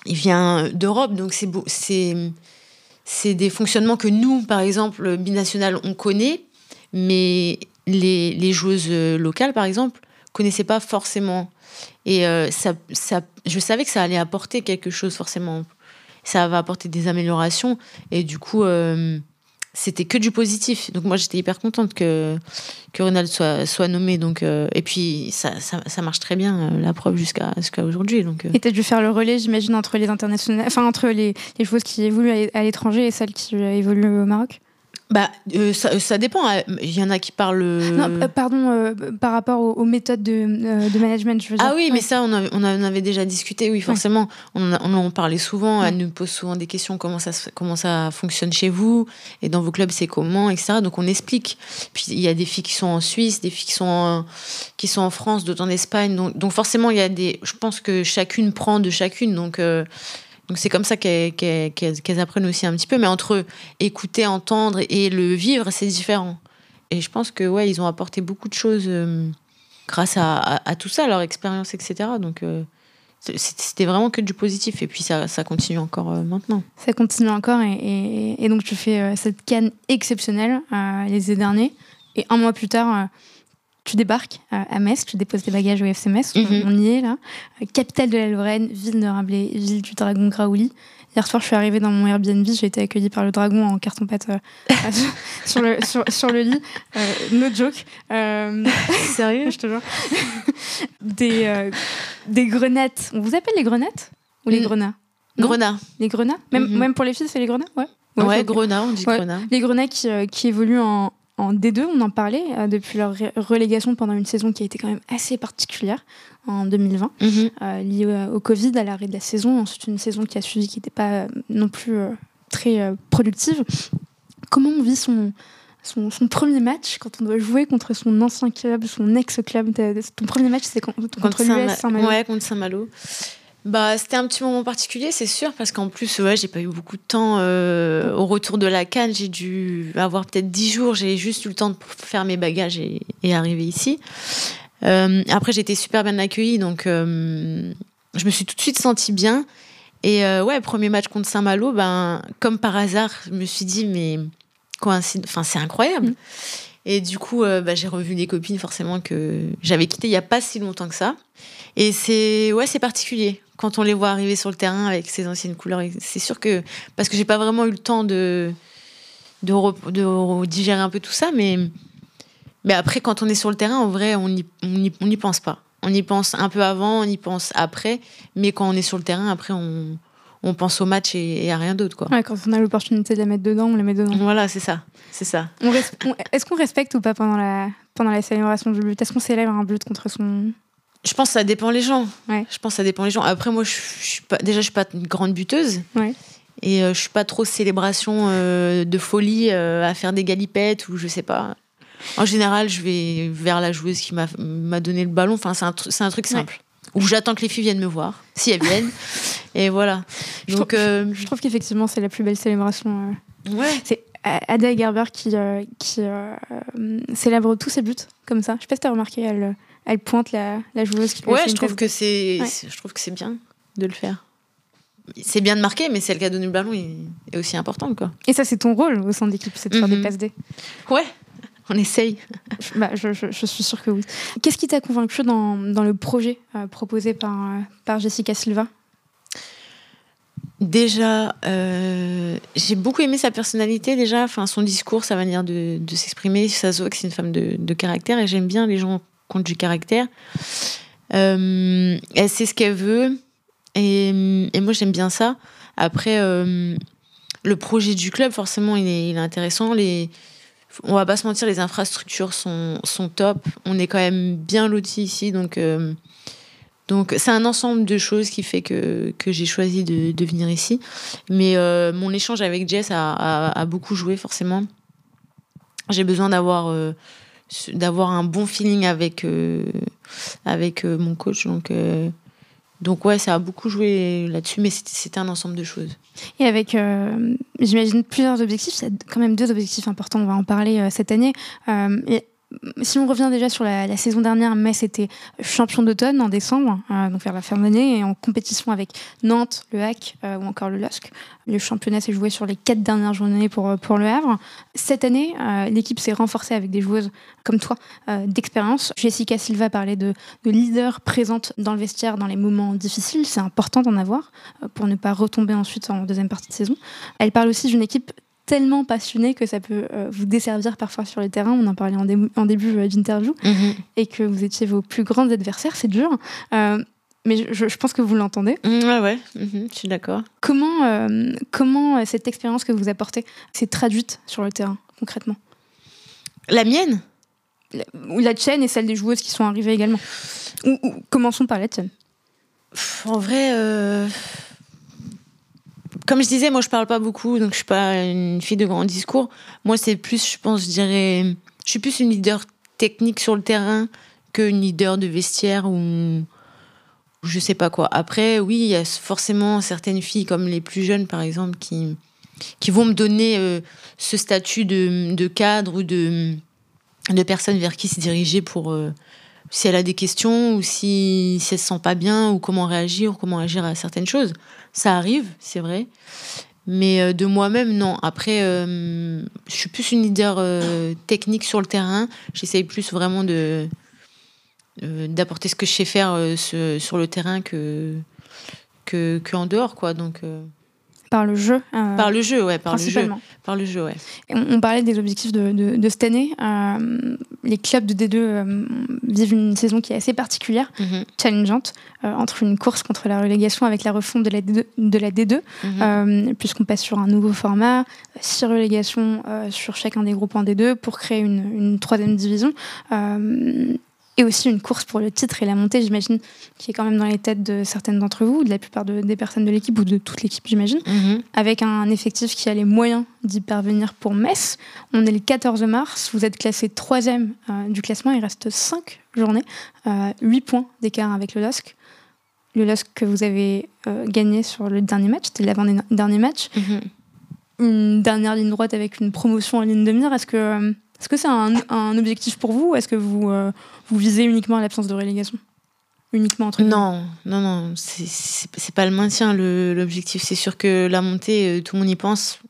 il vient d'Europe, donc c'est c'est c'est des fonctionnements que nous, par exemple, binational, on connaît, mais les, les joueuses locales, par exemple, connaissaient pas forcément et euh, ça, ça, je savais que ça allait apporter quelque chose, forcément. Ça va apporter des améliorations. Et du coup, euh, c'était que du positif. Donc moi, j'étais hyper contente que, que Ronald soit, nommé. Donc, euh, et puis, ça, ça, marche très bien, la preuve, jusqu'à jusqu'à aujourd'hui. Donc, Et tu as dû faire le relais, j'imagine, entre les internationaux, enfin, entre les, les joueuses qui évoluent à l'étranger et celles qui évoluent au Maroc? Bah, euh, ça, ça, dépend. Hein. Il y en a qui parlent. Non, euh, pardon, euh, par rapport aux, méthodes de, de, management, je veux dire. Ah oui, mais ça, on, on, en avait déjà discuté, oui, forcément. On, on, en parlait souvent. Elle nous pose souvent des questions comment ça, comment ça fonctionne chez vous et dans vos clubs, c'est comment, etc. Donc on explique. Puis il y a des filles qui sont en Suisse, des filles qui sont en, qui sont en France, d'autres en Espagne. Donc, donc forcément, il y a des. Je pense que chacune prend de chacune. Donc. Donc c'est comme ça qu'elles apprennent aussi un petit peu, mais entre écouter, entendre et le vivre, c'est différent. Et je pense que ouais, ils ont apporté beaucoup de choses euh, grâce à, tout ça, leur expérience, etc. Donc euh, c'était vraiment que du positif. Et puis ça, ça continue encore euh, maintenant. Ça continue encore. Et, et, donc tu fais cette canne exceptionnelle les années derniers. Et un mois plus tard, tu débarques à Metz, tu déposes tes bagages au FC Metz, mhm. on y est là. Capitale de la Lorraine, ville de Rabelais, ville du dragon Graouli. Hier soir, je suis arrivée dans mon Airbnb, j'ai été accueillie par le dragon en carton-pâte euh, [LAUGHS] sur, le, sur, le lit. Euh, no joke. Euh, [LAUGHS] Sérieux Je te jure. des, des grenettes. On vous appelle les grenettes Ou les grenats? Grenats. Les grenats? Même, mhm. même pour les filles, c'est les grenats? Ouais. Ouais, grenats, on dit grenats. Les grenats qui, qui évoluent en, en D2, on en parlait euh, depuis leur relégation pendant une saison qui a été quand même assez particulière en 2020, mhm. euh, liée au Covid, à l'arrêt de la saison. Ensuite, une saison qui a suivi qui n'était pas euh, non plus très productive. Comment on vit son, son, premier match quand on doit jouer contre son ancien club, son ex-club Ton premier match, c'est contre, contre l'US Saint-Malo Ouais, contre Saint-Malo. Bah, c'était un petit moment particulier, c'est sûr, parce qu'en plus, ouais, j'ai pas eu beaucoup de temps. Euh, au retour de la Cannes, j'ai dû avoir peut-être 10 jours. J'ai juste eu le temps de faire mes bagages et, arriver ici. Euh, après, j'ai été super bien accueillie, donc euh, je me suis tout de suite sentie bien. Et ouais, premier match contre Saint-Malo, ben, comme par hasard, je me suis dit, mais c'est incroyable. Mm. Et du coup, bah, j'ai revu des copines forcément que j'avais quittées il n'y a pas si longtemps que ça. Et c'est ouais, c'est particulier quand on les voit arriver sur le terrain avec ces anciennes couleurs. C'est sûr que parce que j'ai pas vraiment eu le temps de de, digérer un peu tout ça, mais mais après quand on est sur le terrain, en vrai, on n'y on y, pense pas. On y pense un peu avant, on y pense après, mais quand on est sur le terrain, après on, on pense au match et, à rien d'autre quoi. Ouais, quand on a l'opportunité de la mettre dedans, on la met dedans. Voilà, c'est ça, c'est ça. Est-ce qu'on respecte ou pas pendant la pendant la célébration du but? Est-ce qu'on célèbre un but contre son je pense que ça dépend les gens. Je pense que ça dépend les gens. Après, moi, je, suis pas, déjà, je suis pas une grande buteuse. Et euh, je suis pas trop célébration euh, de folie euh, à faire des galipettes ou je sais pas. En général, je vais vers la joueuse qui m'a donné le ballon. Enfin, c'est un, un, truc simple. Ou j'attends que les filles viennent me voir, si elles viennent. [LAUGHS] et voilà. Donc, je, trouve qu'effectivement, c'est la plus belle célébration. Ouais. C'est Ada Gerber qui, qui célèbre tous ses buts comme ça. Je sais pas si tu as remarqué, elle elle pointe la, la joueuse qui Ouais, je trouve, que c'est, je trouve que c'est bien de le faire. C'est bien de marquer, mais celle qui a donné le ballon est, aussi important. Quoi. Et ça, c'est ton rôle au sein d'équipe, c'est de faire des mhm. passes D. Ouais, on essaye. bah, je, je, suis sûre que oui. Qu'est-ce qui t'a convaincu dans, dans, le projet euh, proposé par, euh, par Jessica Silva? Déjà, euh, j'ai beaucoup aimé sa personnalité déjà, enfin son discours, sa manière de, de s'exprimer. Ça se voit que c'est une femme de, de caractère et j'aime bien les gens compte du caractère. Euh, elle sait ce qu'elle veut. Et, et moi, j'aime bien ça. Après, le projet du club, forcément, il est, il est intéressant. Les, on va pas se mentir, les infrastructures sont, sont top. On est quand même bien lotis ici, donc euh, donc c'est un ensemble de choses qui fait que, que j'ai choisi de, de, venir ici. Mais euh, mon échange avec Jess a, a, beaucoup joué forcément. J'ai besoin d'avoir euh, d'avoir un bon feeling avec avec mon coach, donc donc ouais, ça a beaucoup joué là-dessus, mais c'était un ensemble de choses. Et avec, euh, j'imagine, plusieurs objectifs, c'est quand même deux objectifs importants, on va en parler euh, cette année. Euh, si on revient déjà sur la, saison dernière, Metz était champion d'automne en décembre, euh, donc vers la fin de l'année, et en compétition avec Nantes, le HAC euh, ou encore le LOSC. Le championnat s'est joué sur les quatre dernières journées pour, euh, pour le Havre. Cette année, l'équipe s'est renforcée avec des joueuses comme toi d'expérience. Jessica Silva parlait de, de leader présente dans le vestiaire dans les moments difficiles. C'est important d'en avoir pour ne pas retomber ensuite en deuxième partie de saison. Elle parle aussi d'une équipe tellement passionné que ça peut euh, vous desservir parfois sur le terrain. On en parlait en, début euh, d'interview. Mhm. Et que vous étiez vos plus grands adversaires. C'est dur. Euh, mais je, pense que vous l'entendez. Mm, ouais, ouais, mhm, je suis d'accord. Comment, comment cette expérience que vous apportez s'est traduite sur le terrain, concrètement? La mienne? La, la tienne et celle des joueuses qui sont arrivées également. Ou, commençons par la tienne. En vrai, comme je disais, moi je parle pas beaucoup, donc je suis pas une fille de grand discours. Moi c'est plus, je pense, je dirais, je suis plus une leader technique sur le terrain qu'une leader de vestiaire ou je sais pas quoi. Après, oui, il y a forcément certaines filles comme les plus jeunes par exemple qui qui vont me donner euh, ce statut de, cadre ou de de personne vers qui se diriger pour euh, si elle a des questions ou si, si elle se sent pas bien ou comment réagir ou comment agir à certaines choses. Ça arrive, c'est vrai. Mais euh, de moi-même, non. Après, euh, je suis plus une leader euh, technique sur le terrain. J'essaye plus vraiment de d'apporter ce que je sais faire sur le terrain que, que, que en dehors, quoi. Donc. Par le jeu euh, Par le jeu, ouais. Par le jeu, par le jeu ouais. On, parlait des objectifs de, de, cette année. Euh, les clubs de D2 euh, vivent une saison qui est assez particulière, mhm. challengeante, entre une course contre la relégation avec la refonte de la D2, de la D2 mhm. puisqu'on passe sur un nouveau format, six relégations sur chacun des groupes en D2 pour créer une, une troisième division et aussi une course pour le titre et la montée, j'imagine, qui est quand même dans les têtes de certaines d'entre vous, de la plupart des personnes de l'équipe ou de toute l'équipe, j'imagine, mhm. avec un effectif qui a les moyens d'y parvenir pour Metz. On est le 14 mars, vous êtes classé troisième euh, du classement, il reste 5 journées, euh, 8 points d'écart avec le LOSC. Le LOSC que vous avez euh, gagné sur le dernier match, c'était l'avant-dernier match. Mhm. Une dernière ligne droite avec une promotion en ligne de mire. Est-ce que euh, est-ce que c'est un, objectif pour vous ou est-ce que vous, euh, vous visez uniquement l'absence de relégation? Uniquement entre Non, non, non, c'est pas le maintien l'objectif. C'est sûr que la montée, euh, tout le monde y pense,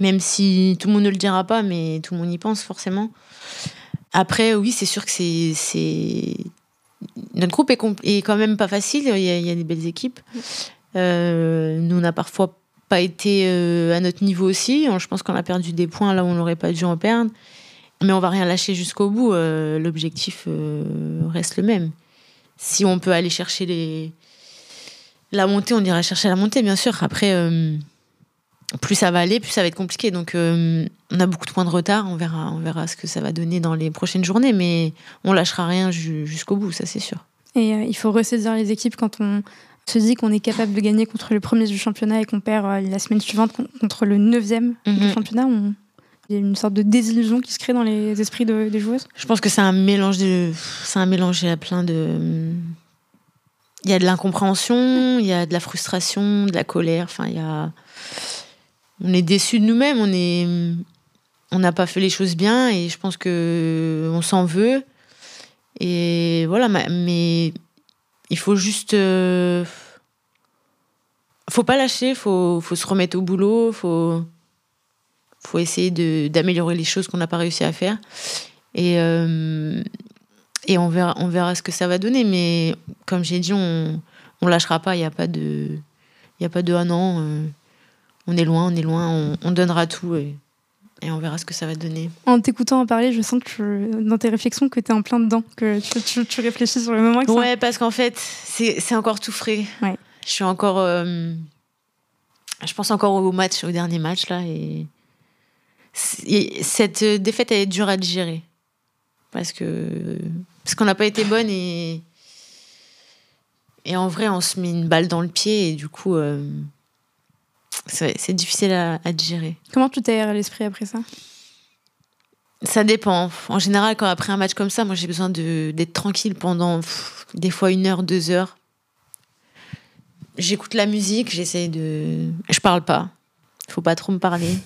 même si tout le monde ne le dira pas, mais tout le monde y pense forcément. Après, oui, c'est sûr que c'est. Notre groupe est, quand même pas facile, il y a, il y a des belles équipes. Euh, nous, on a parfois pas été à notre niveau aussi. Je pense qu'on a perdu des points là où on n'aurait pas dû en perdre. Mais on va rien lâcher jusqu'au bout. Euh, l'objectif euh, reste le même. Si on peut aller chercher les... la montée, on ira chercher la montée, bien sûr. Après, euh, plus ça va aller, plus ça va être compliqué. Donc, on a beaucoup de points de retard. On verra, on verra ce que ça va donner dans les prochaines journées. Mais on lâchera rien jusqu'au bout, ça c'est sûr. Et il faut ressaisir les équipes quand on se dit qu'on est capable de gagner contre le premier du championnat et qu'on perd la semaine suivante contre le neuvième du mhm. championnat. On il y a une sorte de désillusion qui se crée dans les esprits des joueuses Je pense que c'est un mélange de. C'est un mélange, il plein de. Il y a de l'incompréhension, il y a de la frustration, de la colère. Enfin, il y a. On est déçus de nous-mêmes, on est. On n'a pas fait les choses bien et je pense que on s'en veut. Et voilà, mais il faut juste. Euh, faut pas lâcher, faut, faut se remettre au boulot, faut faut essayer d'améliorer les choses qu'on n'a pas réussi à faire. Et, euh, et on, verra, on verra ce que ça va donner. Mais comme j'ai dit, on ne lâchera pas. Il n'y a pas de, il a pas de ah non, euh, on est loin, on est loin, on, donnera tout. Et, et, on verra ce que ça va donner. En t'écoutant en parler, je sens que dans tes réflexions que tu es en plein dedans, que tu, tu, réfléchis sur le moment. ouais, parce qu'en fait, c'est encore tout frais. Ouais. Je suis encore. euh, je pense encore au match, au dernier match, là. Et, et cette défaite, elle est dure à digérer. Parce que. Parce qu'on n'a pas été bonne et. Et en vrai, on se met une balle dans le pied et du coup. euh, c'est difficile à, à digérer. Comment tu t'aères l'esprit après ça? Ça dépend. En général, quand après un match comme ça, moi j'ai besoin d'être tranquille pendant pff, des fois une heure, deux heures. J'écoute la musique, j'essaie de. Je parle pas. Faut pas trop me parler.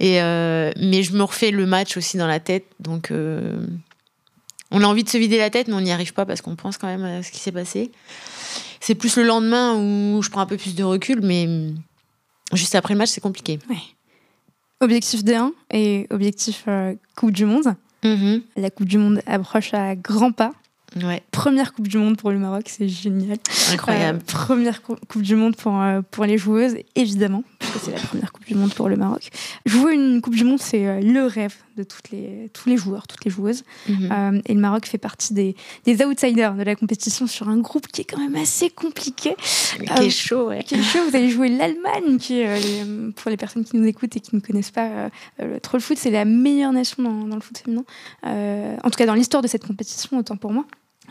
Et euh, mais je me refais le match aussi dans la tête. Donc euh, on a envie de se vider la tête, mais on n'y arrive pas parce qu'on pense quand même à ce qui s'est passé. C'est plus le lendemain où je prends un peu plus de recul, mais juste après le match, c'est compliqué. Objectif D1 et objectif euh, Coupe du Monde. La Coupe du Monde approche à grands pas. Ouais, Première Coupe du Monde pour le Maroc, c'est génial. incroyable. Euh, première cou- Coupe du Monde pour, euh, pour les joueuses, évidemment, parce que c'est la première Coupe du Monde pour le Maroc. Jouer une Coupe du Monde, c'est euh, le rêve de toutes les, tous les joueurs, toutes les joueuses. Mhm. Euh, et le Maroc fait partie des, des outsiders de la compétition sur un groupe qui est quand même assez compliqué. qui est chaud, ouais. Qui est chaud. Vous allez jouer l'Allemagne, qui, les- pour les personnes qui nous écoutent et qui ne connaissent pas trop le foot, c'est la meilleure nation dans, dans le foot féminin. En tout cas, dans l'histoire de cette compétition, autant pour moi.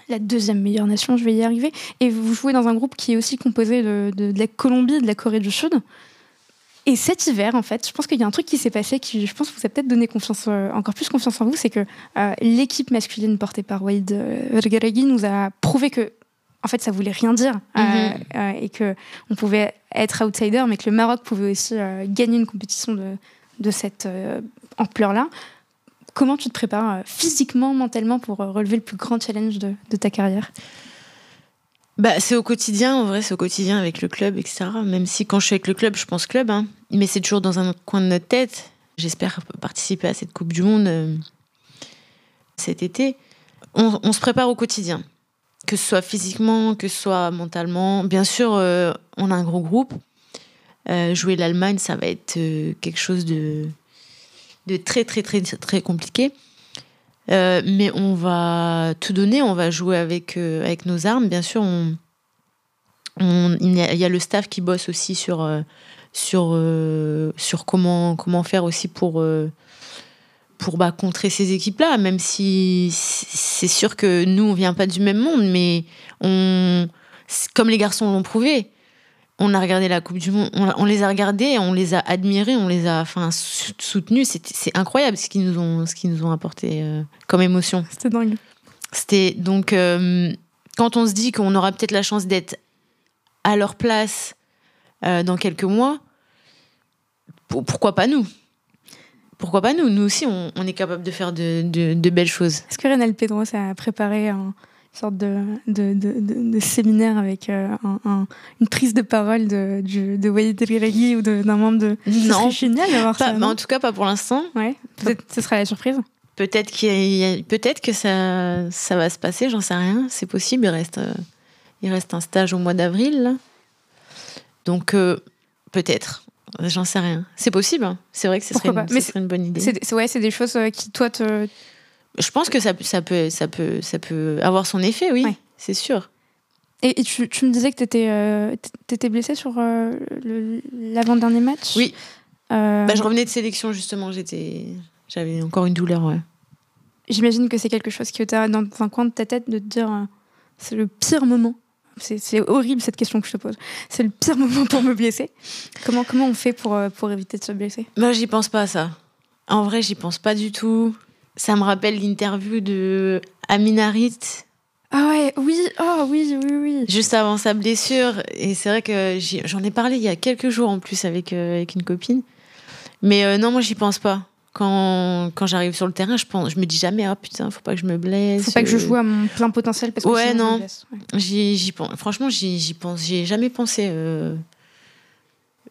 La deuxième meilleure nation, je vais y arriver. Et vous jouez dans un groupe qui est aussi composé de, de- de la Colombie, de la Corée du Sud. Et cet hiver, en fait, je pense qu'il y a un truc qui s'est passé qui, je pense, vous a peut-être donné confiance, euh, encore plus confiance en vous, c'est que euh, l'équipe masculine portée par Wade euh, Regragui nous a prouvé que, en fait, ça voulait rien dire euh, Mhm. euh, et que on pouvait être outsider, mais que le Maroc pouvait aussi euh, gagner une compétition de, de cette euh, ampleur-là. Comment tu te prépares euh, physiquement, mentalement pour euh, relever le plus grand challenge de, ta carrière? Bah, c'est au quotidien, en vrai, c'est au quotidien avec le club, etc. Même si quand je suis avec le club, je pense club, hein. mais c'est toujours dans un coin de notre tête. J'espère participer à cette Coupe du Monde euh, cet été. On, se prépare au quotidien, que ce soit physiquement, que ce soit mentalement. Bien sûr, on a un gros groupe. Jouer l'Allemagne, ça va être quelque chose de, de très, très, très, très compliqué. Euh, mais on va tout donner, on va jouer avec, euh, avec nos armes. Bien sûr, on, il y a, le staff qui bosse aussi sur, euh, sur, sur comment, comment faire aussi pour, pour bah, contrer ces équipes-là, même si c'est sûr que nous, on vient pas du même monde, mais on, comme les garçons l'ont prouvé, on a regardé la Coupe du Monde, on, on les a regardés, on les a admirés, on les a enfin, soutenus. C'est incroyable ce qu'ils nous ont, ce qu'ils nous ont apporté euh, comme émotion. C'était dingue. C'était donc euh, quand on se dit qu'on aura peut-être la chance d'être à leur place euh, dans quelques mois, pour- pourquoi pas nous? Pourquoi pas nous? Nous aussi, on, on est capable de faire de, de- de belles choses. Est-ce que Renal Pedros a préparé un- sorte de, de, de- de- de séminaire avec euh, un- un- une prise de parole de, du- de Walid Regragui ou d'un membre de. Non, serait génial d'avoir ça. mais non en tout cas pas pour l'instant. Ouais, peut-être ce sera la surprise. Peut-être qu'il peut-être que ça, ça va se passer, j'en sais rien. C'est possible. Il reste, euh, il reste un stage au mois d'avril. Donc euh, peut-être. J'en sais rien. C'est possible. hein. C'est vrai que ce serait, Pourquoi une, pas. Mais ce serait une bonne idée. C'est ouais, c'est des choses qui, toi, te. Je pense que ça, peut- ça, peut, ça, peut, ça peut avoir son effet, oui. Ouais. C'est sûr. Et, et tu, tu me disais que tu étais, blessé sur euh, l'avant-dernier match? Oui. Euh, Bah, je revenais de sélection, justement. J'avais encore une douleur, ouais. J'imagine que c'est quelque chose qui était dans un coin de ta tête de te dire euh, c'est le pire moment. C'est horrible cette question que je te pose. C'est le pire [LAUGHS] moment pour me blesser. Comment, comment on fait pour, euh, pour éviter de se blesser? Moi, j'y pense pas à ça. En vrai, j'y pense pas du tout. Ça me rappelle l'interview de Amin Harit Ah ouais, oui, oh oui, oui, oui. juste avant sa blessure. Et c'est vrai que j'en ai parlé il y a quelques jours en plus avec, euh, avec une copine. Mais euh, non, moi, j'y pense pas. Quand, quand j'arrive sur le terrain, je, pense, je me dis jamais, ah putain, faut pas que je me blesse. Faut pas que je Euh, joue à mon plein potentiel parce que Ouais, sinon je me blesse. Ouais. J'y pense. Franchement, j'y, pense. J'y ai jamais pensé. euh,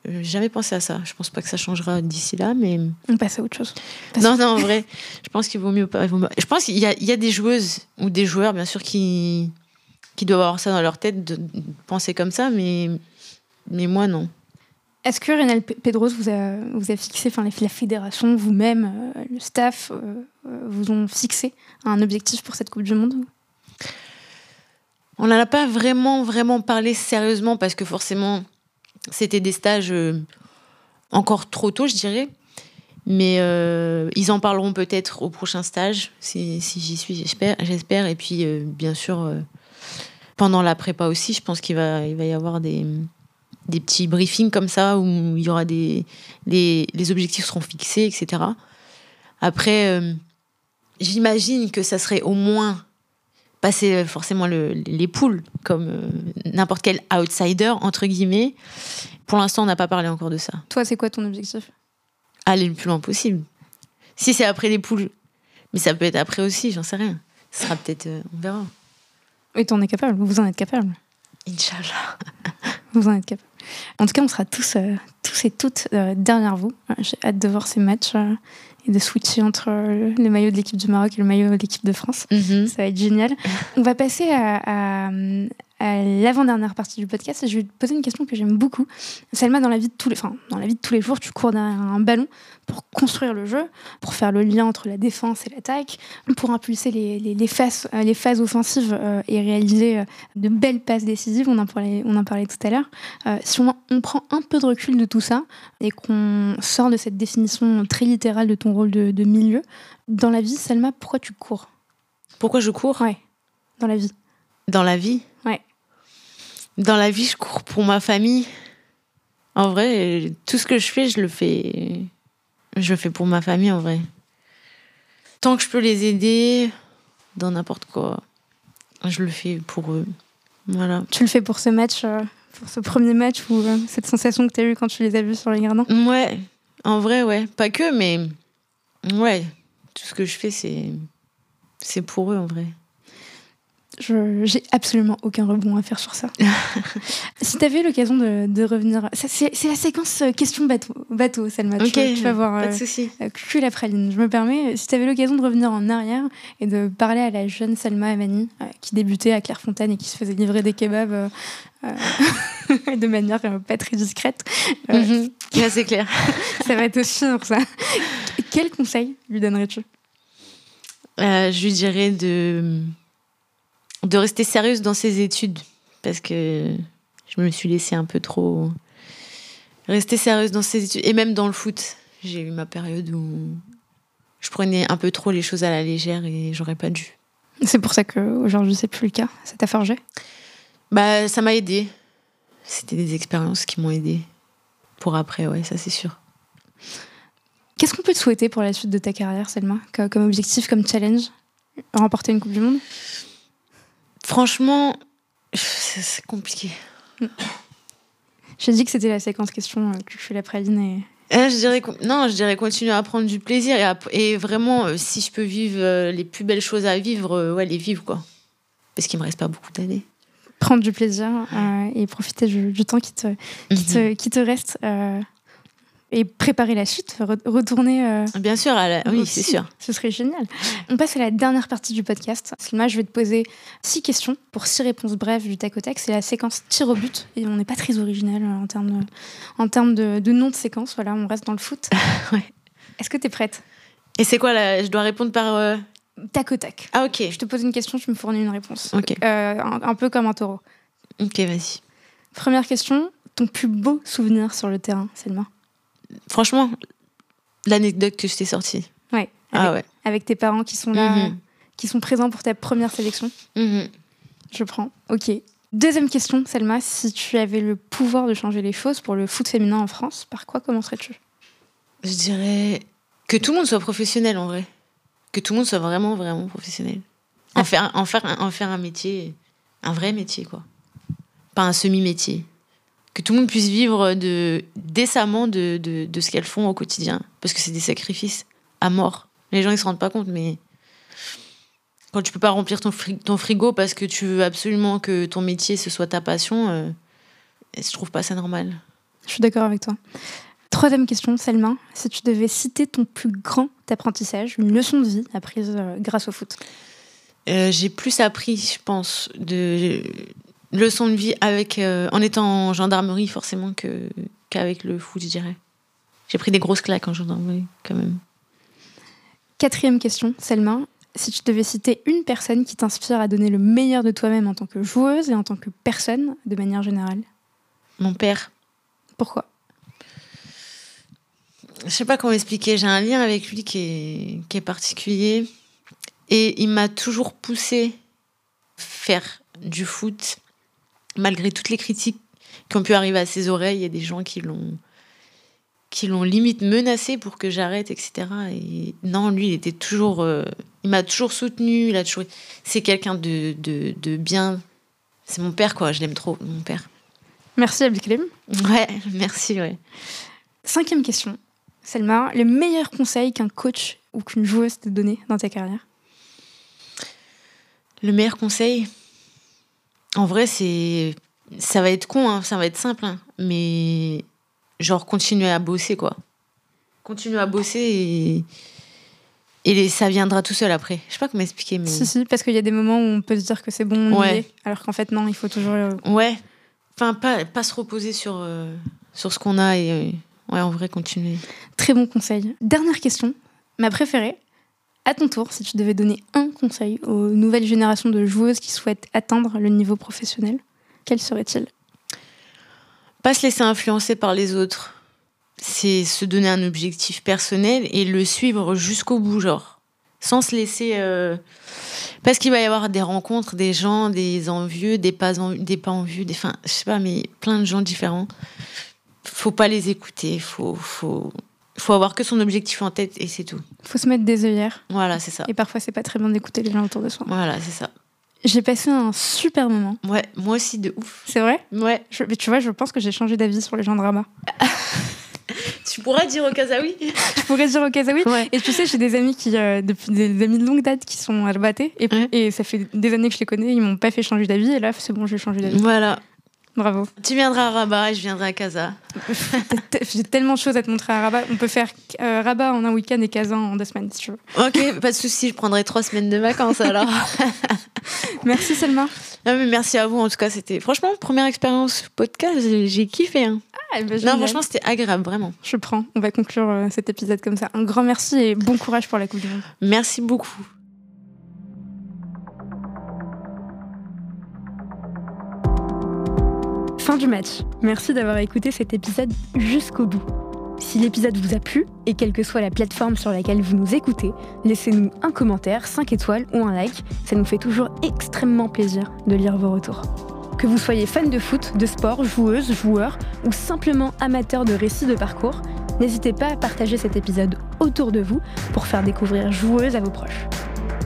euh, jamais pensé à ça. Je pense pas que ça changera d'ici là, mais On passe à autre chose. Non, non, en vrai, [LAUGHS] je pense qu'il vaut mieux pas. Je pense qu'il y a, il y a des joueuses ou des joueurs, bien sûr, qui qui doivent avoir ça dans leur tête de penser comme ça, mais mais moi non. Est-ce que Renal Pedros vous a, vous a fixé, enfin la fédération, vous-même, euh, le staff, euh, vous ont fixé un objectif pour cette Coupe du Monde? On n'en a pas vraiment, vraiment parlé sérieusement parce que forcément, c'était des stages euh, encore trop tôt, je dirais. Mais euh, ils en parleront peut-être au prochain stage, si, j'y suis, j'espère. j'espère. Et puis, euh, bien sûr, pendant la prépa aussi, je pense qu'il va, il va y avoir des, des petits briefings comme ça où il y aura des, des les objectifs seront fixés, etc. Après, j'imagine que ça serait au moins passer forcément les poules comme n'importe quel outsider entre guillemets pour l'instant, on n'a pas parlé encore de ça. Toi, c'est quoi ton objectif? Aller le plus loin possible. Si c'est après les poules, mais ça peut être après aussi, j'en sais rien. Ce sera peut-être. Euh, on verra. Oui, t'en es capable. Vous en êtes capable. Inch'Allah. [LAUGHS] vous en êtes capable. En tout cas, on sera tous, euh, tous et toutes euh, derrière vous. J'ai hâte de voir ces matchs et de switcher entre le maillot de l'équipe du Maroc et le maillot de l'équipe de France. Mhm. Ça va être génial. On va passer à, à l'avant-dernière partie du podcast je vais te poser une question que j'aime beaucoup. Selma, dans la vie de tous les, enfin, dans la vie de tous les jours, tu cours derrière un ballon pour construire le jeu, pour faire le lien entre la défense et l'attaque, pour impulser les, les, phases, euh, les phases offensives euh, et réaliser euh, de belles passes décisives. On en parlait, on en parlait tout à l'heure. si on, on, prend un peu de recul de tout ça et qu'on sort de cette définition très littérale de ton rôle de, de milieu, dans la vie, Selma, pourquoi tu cours? Pourquoi je cours? Ouais, dans la vie. Dans la vie? Ouais. Dans la vie, je cours pour ma famille. En vrai, tout ce que je fais, je le fais. Je le fais pour ma famille, en vrai. Tant que je peux les aider, dans n'importe quoi, je le fais pour eux. Voilà. Tu le fais pour ce match, euh, pour ce premier match ou euh, cette sensation que tu as eue quand tu les as vus sur les gradins Ouais, en vrai, ouais. Pas que, mais ouais. Tout ce que je fais, c'est c'est pour eux, en vrai j'ai absolument aucun rebond à faire sur ça. [LAUGHS] si tu avais l'occasion de, de, revenir. C'est la séquence euh, question bateau, bateau Selma. Ok, tu, vas voir. Pas de euh, souci. Euh, la praline. Je me permets, si tu avais l'occasion de revenir en arrière et de parler à la jeune Selma Amani, qui débutait à Clairefontaine et qui se faisait livrer des kebabs [LAUGHS] de manière pas très discrète. Mhm. c'est clair. [LAUGHS] ça va être sûr, ça. Quel conseil lui donnerais-tu? Je lui dirais de de rester sérieuse dans ses études parce que je me suis laissée un peu trop rester sérieuse dans ses études et même dans le foot. J'ai eu ma période où je prenais un peu trop les choses à la légère et j'aurais pas dû. C'est pour ça qu'aujourd'hui c'est plus le cas. Ça t'a forgé? Bah ça m'a aidé. C'était des expériences qui m'ont aidé pour après, ouais, ça c'est sûr. Qu'est-ce qu'on peut te souhaiter pour la suite de ta carrière, Selma, comme objectif, comme challenge? Remporter une Coupe du Monde? Franchement, c'est compliqué. J'ai dit que c'était la séquence question euh, que je fais la praline et... Eh, je dirais, non, je dirais continuer à prendre du plaisir et, et vraiment, euh, si je peux vivre euh, les plus belles choses à vivre, ouais, les vivre, quoi. Parce qu'il me reste pas beaucoup d'années. Prendre du plaisir et profiter du, temps qui te, qui, te, mhm. qui te reste et préparer la suite, retourner. Euh, Bien sûr, oui, c'est sûr. Ce serait génial. On passe à la dernière partie du podcast. Moi, je vais te poser six questions pour six réponses brèves du tac au tac. C'est la séquence tir au but et on n'est pas très original euh, en termes de, en termes de, de nom de séquence. Voilà, on reste dans le foot. [LAUGHS] ouais. Est-ce que tu es prête? Et c'est quoi là Je dois répondre par. Euh, tac au tac. Ah, ok. Je te pose une question, tu me fournis une réponse. Ok. Un, un, peu comme un taureau. Ok, vas-y. Première question ton plus beau souvenir sur le terrain, Selma? Franchement, l'anecdote que je t'ai sortie. Ouais. Ah avec, Avec tes parents qui sont là, mhm. qui sont présents pour ta première sélection. Mhm. Je prends. Ok. Deuxième question, Selma. Si tu avais le pouvoir de changer les choses pour le foot féminin en France, par quoi commencerais-tu? Je dirais que tout le monde soit professionnel en vrai. Que tout le monde soit vraiment, vraiment professionnel. En, ah. faire, en, faire, en faire un métier, un vrai métier, quoi. Pas un semi-métier que tout le monde puisse vivre de, décemment de, de, ce qu'elles font au quotidien. Parce que c'est des sacrifices à mort. Les gens, ils se rendent pas compte, mais quand tu peux pas remplir ton, ton frigo parce que tu veux absolument que ton métier, ce soit ta passion, euh, je trouve pas ça normal. Je suis d'accord avec toi. Troisième question, Selma. Si tu devais citer ton plus grand apprentissage, une leçon de vie apprise euh, grâce au foot? Euh, J'ai plus appris, je pense, de, leçon de vie avec, euh, en étant en gendarmerie, forcément, que, qu'avec le foot, je dirais. J'ai pris des grosses claques en gendarmerie, quand même. Quatrième question, Selma. si tu devais citer une personne qui t'inspire à donner le meilleur de toi-même en tant que joueuse et en tant que personne de manière générale? Mon père. Pourquoi? Je sais pas comment expliquer. J'ai un lien avec lui qui est, qui est particulier. Et il m'a toujours poussé faire du foot, malgré toutes les critiques qui ont pu arriver à ses oreilles. Il y a des gens qui l'ont qui l'ont limite menacé pour que j'arrête, etc. Et non, lui, il était toujours, euh, il m'a toujours soutenu. Il a toujours, c'est quelqu'un de, de, de bien. C'est mon père, quoi. Je l'aime trop, mon père. Merci Abdelkrim. Ouais, merci, ouais. Cinquième question. Selma, le meilleur conseil qu'un coach ou qu'une joueuse t'a donné dans ta carrière? Le meilleur conseil? En vrai, c'est. Ça va être con, hein, ça va être simple, hein, mais genre continuer à bosser, quoi. Continuer à bosser et. Et les- ça viendra tout seul après. Je sais pas comment expliquer, mais. Si, si, parce qu'il y a des moments où on peut se dire que c'est bon, Ouais. est, alors qu'en fait, non, il faut toujours. euh, Ouais. Enfin, pas, pas se reposer sur, euh, sur ce qu'on a et. euh, ouais, en vrai, continuer. Très bon conseil. Dernière question, ma préférée. À ton tour, si tu devais donner un conseil aux nouvelles générations de joueuses qui souhaitent atteindre le niveau professionnel, quel serait-il? Pas se laisser influencer par les autres. C'est se donner un objectif personnel et le suivre jusqu'au bout, genre. Sans se laisser. euh, Parce qu'il va y avoir des rencontres, des gens, des envieux, des pas, en... des pas envieux, des. Enfin, je sais pas, mais plein de gens différents. Faut pas les écouter. Faut, faut... faut avoir que son objectif en tête et c'est tout. faut se mettre des œillères. Voilà, c'est ça. Et parfois, c'est pas très bien d'écouter les gens autour de soi. Voilà, c'est ça. J'ai passé un super moment. Ouais, moi aussi de ouf. C'est vrai? Ouais. Je- Mais tu vois, je pense que j'ai changé d'avis sur les gens de Rabat. [LAUGHS] Tu pourras dire au Kazaoui Je pourrais dire au Kazaoui. Ouais. Et tu sais, j'ai des amis qui, euh, depuis des amis de longue date qui sont à Rabaté. Et, Ouais. et ça fait des années que je les connais. Ils m'ont pas fait changer d'avis. Et là, c'est bon, j'ai changé d'avis. Voilà. Bravo. Tu viendras à Rabat et je viendrai à Casa. [LAUGHS] J'ai tellement de choses à te montrer à Rabat. On peut faire euh, Rabat en un week-end et Kazan en deux semaines, si tu veux. Ok, pas de souci, je prendrai trois semaines de vacances alors. [LAUGHS] Merci Selma. Non, mais merci à vous en tout cas, c'était franchement première expérience podcast, j'ai kiffé. hein. Ah, Non, franchement, c'était agréable, vraiment. Je prends. On va conclure euh, cet épisode comme ça. Un grand merci et bon courage pour la Coupe du Monde. Merci beaucoup. Fin du match. Merci d'avoir écouté cet épisode jusqu'au bout. Si l'épisode vous a plu, et quelle que soit la plateforme sur laquelle vous nous écoutez, laissez-nous un commentaire, 5 étoiles ou un like. Ça nous fait toujours extrêmement plaisir de lire vos retours. Que vous soyez fan de foot, de sport, joueuse, joueur ou simplement amateur de récits de parcours, n'hésitez pas à partager cet épisode autour de vous pour faire découvrir Joueuse à vos proches.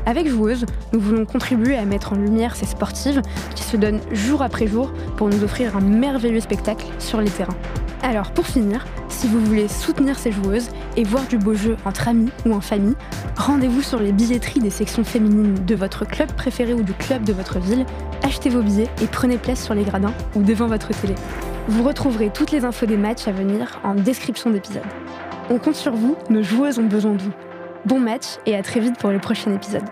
Avec Joueuse, nous voulons contribuer à mettre en lumière ces sportives qui se donnent jour après jour pour nous offrir un merveilleux spectacle sur les terrains. Alors pour finir, si vous voulez soutenir ces joueuses et voir du beau jeu entre amis ou en famille, rendez-vous sur les billetteries des sections féminines de votre club préféré ou du club de votre ville, achetez vos billets et prenez place sur les gradins ou devant votre télé. Vous retrouverez toutes les infos des matchs à venir en description d'épisode. On compte sur vous, nos joueuses ont besoin de vous. Bon match et à très vite pour le prochain épisode.